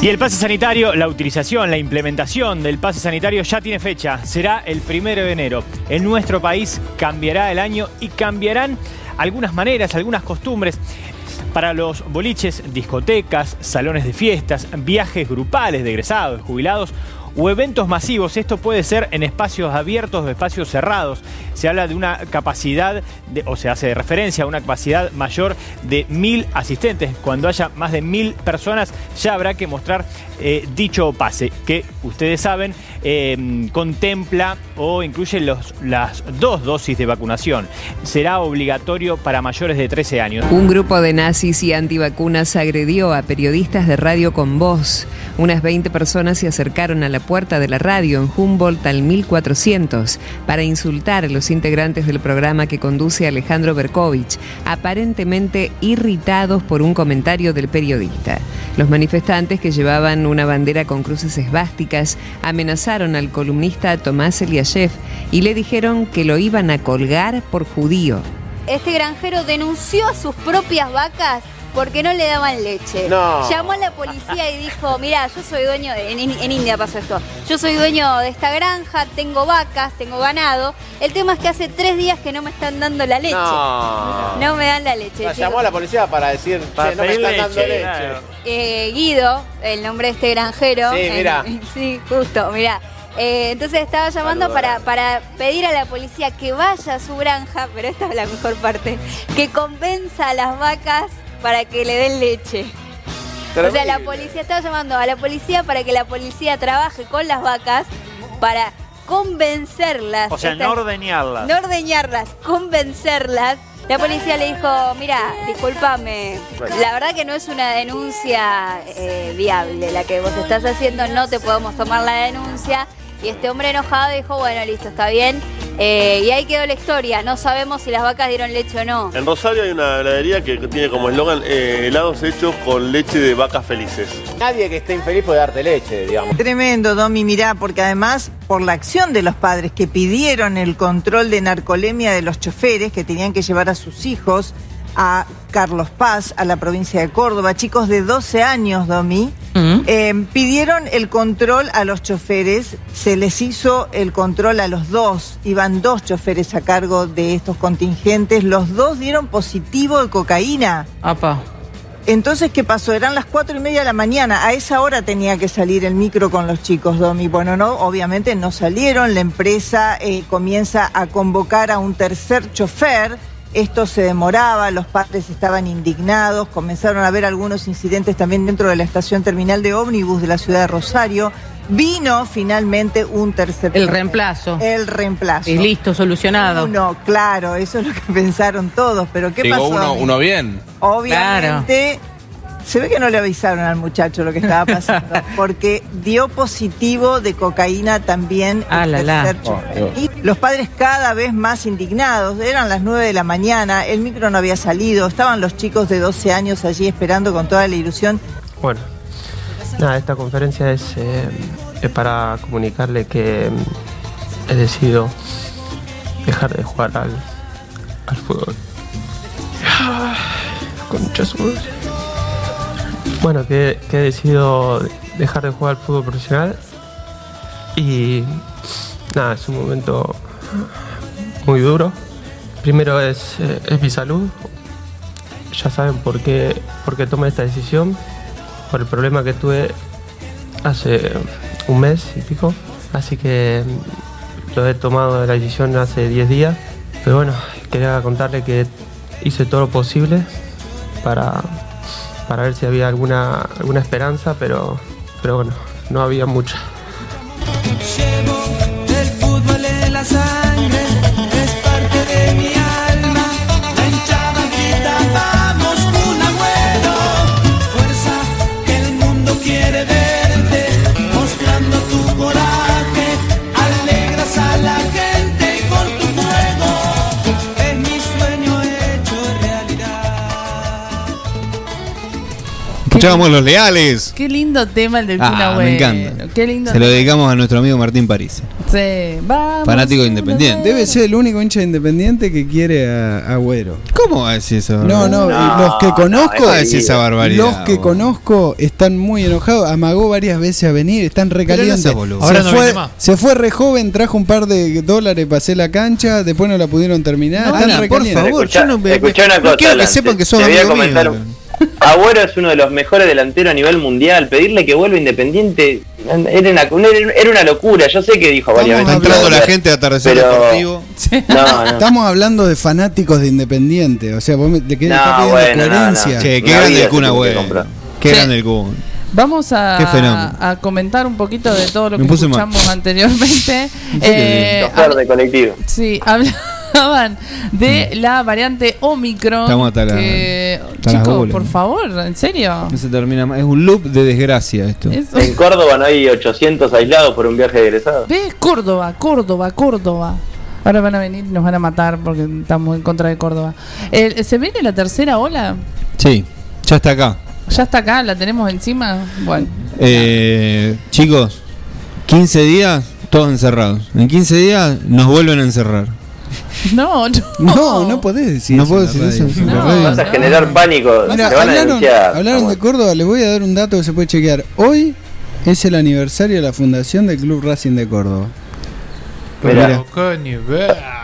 Speaker 25: Y el pase sanitario, la utilización, la implementación del pase sanitario ya tiene fecha. Será el primero de enero. En nuestro país cambiará el año y cambiarán algunas maneras, algunas costumbres. Para los boliches, discotecas, salones de fiestas, viajes grupales de egresados, jubilados o eventos masivos. Esto puede ser en espacios abiertos o espacios cerrados. Se habla de una capacidad, o se hace referencia a una capacidad mayor de mil asistentes. Cuando haya más de mil personas ya habrá que mostrar eh, dicho pase, que ustedes saben eh, contempla o incluye las dos dosis de vacunación. Será obligatorio para mayores de 13 años.
Speaker 26: Un grupo de nazis y antivacunas agredió a periodistas de radio con voz. Unas 20 personas se acercaron a la puerta de la radio en Humboldt al 1400 para insultar a los integrantes del programa que conduce Alejandro Berkovich, aparentemente irritados por un comentario del periodista. Los manifestantes que llevaban una bandera con cruces esvásticas amenazaron al columnista Tomás Eliashev y le dijeron que lo iban a colgar por judío.
Speaker 27: Este granjero denunció a sus propias vacas porque no le daban leche.
Speaker 28: No.
Speaker 27: Llamó a la policía y dijo, mira, yo soy dueño, de- en, en India pasó esto, yo soy dueño de esta granja, tengo vacas, tengo ganado. El tema es que hace tres días que no me están dando la leche.
Speaker 28: No.
Speaker 27: No me dan la leche.
Speaker 28: Llamó a la policía para decir,
Speaker 25: Para
Speaker 28: che, no me están dando
Speaker 25: leche, claro.
Speaker 27: Eh, Guido, el nombre de este granjero.
Speaker 28: Sí,
Speaker 27: en-
Speaker 28: mira.
Speaker 27: sí, justo, mira. Eh, entonces estaba llamando para pedir a la policía que vaya a su granja, pero esta es la mejor parte, que convenza a las vacas para que le den leche. O sea, la policía estaba llamando a la policía para que la policía trabaje con las vacas para convencerlas.
Speaker 25: O sea,
Speaker 27: Estas-
Speaker 25: no ordeñarlas.
Speaker 27: no ordeñarlas, convencerlas. La policía le dijo, mira, discúlpame, la verdad que no es una denuncia eh, viable la que vos estás haciendo, no te podemos tomar la denuncia. Y este hombre enojado dijo, bueno, listo, está bien. Eh, y ahí quedó la historia, no sabemos si las vacas dieron leche o no.
Speaker 29: En Rosario hay una heladería que tiene como eslogan eh, helados hechos con leche de vacas felices.
Speaker 28: Nadie que esté infeliz puede darte leche, digamos.
Speaker 30: Tremendo, Domi, mirá, porque además, por la acción de los padres que pidieron el control de narcolemia de los choferes que tenían que llevar a sus hijos a Carlos Paz, a la provincia de Córdoba, chicos de 12 años, Domi, Eh, pidieron el control a los choferes, se les hizo el control a los dos, iban dos choferes a cargo de estos contingentes, los dos dieron positivo de cocaína. Entonces, ¿qué pasó? Eran las cuatro y media de la mañana. A esa hora tenía que salir el micro con los chicos, Domi. Bueno, no, obviamente no salieron. La empresa eh, comienza a convocar a un tercer chofer. Esto se demoraba, los padres estaban indignados, comenzaron a haber algunos incidentes también dentro de la estación terminal de ómnibus de la ciudad de Rosario. Vino finalmente un tercer
Speaker 31: El reemplazo.
Speaker 30: El reemplazo.
Speaker 31: Y listo, solucionado.
Speaker 30: Uno, claro, eso es lo que pensaron todos, pero ¿qué pasó?
Speaker 32: uno, uno bien.
Speaker 30: Obviamente, se ve que no le avisaron al muchacho lo que estaba pasando, porque dio positivo de cocaína también el
Speaker 31: Ah, la, la.
Speaker 30: chofer. Y los padres cada vez más indignados, eran las 9 de la mañana, el micro no había salido, estaban los chicos de 12 años allí esperando con toda la ilusión.
Speaker 16: Bueno, nada, esta conferencia es, eh, es para comunicarle que mm, he decidido dejar de jugar al, al fútbol. Concha su madre. Bueno, que, he decidido dejar de jugar al fútbol profesional y nada, es un momento muy duro. Primero es, eh, es mi salud. Ya saben por qué, por qué tomé esta decisión. Por el problema que tuve hace un mes y pico. Así que mm, lo he tomado la decisión hace 10 días. Pero bueno, quería contarle que hice todo lo posible para, para ver si había alguna, alguna esperanza, pero, pero bueno, no había mucha.
Speaker 5: Escuchábamos los leales.
Speaker 3: Qué lindo tema el del
Speaker 5: Ah,
Speaker 3: Agüero.
Speaker 5: me encanta.
Speaker 3: Qué lindo
Speaker 5: Se lo dedicamos a nuestro amigo Martín París.
Speaker 3: Sí, vamos.
Speaker 5: Fanático de Independiente.
Speaker 6: Debe ser el único hincha de independiente que quiere a Agüero.
Speaker 5: ¿Cómo va a decir eso?
Speaker 6: No, no, los que conozco,
Speaker 5: ¿Cómo va a decir esa barbaridad?
Speaker 6: los que conozco están muy enojados. Amagó varias veces a venir, están
Speaker 5: no
Speaker 6: recalientes. Se,
Speaker 5: Ahora no
Speaker 6: fue,
Speaker 5: más.
Speaker 6: se fue re joven, trajo un par de dólares, pasé la cancha, después no la pudieron terminar.
Speaker 5: No,
Speaker 6: están
Speaker 5: Ana, por favor, yo no, me-
Speaker 7: Escuchá una
Speaker 5: no
Speaker 7: cosa,
Speaker 5: quiero que
Speaker 7: Alan,
Speaker 5: sepan que sos
Speaker 7: te voy a
Speaker 5: amigo
Speaker 7: comentar
Speaker 5: mío.
Speaker 7: Agüero es uno de los mejores delanteros a nivel mundial. Pedirle que vuelva independiente era una, era una locura. Yo sé que dijo varias veces.
Speaker 6: hablando-
Speaker 5: la gente a atardecer
Speaker 7: Pero-
Speaker 5: deportivo.
Speaker 7: No, no.
Speaker 6: Estamos hablando de fanáticos de Independiente. O sea, vos me, le querés
Speaker 7: No,
Speaker 6: pidiendo
Speaker 7: bueno, no,
Speaker 6: coherencia.
Speaker 7: no.
Speaker 5: Che, qué grande el Kun
Speaker 7: que
Speaker 5: Agüero. Qué
Speaker 3: Sí.
Speaker 5: grande el Kun.
Speaker 3: Vamos a, comentar un poquito de todo lo
Speaker 5: Me
Speaker 3: que escuchamos anteriormente.
Speaker 7: Sí,
Speaker 3: Eh,
Speaker 7: de colectivo.
Speaker 3: Sí, hablaban de la variante Omicron.
Speaker 5: Estamos hasta la-
Speaker 3: que-
Speaker 5: hasta las
Speaker 3: Chicos,
Speaker 5: bolas.
Speaker 3: por favor, ¿en serio?
Speaker 5: No se termina más. Es un loop de desgracia esto.
Speaker 7: En Córdoba no hay 800 aislados por un viaje de egresado.
Speaker 3: ¿Ves? Córdoba, Córdoba, Córdoba. Ahora van a venir y nos van a matar porque estamos en contra de Córdoba. El- ¿Se viene la tercera ola?
Speaker 5: Sí, ya está acá.
Speaker 3: ¿Ya está acá? ¿La tenemos encima? Bueno.
Speaker 5: Eh, chicos, 15 días, todos encerrados. En 15 días nos vuelven a encerrar.
Speaker 3: No, no.
Speaker 6: No, no podés decir
Speaker 5: No
Speaker 6: eso.
Speaker 5: puedo decir eso en la No, radio.
Speaker 7: Vas a generar pánico.
Speaker 6: Mira,
Speaker 7: te van a
Speaker 6: hablaron,
Speaker 7: denunciar.
Speaker 6: hablaron de Córdoba, les voy a dar un dato que se puede chequear. Hoy es el aniversario de la fundación del Club Racing de Córdoba.
Speaker 7: Mirá.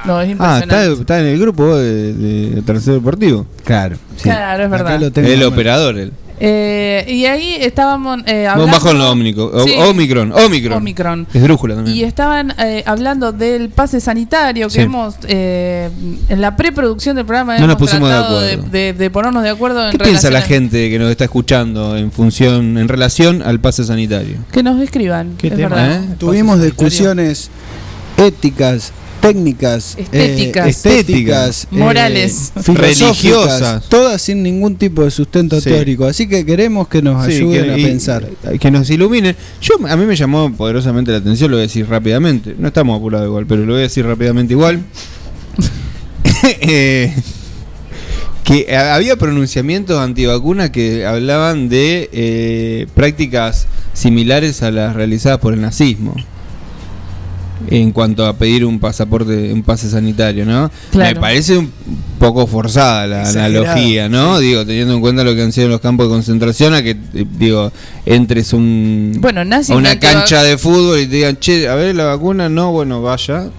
Speaker 3: No, es
Speaker 5: Ah, está, está en el grupo de, de Tercer Deportivo.
Speaker 6: Claro.
Speaker 3: Claro, es verdad.
Speaker 5: El operador, él.
Speaker 3: Eh, y ahí estábamos eh, hablando...
Speaker 5: bajo en lo ómnico. O-
Speaker 3: Sí.
Speaker 5: Omicron, Omicron.
Speaker 3: Omicron.
Speaker 5: Es drújula también.
Speaker 3: Y estaban eh, hablando del pase sanitario que
Speaker 5: Sí.
Speaker 3: hemos eh, en la preproducción del programa
Speaker 5: No
Speaker 3: hemos
Speaker 5: nos pusimos de acuerdo.
Speaker 3: de, de ponernos de acuerdo en
Speaker 5: ¿Qué piensa la gente que nos está escuchando en función, en relación al pase sanitario?
Speaker 3: que nos escriban. es verdad.
Speaker 5: ¿Eh?
Speaker 6: Tuvimos discusiones éticas, técnicas,
Speaker 3: Estéticas.
Speaker 6: eh, estéticas,
Speaker 3: Eh, Morales.
Speaker 6: filosóficas,
Speaker 5: Religiosas.
Speaker 6: todas sin ningún tipo de sustento
Speaker 5: Sí.
Speaker 6: teórico. Así que queremos que nos
Speaker 5: Sí,
Speaker 6: ayuden
Speaker 5: que-
Speaker 6: a
Speaker 5: y-
Speaker 6: pensar.
Speaker 5: Que nos iluminen. Yo a mí me llamó poderosamente la atención, lo voy a decir rápidamente. No estamos apurados igual, pero lo voy a decir rápidamente igual. Eh, que ha- había pronunciamientos antivacunas que hablaban de eh, prácticas similares a las realizadas por el nazismo. En cuanto a pedir un pasaporte, un pase sanitario, ¿no?
Speaker 3: Claro.
Speaker 5: Me parece un poco forzada la
Speaker 6: Exagerado,
Speaker 5: analogía, ¿no? Digo, teniendo en cuenta lo que han sido los campos de concentración, a que, eh, digo, entres un,
Speaker 3: Bueno,
Speaker 5: a una cancha de fútbol y te digan, che, a ver la vacuna, no, bueno, vaya.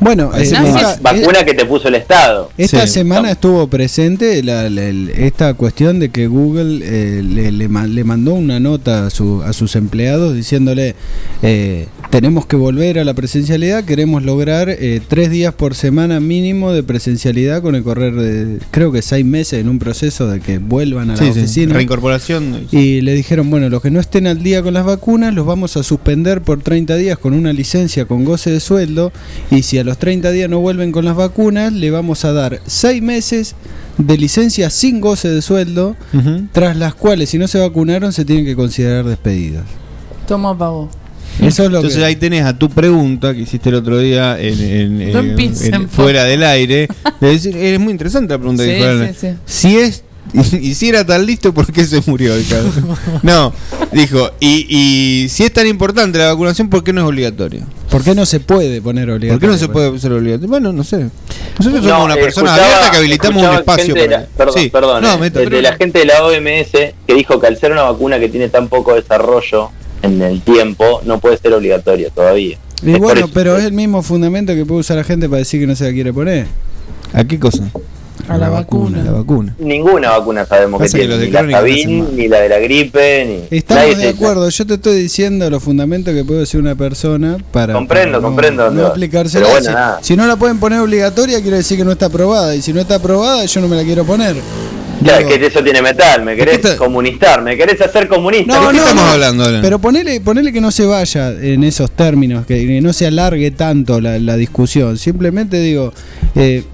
Speaker 6: Bueno,
Speaker 5: Parece
Speaker 6: eh, esta-
Speaker 7: Vacuna que te puso el Estado.
Speaker 6: Esta
Speaker 5: Sí.
Speaker 6: semana estuvo presente la- esta cuestión de que Google eh, le, le ma- le mandó una nota a, su- a sus empleados diciéndole eh, tenemos que volver a la presencialidad, queremos lograr eh, tres días por semana mínimo de presencialidad con el correr de creo que seis meses en un proceso de que vuelvan a la
Speaker 5: Sí, sí,
Speaker 6: oficina.
Speaker 5: Reincorporación.
Speaker 6: Y le dijeron, bueno, los que no estén al día con las vacunas los vamos a suspender por 30 días con una licencia con goce de sueldo y si a los 30 días no vuelven con las vacunas le vamos a dar 6 meses de licencia sin goce de sueldo, tras las cuales si no se vacunaron se tienen que considerar despedidos.
Speaker 3: Toma pavo.
Speaker 6: Eso es lo
Speaker 5: Entonces
Speaker 6: que...
Speaker 5: ahí tenés a tu pregunta que hiciste el otro día en, en-
Speaker 3: No
Speaker 5: en-
Speaker 3: empiecen,
Speaker 5: en-
Speaker 3: por
Speaker 5: fuera del aire. De decir, es muy interesante la pregunta que
Speaker 3: sí.
Speaker 5: Si es y si era tan listo, ¿por qué se murió el cabrón? No, dijo, y, y si es tan importante la vacunación, ¿por qué no es obligatorio?
Speaker 6: ¿Por qué no se puede poner
Speaker 5: ¿Por
Speaker 6: obligatorio?
Speaker 5: qué no se puede ser obligatorio? Bueno, no sé. Nosotros
Speaker 7: No,
Speaker 5: somos una
Speaker 7: eh,
Speaker 5: persona abierta que habilitamos un espacio para.
Speaker 7: la- perdón,
Speaker 5: Sí.
Speaker 7: perdón,
Speaker 5: No,
Speaker 7: eh,
Speaker 5: Meto,
Speaker 7: de,
Speaker 5: pero-
Speaker 7: de la gente de la OMS que dijo que al ser una vacuna que tiene tan poco desarrollo en el tiempo, no puede ser obligatorio todavía.
Speaker 6: Y
Speaker 7: Es por
Speaker 6: bueno,
Speaker 7: eso.
Speaker 6: pero es el mismo fundamento que puede usar la gente para decir que no se la quiere poner.
Speaker 5: ¿A qué cosa?
Speaker 3: A la vacuna.
Speaker 5: La vacuna.
Speaker 7: Ninguna vacuna sabemos que
Speaker 5: Pasa que
Speaker 7: tiene,
Speaker 5: los de
Speaker 7: ni la
Speaker 5: no
Speaker 7: Sabin, ni la de la gripe, ni...
Speaker 6: Estamos
Speaker 7: nadie
Speaker 6: de acuerdo, yo te estoy diciendo los fundamentos que puede decir una persona para,
Speaker 7: Comprendo,
Speaker 6: para no,
Speaker 7: comprendo
Speaker 6: no aplicársela.
Speaker 7: Pero bueno,
Speaker 6: si,
Speaker 7: nada.
Speaker 6: si no la pueden poner obligatoria, quiere decir que no está aprobada. Y si no está aprobada, yo no me la quiero poner.
Speaker 7: Ya,
Speaker 6: Digo,
Speaker 7: que eso tiene metal, me querés
Speaker 5: está-
Speaker 7: comunistar, me querés hacer comunista.
Speaker 6: No,
Speaker 5: ¿De qué
Speaker 6: no,
Speaker 5: estamos
Speaker 6: no.
Speaker 5: hablando ahora?
Speaker 6: Pero ponele, ponele que no se vaya en esos términos, que, que no se alargue tanto la, la discusión. Simplemente digo, eh,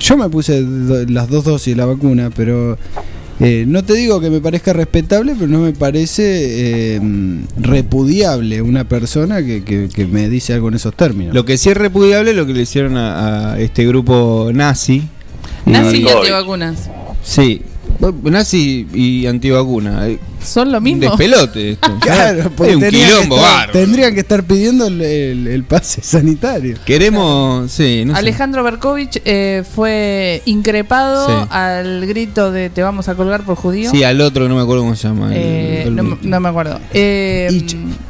Speaker 6: yo me puse do- las dos dosis de la vacuna, pero eh, no te digo que me parezca respetable, pero no me parece eh, repudiable una persona que, que- que me dice algo en esos términos.
Speaker 5: Lo que sí es repudiable es lo que le hicieron a, a este grupo nazi.
Speaker 3: Nazi y antivacunas.
Speaker 5: Sí, nazi y antivacuna.
Speaker 3: Son lo
Speaker 5: Un
Speaker 3: mismo.
Speaker 5: despelote esto.
Speaker 6: Claro, porque
Speaker 5: un
Speaker 6: tendrían que
Speaker 5: quilombo
Speaker 6: estar-
Speaker 5: bárbaro.
Speaker 6: tendrían que estar pidiendo el, el- el pase sanitario.
Speaker 5: Queremos, sí, no sé.
Speaker 3: Alejandro Berkovich eh, fue increpado
Speaker 5: Sí.
Speaker 3: al grito de te vamos a colgar por judío.
Speaker 5: Sí, al otro no me acuerdo cómo se llama. el-
Speaker 3: Eh,
Speaker 5: el-
Speaker 3: no, no me acuerdo. Eh,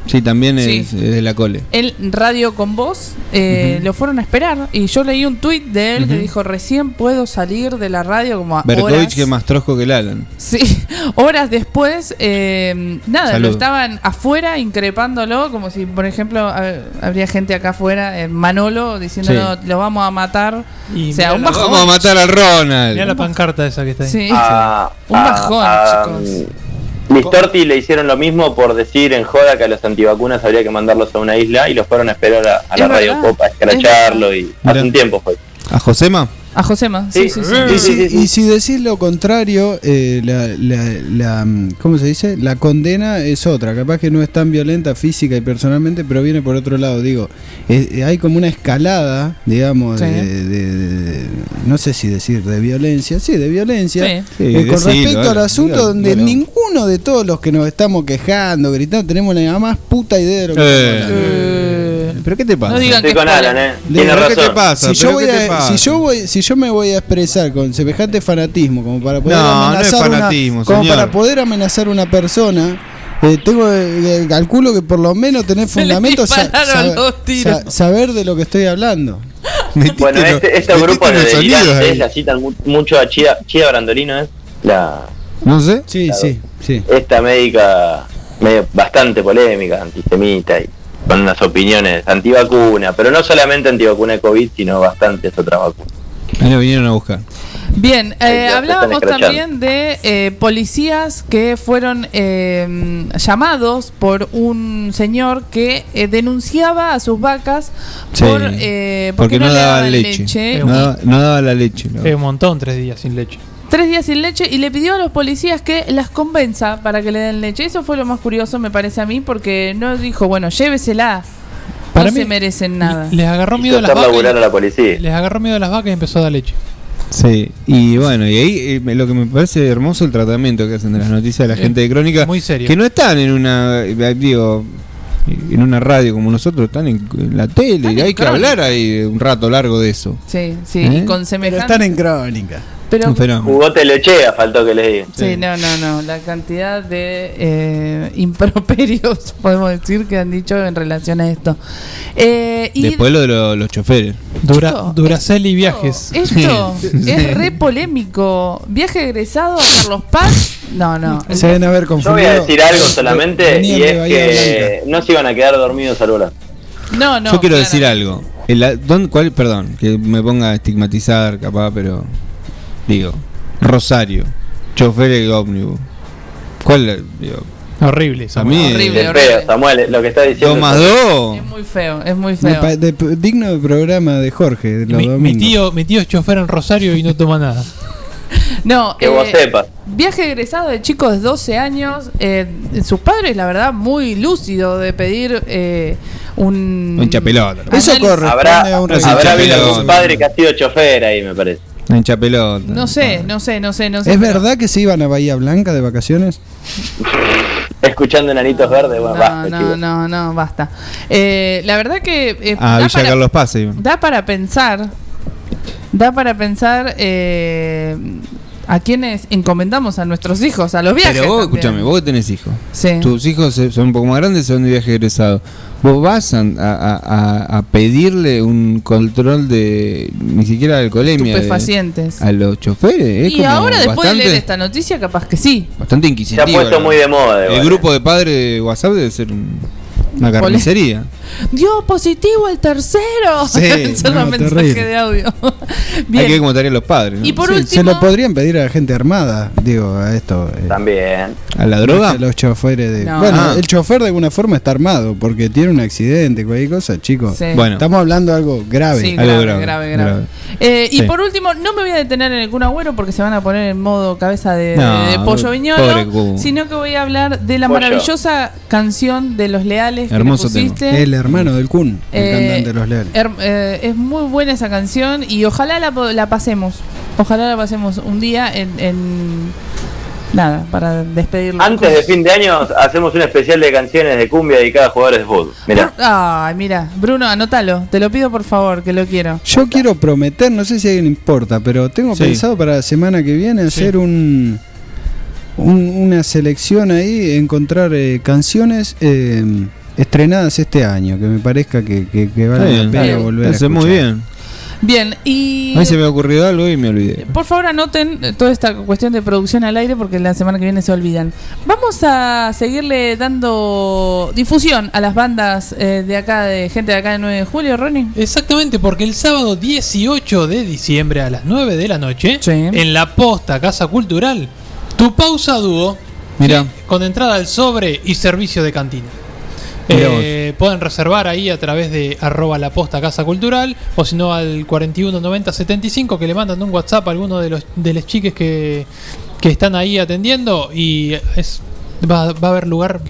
Speaker 5: sí, también
Speaker 3: Sí.
Speaker 5: Es, es de la cole.
Speaker 3: él radio con voz eh, lo fueron a esperar y yo leí un tuit de él que dijo recién puedo salir de la radio como a
Speaker 5: Berkovich
Speaker 3: horas
Speaker 5: que es más trosco que el Alan.
Speaker 3: Sí, horas después, eh, nada,
Speaker 5: Salud.
Speaker 3: lo estaban afuera increpándolo, como si, por ejemplo, ha- habría gente acá afuera, eh, Manolo, diciendo,
Speaker 5: Sí.
Speaker 3: "No, lo vamos a matar.
Speaker 4: Y
Speaker 3: o sea, un bajón.
Speaker 5: Vamos a matar al Ronald.
Speaker 4: Mirá la pancarta esa que está ahí.
Speaker 3: Sí.
Speaker 7: a,
Speaker 3: Un
Speaker 7: a-
Speaker 3: bajón,
Speaker 7: a,
Speaker 3: chicos.
Speaker 7: mm, Listorti le hicieron lo mismo por decir en joda que a los antivacunas habría que mandarlos a una isla y los fueron a esperar a, a la radio Copa a escracharlo y hace un tiempo fue.
Speaker 5: ¿A Josema?
Speaker 3: A Josema, sí, sí, sí.
Speaker 6: Y si, y si decís lo contrario, eh, la, la- la, ¿cómo se dice? La condena es otra. Capaz que no es tan violenta física y personalmente, pero viene por otro lado. Digo, eh, eh, hay como una escalada, digamos,
Speaker 3: Sí.
Speaker 6: de, de- de- no sé si decir de violencia, sí, de violencia,
Speaker 3: Sí.
Speaker 6: eh,
Speaker 5: Sí,
Speaker 6: con respecto al asunto donde ninguno de todos los que nos estamos quejando, gritando, tenemos la más puta idea de lo que
Speaker 5: Eh.
Speaker 3: Eh,
Speaker 5: ¿Pero qué te pasa?
Speaker 3: No digan
Speaker 7: Estoy
Speaker 3: que
Speaker 7: con. Alan, eh.
Speaker 6: Digo,
Speaker 7: Tiene
Speaker 5: ¿Pero qué te pasa?
Speaker 6: Si yo,
Speaker 5: ¿Pero
Speaker 6: voy
Speaker 5: qué te
Speaker 6: a,
Speaker 5: pasa?
Speaker 6: si, yo voy, si yo me voy a expresar con semejante fanatismo como para poder
Speaker 5: No, no es
Speaker 6: amenazar
Speaker 5: fanatismo,
Speaker 6: una, como
Speaker 5: señor.
Speaker 6: para poder amenazar una persona eh, tengo eh, calculo que por lo menos tener
Speaker 3: Se le
Speaker 6: fundamento sa-
Speaker 3: dispararon
Speaker 6: saber-
Speaker 3: dos tiros.
Speaker 6: sa- saber de lo que estoy hablando
Speaker 5: Metiste
Speaker 7: Bueno, este, estos
Speaker 5: metiste
Speaker 7: grupos de
Speaker 5: sonidos
Speaker 7: delirantes
Speaker 5: ahí.
Speaker 7: la citan mu- mucho a Chida, Chida Brandolino, es la
Speaker 5: No sé.
Speaker 6: sí
Speaker 7: Claro.
Speaker 6: sí sí
Speaker 7: esta médica medio bastante polémica, antisemita y con unas opiniones antivacuna, pero no solamente antivacuna de COVID, sino bastantes otras vacunas.
Speaker 5: Ahí nos vinieron a buscar.
Speaker 3: Bien, eh, hablábamos también de eh, policías que fueron eh, llamados por un señor que eh, denunciaba a sus vacas
Speaker 5: Sí.
Speaker 3: por eh,
Speaker 5: Porque no,
Speaker 3: le
Speaker 5: daba
Speaker 3: daban
Speaker 5: leche. No, daba, no daba la leche. ¿no?
Speaker 4: Un montón, tres días sin leche.
Speaker 3: Tres días sin leche y le pidió a los policías que las convenza para que le den leche. Eso fue lo más curioso, me parece a mí, porque no dijo, bueno, llévesela.
Speaker 4: Para
Speaker 3: no
Speaker 4: mí-
Speaker 3: se merecen nada.
Speaker 4: Les agarró miedo a las vacas.
Speaker 7: laburar a
Speaker 4: y-
Speaker 7: la policía.
Speaker 4: Les agarró miedo a las vacas y empezó a dar leche.
Speaker 5: Sí, y bueno, y ahí eh, me- lo que me parece hermoso el tratamiento que hacen de las noticias de la
Speaker 4: Eh,
Speaker 5: gente de Crónica,
Speaker 4: muy serio.
Speaker 5: que no están en una, eh, digo, en una radio como nosotros están en, en la tele. y hay que hablar ahí un rato largo de eso.
Speaker 3: Sí, sí,
Speaker 5: ¿Eh?
Speaker 3: y con semejante.
Speaker 6: Están en crónica.
Speaker 3: Pero-.
Speaker 7: Jugó Telechea, faltó que les diga.
Speaker 3: Sí, no, no, no. La cantidad de eh, improperios, podemos decir, que han dicho en relación a esto. Eh, y
Speaker 5: Después lo de lo- los choferes.
Speaker 4: Dura,
Speaker 3: Chico,
Speaker 4: Duracell y viajes.
Speaker 3: esto es re polémico. Viaje egresado a Carlos Paz. No, no.
Speaker 6: Se deben haber
Speaker 7: Yo
Speaker 6: confundido.
Speaker 7: voy a decir algo solamente y es que no se iban a quedar dormidos al volar.
Speaker 3: No, no.
Speaker 5: Yo quiero
Speaker 3: claro.
Speaker 5: decir algo. El, ¿dónde- cuál, perdón, que me ponga a estigmatizar, capaz, pero digo, Rosario, chofer de ómnibus. ¿Cuál? Digo,
Speaker 4: Horrible.
Speaker 5: a mí,
Speaker 3: Horrible,
Speaker 7: Es
Speaker 3: horrible.
Speaker 7: feo, Samuel, lo que está diciendo.
Speaker 5: dos más
Speaker 7: es-
Speaker 5: dos.
Speaker 3: Es muy feo, es muy feo.
Speaker 6: de- digno de programa de Jorge, de los
Speaker 4: Mi, mi
Speaker 6: domingos.
Speaker 4: tío, mi tío es chofer en Rosario y no toma nada.
Speaker 3: No,
Speaker 7: Que vos
Speaker 3: eh,
Speaker 7: sepas.
Speaker 3: Viaje egresado de chicos de 12 años. Eh, sus padres, la verdad, muy lúcido de pedir eh, un.
Speaker 5: Un chapelota.
Speaker 6: Eso corresponde
Speaker 7: Habrá,
Speaker 6: a un
Speaker 7: habrá habido
Speaker 5: chapelón.
Speaker 7: algún padre que ha sido chofer ahí, me parece.
Speaker 5: Pelota.
Speaker 3: No sé, no sé, no sé, no sé.
Speaker 6: ¿Es
Speaker 3: pero-
Speaker 6: verdad que se iban a Bahía Blanca de vacaciones?
Speaker 7: Escuchando enanitos verdes, bueno,
Speaker 3: No,
Speaker 7: basta,
Speaker 3: no,
Speaker 7: chicos.
Speaker 3: no, no, basta. Eh, la verdad que. eh,
Speaker 5: Ah,
Speaker 3: da,
Speaker 5: Villa
Speaker 3: para,
Speaker 5: Carlos Paz. ahí.
Speaker 3: da para pensar. Da para pensar. eh, a quienes encomendamos a nuestros hijos, a los viajes.
Speaker 5: Pero vos,
Speaker 3: también.
Speaker 5: escúchame, vos que tenés hijos.
Speaker 3: Sí.
Speaker 5: Tus hijos son un poco más grandes, son de viaje egresado. Vos vas a, a- a- pedirle un control de. ni siquiera de alcoholemia. de-
Speaker 3: Estupefacientes.
Speaker 5: a los choferes. Es
Speaker 3: Y
Speaker 5: como
Speaker 3: ahora, después de leer esta noticia, capaz que sí.
Speaker 5: bastante
Speaker 7: Se ha
Speaker 5: inquisitivo.
Speaker 7: puesto
Speaker 5: ¿no?
Speaker 7: muy de moda.
Speaker 5: El grupo de padres de WhatsApp debe ser un- una carnicería.
Speaker 3: ¡Dio positivo el tercero!
Speaker 5: Sí,
Speaker 3: Solo
Speaker 6: no,
Speaker 3: un mensaje
Speaker 6: terrible.
Speaker 3: de audio.
Speaker 5: Hay
Speaker 3: Bien.
Speaker 5: que ver cómo estarían los padres. ¿no?
Speaker 3: Y por
Speaker 6: Sí,
Speaker 3: último.
Speaker 6: se lo podrían pedir a la gente armada, digo, a esto. eh,
Speaker 7: También.
Speaker 5: ¿A la droga?
Speaker 6: que a los choferes de.
Speaker 3: No.
Speaker 6: Bueno,
Speaker 5: Ah.
Speaker 6: el chofer de alguna forma está armado porque tiene un accidente, cualquier cosa, chicos.
Speaker 3: Sí.
Speaker 5: Bueno,
Speaker 6: Estamos hablando de algo grave.
Speaker 3: Sí,
Speaker 5: Algo
Speaker 3: grave,
Speaker 5: grave,
Speaker 3: grave, grave.
Speaker 5: grave.
Speaker 3: Eh, y
Speaker 5: Sí.
Speaker 3: por último, no me voy a detener en el Kun Agüero porque se van a poner en modo cabeza de,
Speaker 5: No,
Speaker 3: de pollo
Speaker 5: no,
Speaker 3: viñolo, sino que voy a hablar de la
Speaker 7: Pollo.
Speaker 3: maravillosa canción de Los Leales que le
Speaker 5: Hermoso
Speaker 3: pusiste.
Speaker 6: El hermano del Kun, el
Speaker 3: Eh,
Speaker 6: cantante de los leales.
Speaker 3: Her- eh, es muy buena esa canción y ojalá la, la pasemos. Ojalá la pasemos un día en, en- nada, para despedirlo.
Speaker 7: Antes de fin de año hacemos un especial de canciones de cumbia dedicada a jugadores de fútbol. Mirá.
Speaker 3: Ay, mira, Bruno, anótalo. Te lo pido por favor, que lo quiero.
Speaker 6: Yo quiero prometer, no sé si a alguien importa, pero tengo
Speaker 5: Sí.
Speaker 6: pensado para la semana que viene hacer un, un- una selección ahí, encontrar eh, canciones eh, estrenadas este año, que me parezca que, que, que vale la pena
Speaker 3: Bien.
Speaker 6: volver a escuchar.
Speaker 5: muy bien.
Speaker 3: Bien, y
Speaker 5: A mí se me ha ocurrido algo y me olvidé.
Speaker 3: por favor anoten eh, toda esta cuestión de producción al aire porque la semana que viene se olvidan. Vamos a seguirle dando difusión a las bandas eh, de acá, de gente de acá de 9 de julio, Ronnie.
Speaker 4: Exactamente, porque el sábado 18 de diciembre a las 9 de la noche,
Speaker 3: Sí.
Speaker 4: en la posta Casa Cultural, tu pausa dúo,
Speaker 5: Mirá.
Speaker 4: ¿sí? con entrada al sobre y servicio de cantina. Eh, pueden reservar ahí a través de arroba la posta Casa Cultural o si no al 419075 que le mandan un WhatsApp a alguno de los de los chiques que, que están ahí atendiendo y es va, va a haber lugar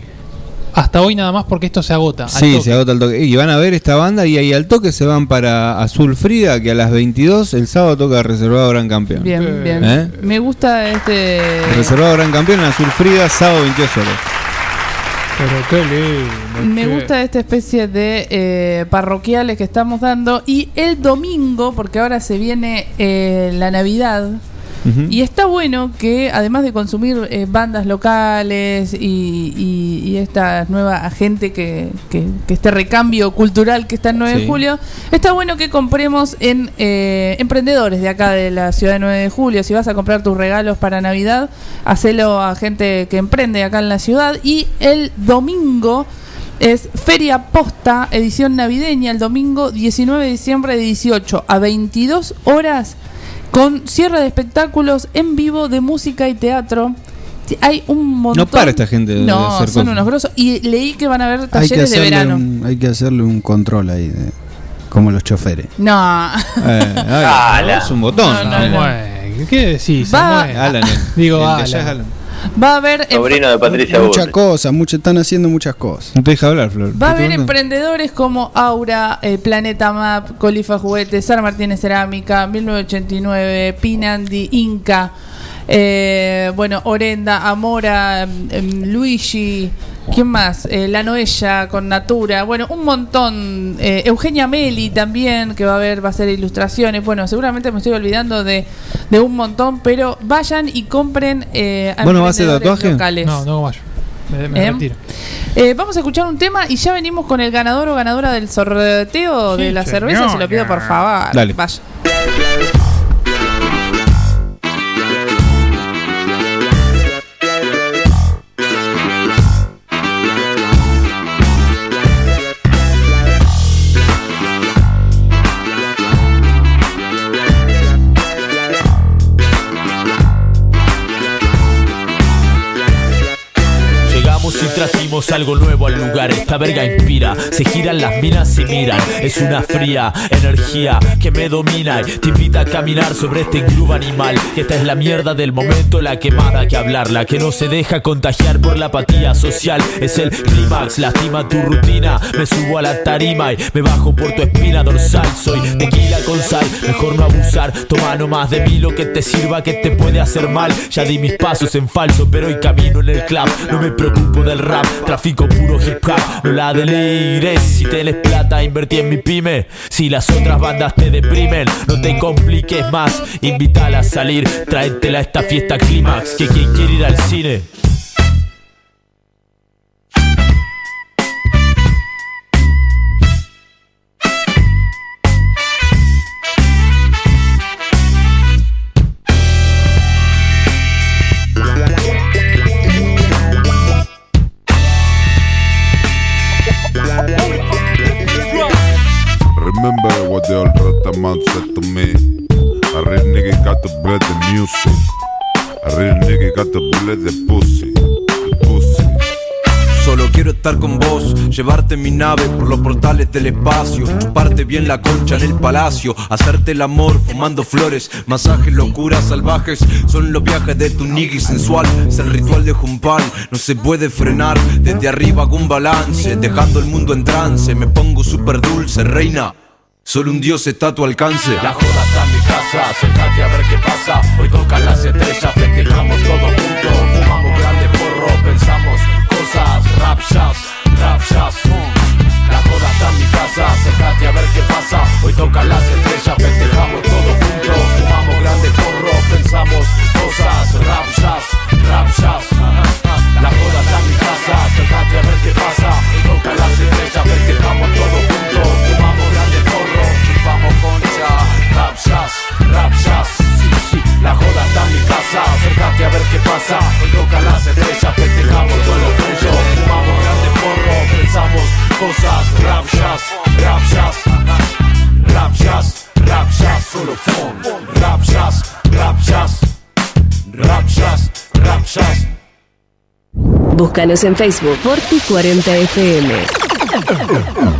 Speaker 4: hasta hoy nada más porque esto se agota. al
Speaker 5: Sí,
Speaker 4: toque.
Speaker 5: se agota el toque. Y van a ver esta banda y ahí al toque se van para Azul Frida, que a las 22 el sábado toca reservado Gran Campeón.
Speaker 3: Bien, bien.
Speaker 5: ¿Eh?
Speaker 3: Me gusta este.
Speaker 5: Reservado Gran Campeón en Azul Frida, sábado 22 horas.
Speaker 4: Pero qué lindo.
Speaker 3: Me gusta esta especie de eh, parroquiales que estamos dando. Y el domingo, porque ahora se viene eh, la Navidad. Y está bueno que además de consumir eh, bandas locales y, y- y esta nueva gente que, que, que este recambio cultural que está en 9 de julio, está bueno que compremos en eh, emprendedores de acá de la ciudad de 9 de julio. Si vas a comprar tus regalos para Navidad, hacelo a gente que emprende acá en la ciudad. Y el domingo es Feria Posta, edición navideña, el domingo 19 de diciembre de 18 a 22 horas con cierre de espectáculos en vivo de música y teatro. Hay un montón.
Speaker 5: No para esta gente de
Speaker 3: No,
Speaker 5: hacer
Speaker 3: son
Speaker 5: cosas.
Speaker 3: unos grosos. Y leí que van a haber
Speaker 6: Hay que,
Speaker 3: talleres de
Speaker 6: hacerle
Speaker 3: verano.
Speaker 6: un, hay que hacerle un control ahí, de- como los choferes.
Speaker 3: No.
Speaker 5: Eh, es un botón.
Speaker 3: No, no, no.
Speaker 4: ¿Qué decís,
Speaker 3: Va-?
Speaker 5: Alan, el-
Speaker 4: Digo,
Speaker 5: el de
Speaker 4: Alan.
Speaker 3: Va a haber.
Speaker 7: Sobrino de Patricia
Speaker 6: Muchas cosas, mucho, están haciendo muchas cosas.
Speaker 5: No te deja hablar, Flor.
Speaker 3: Va a
Speaker 5: ¿Qué te
Speaker 3: haber emprendedores como Aura, eh, Planeta Map, Colifa Juguetes, Sara Martínez Cerámica, 1989, Pinandi, Inca, eh, bueno, Orenda, Amora, em, Luigi, ¿Quién más? Eh, la Noella con Natura. Bueno, un montón. Eh, Eugenia Meli también, que va a ver, va a hacer ilustraciones. Bueno, seguramente me estoy olvidando de, de un montón, pero vayan y compren eh, a
Speaker 5: ¿Vos no vas a tatuaje?
Speaker 3: locales.
Speaker 4: No, no vaya. Me, me
Speaker 3: ¿Eh?
Speaker 4: retiro.
Speaker 3: Eh, vamos a escuchar un tema y ya venimos con el ganador o ganadora del sorteo de la cerveza. Se lo pido por favor.
Speaker 5: Dale.
Speaker 3: Vaya.
Speaker 33: Y trajimos algo nuevo al lugar. Esta verga inspira, se giran las minas y miran. Es una fría energía que me domina y te invita a caminar sobre este club animal. Esta es la mierda del momento, la quemada que hablar, la que no se deja contagiar por la apatía social. Es el clímax, lastima tu rutina. Me subo a la tarima y me bajo por tu espina dorsal. Soy tequila con sal, mejor no abusar. Toma nomás de mí lo que te sirva, que te puede hacer mal. Ya di mis pasos en falso, pero hoy camino en el club. No me preocupo del rap, trafico puro hip hop. No la delires, si tenés plata, invertí en mi pyme. Si las otras bandas te deprimen, no te compliques más. Invítala a salir, tráetela a esta fiesta clímax. Que quien quiere ir al cine.
Speaker 31: Got the pussy.
Speaker 32: Solo quiero estar con vos, llevarte mi nave por los portales del espacio, chuparte bien la concha en el palacio, hacerte el amor fumando flores, masajes, locuras salvajes, son los viajes de tu nigga sensual, es el ritual de Jumpal, no se puede frenar, desde arriba hago un balance, dejando el mundo en trance, me pongo súper dulce, reina. Solo un dios está a tu alcance.
Speaker 33: La joda casa, a ver qué pasa. Hoy tocan las estrellas, festejamos todos juntos. Fumamos grande porro, pensamos cosas. Rap jazz, rap. La joda está en mi casa, acércate a ver qué pasa. Hoy tocan las estrellas, festejamos todos juntos. Fumamos grande porro, pensamos cosas. Rap jazz. La joda está en mi casa, acércate a ver qué pasa. Hoy tocan las estrellas, festejamos todos juntos. Fumamos grande porro, pensamos cosas. Rap jazz, rap jazz. Rap solo fun. Rap jazz, rap jazz. Rap.
Speaker 17: Búscanos en Facebook Forti40FM.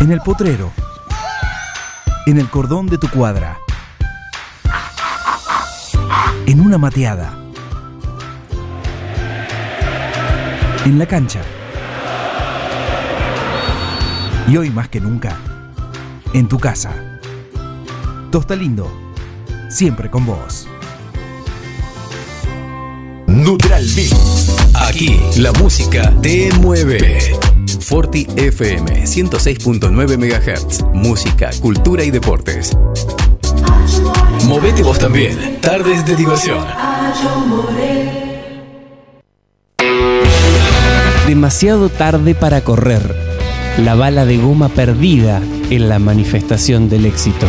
Speaker 34: En el potrero. En el cordón de tu cuadra. En una mateada. En la cancha. Y hoy más que nunca, en tu casa. Tosta Lindo, siempre con vos.
Speaker 13: Neutral. Aquí la música te mueve. Forti FM 106.9 MHz. Música, cultura y deportes. Movete vos también. Tardes de diversión.
Speaker 35: Demasiado tarde para correr. La bala de goma perdida en la manifestación del éxito.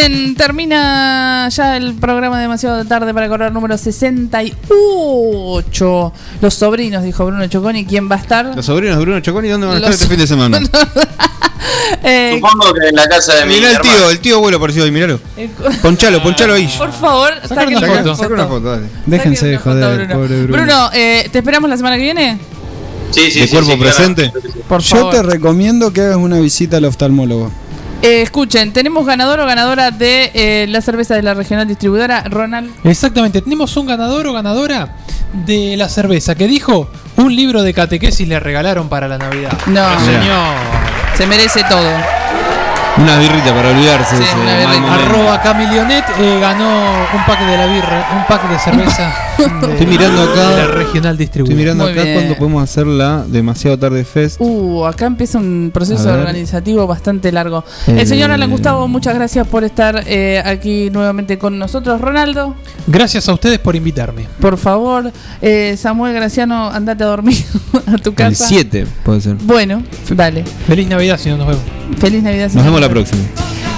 Speaker 3: Bien, termina ya el programa demasiado tarde para correr número 68. Los sobrinos, dijo Bruno Choconi, ¿quién va a estar?
Speaker 5: Los sobrinos de Bruno Choconi, ¿dónde van a estar
Speaker 3: Los-
Speaker 5: este fin de semana?
Speaker 3: Eh,
Speaker 36: Supongo que en la casa de mi
Speaker 5: Mirá el
Speaker 36: hermano.
Speaker 5: tío, el tío abuelo apareció ahí, miralo.
Speaker 3: eh,
Speaker 5: Ponchalo, ponchalo ahí.
Speaker 3: Por favor, saquen una
Speaker 5: Saca-
Speaker 3: foto.
Speaker 5: saca una foto, dale.
Speaker 6: Déjense de joder,
Speaker 3: Bruno.
Speaker 6: pobre Bruno.
Speaker 3: Bruno, eh, ¿te esperamos la semana que viene?
Speaker 36: Sí, sí,
Speaker 5: ¿De
Speaker 36: sí,
Speaker 5: cuerpo
Speaker 36: sí, claro.
Speaker 5: presente?
Speaker 3: Por
Speaker 6: Yo
Speaker 3: favor.
Speaker 6: te recomiendo que hagas una visita al oftalmólogo.
Speaker 3: Eh, escuchen, tenemos ganador o ganadora de eh, la cerveza de la regional distribuidora, Ronald.
Speaker 4: Exactamente, tenemos un ganador o ganadora de la cerveza que dijo un libro de catequesis le regalaron para la Navidad.
Speaker 3: No,
Speaker 4: señor.
Speaker 3: se merece todo.
Speaker 5: Una birrita para olvidarse
Speaker 3: Sí,
Speaker 5: de ese
Speaker 3: una
Speaker 5: mal
Speaker 3: birrita.
Speaker 5: momento.
Speaker 4: Arroba Camilionet eh, ganó un pack de la birra, un pack de cerveza. de-
Speaker 5: Estoy mirando acá.
Speaker 4: la regional
Speaker 5: Estoy
Speaker 4: distribuidora.
Speaker 5: mirando
Speaker 3: Muy
Speaker 5: acá
Speaker 3: bien.
Speaker 5: cuando podemos hacer la demasiado tarde fest.
Speaker 3: Uh, acá empieza un proceso organizativo bastante largo.
Speaker 5: Eh,
Speaker 3: El señor Alan Gustavo, muchas gracias por estar eh, aquí nuevamente con nosotros. Ronaldo,
Speaker 4: Gracias a ustedes por invitarme.
Speaker 3: por favor. Eh, Samuel Graciano, andate a dormir a tu
Speaker 5: El
Speaker 3: casa.
Speaker 5: 7 puede ser.
Speaker 3: Bueno, dale.
Speaker 4: Feliz Navidad si no nos vemos.
Speaker 3: Feliz Navidad.
Speaker 5: Nos
Speaker 3: señor.
Speaker 5: vemos la próxima.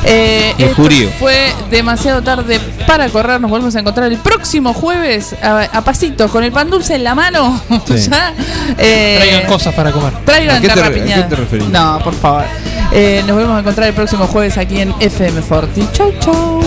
Speaker 3: Eh, esto fue demasiado tarde para correr. Nos volvemos a encontrar el próximo jueves a, a pasitos con el pan dulce en la mano.
Speaker 5: Sí.
Speaker 3: Ya, eh,
Speaker 4: Traigan cosas para comer.
Speaker 3: Traigan
Speaker 5: ¿A qué te re-
Speaker 3: carrapiñada.
Speaker 5: a qué te referís?
Speaker 3: No, por favor. Eh, nos volvemos a encontrar el próximo jueves aquí en FM Forti. Chau, chau.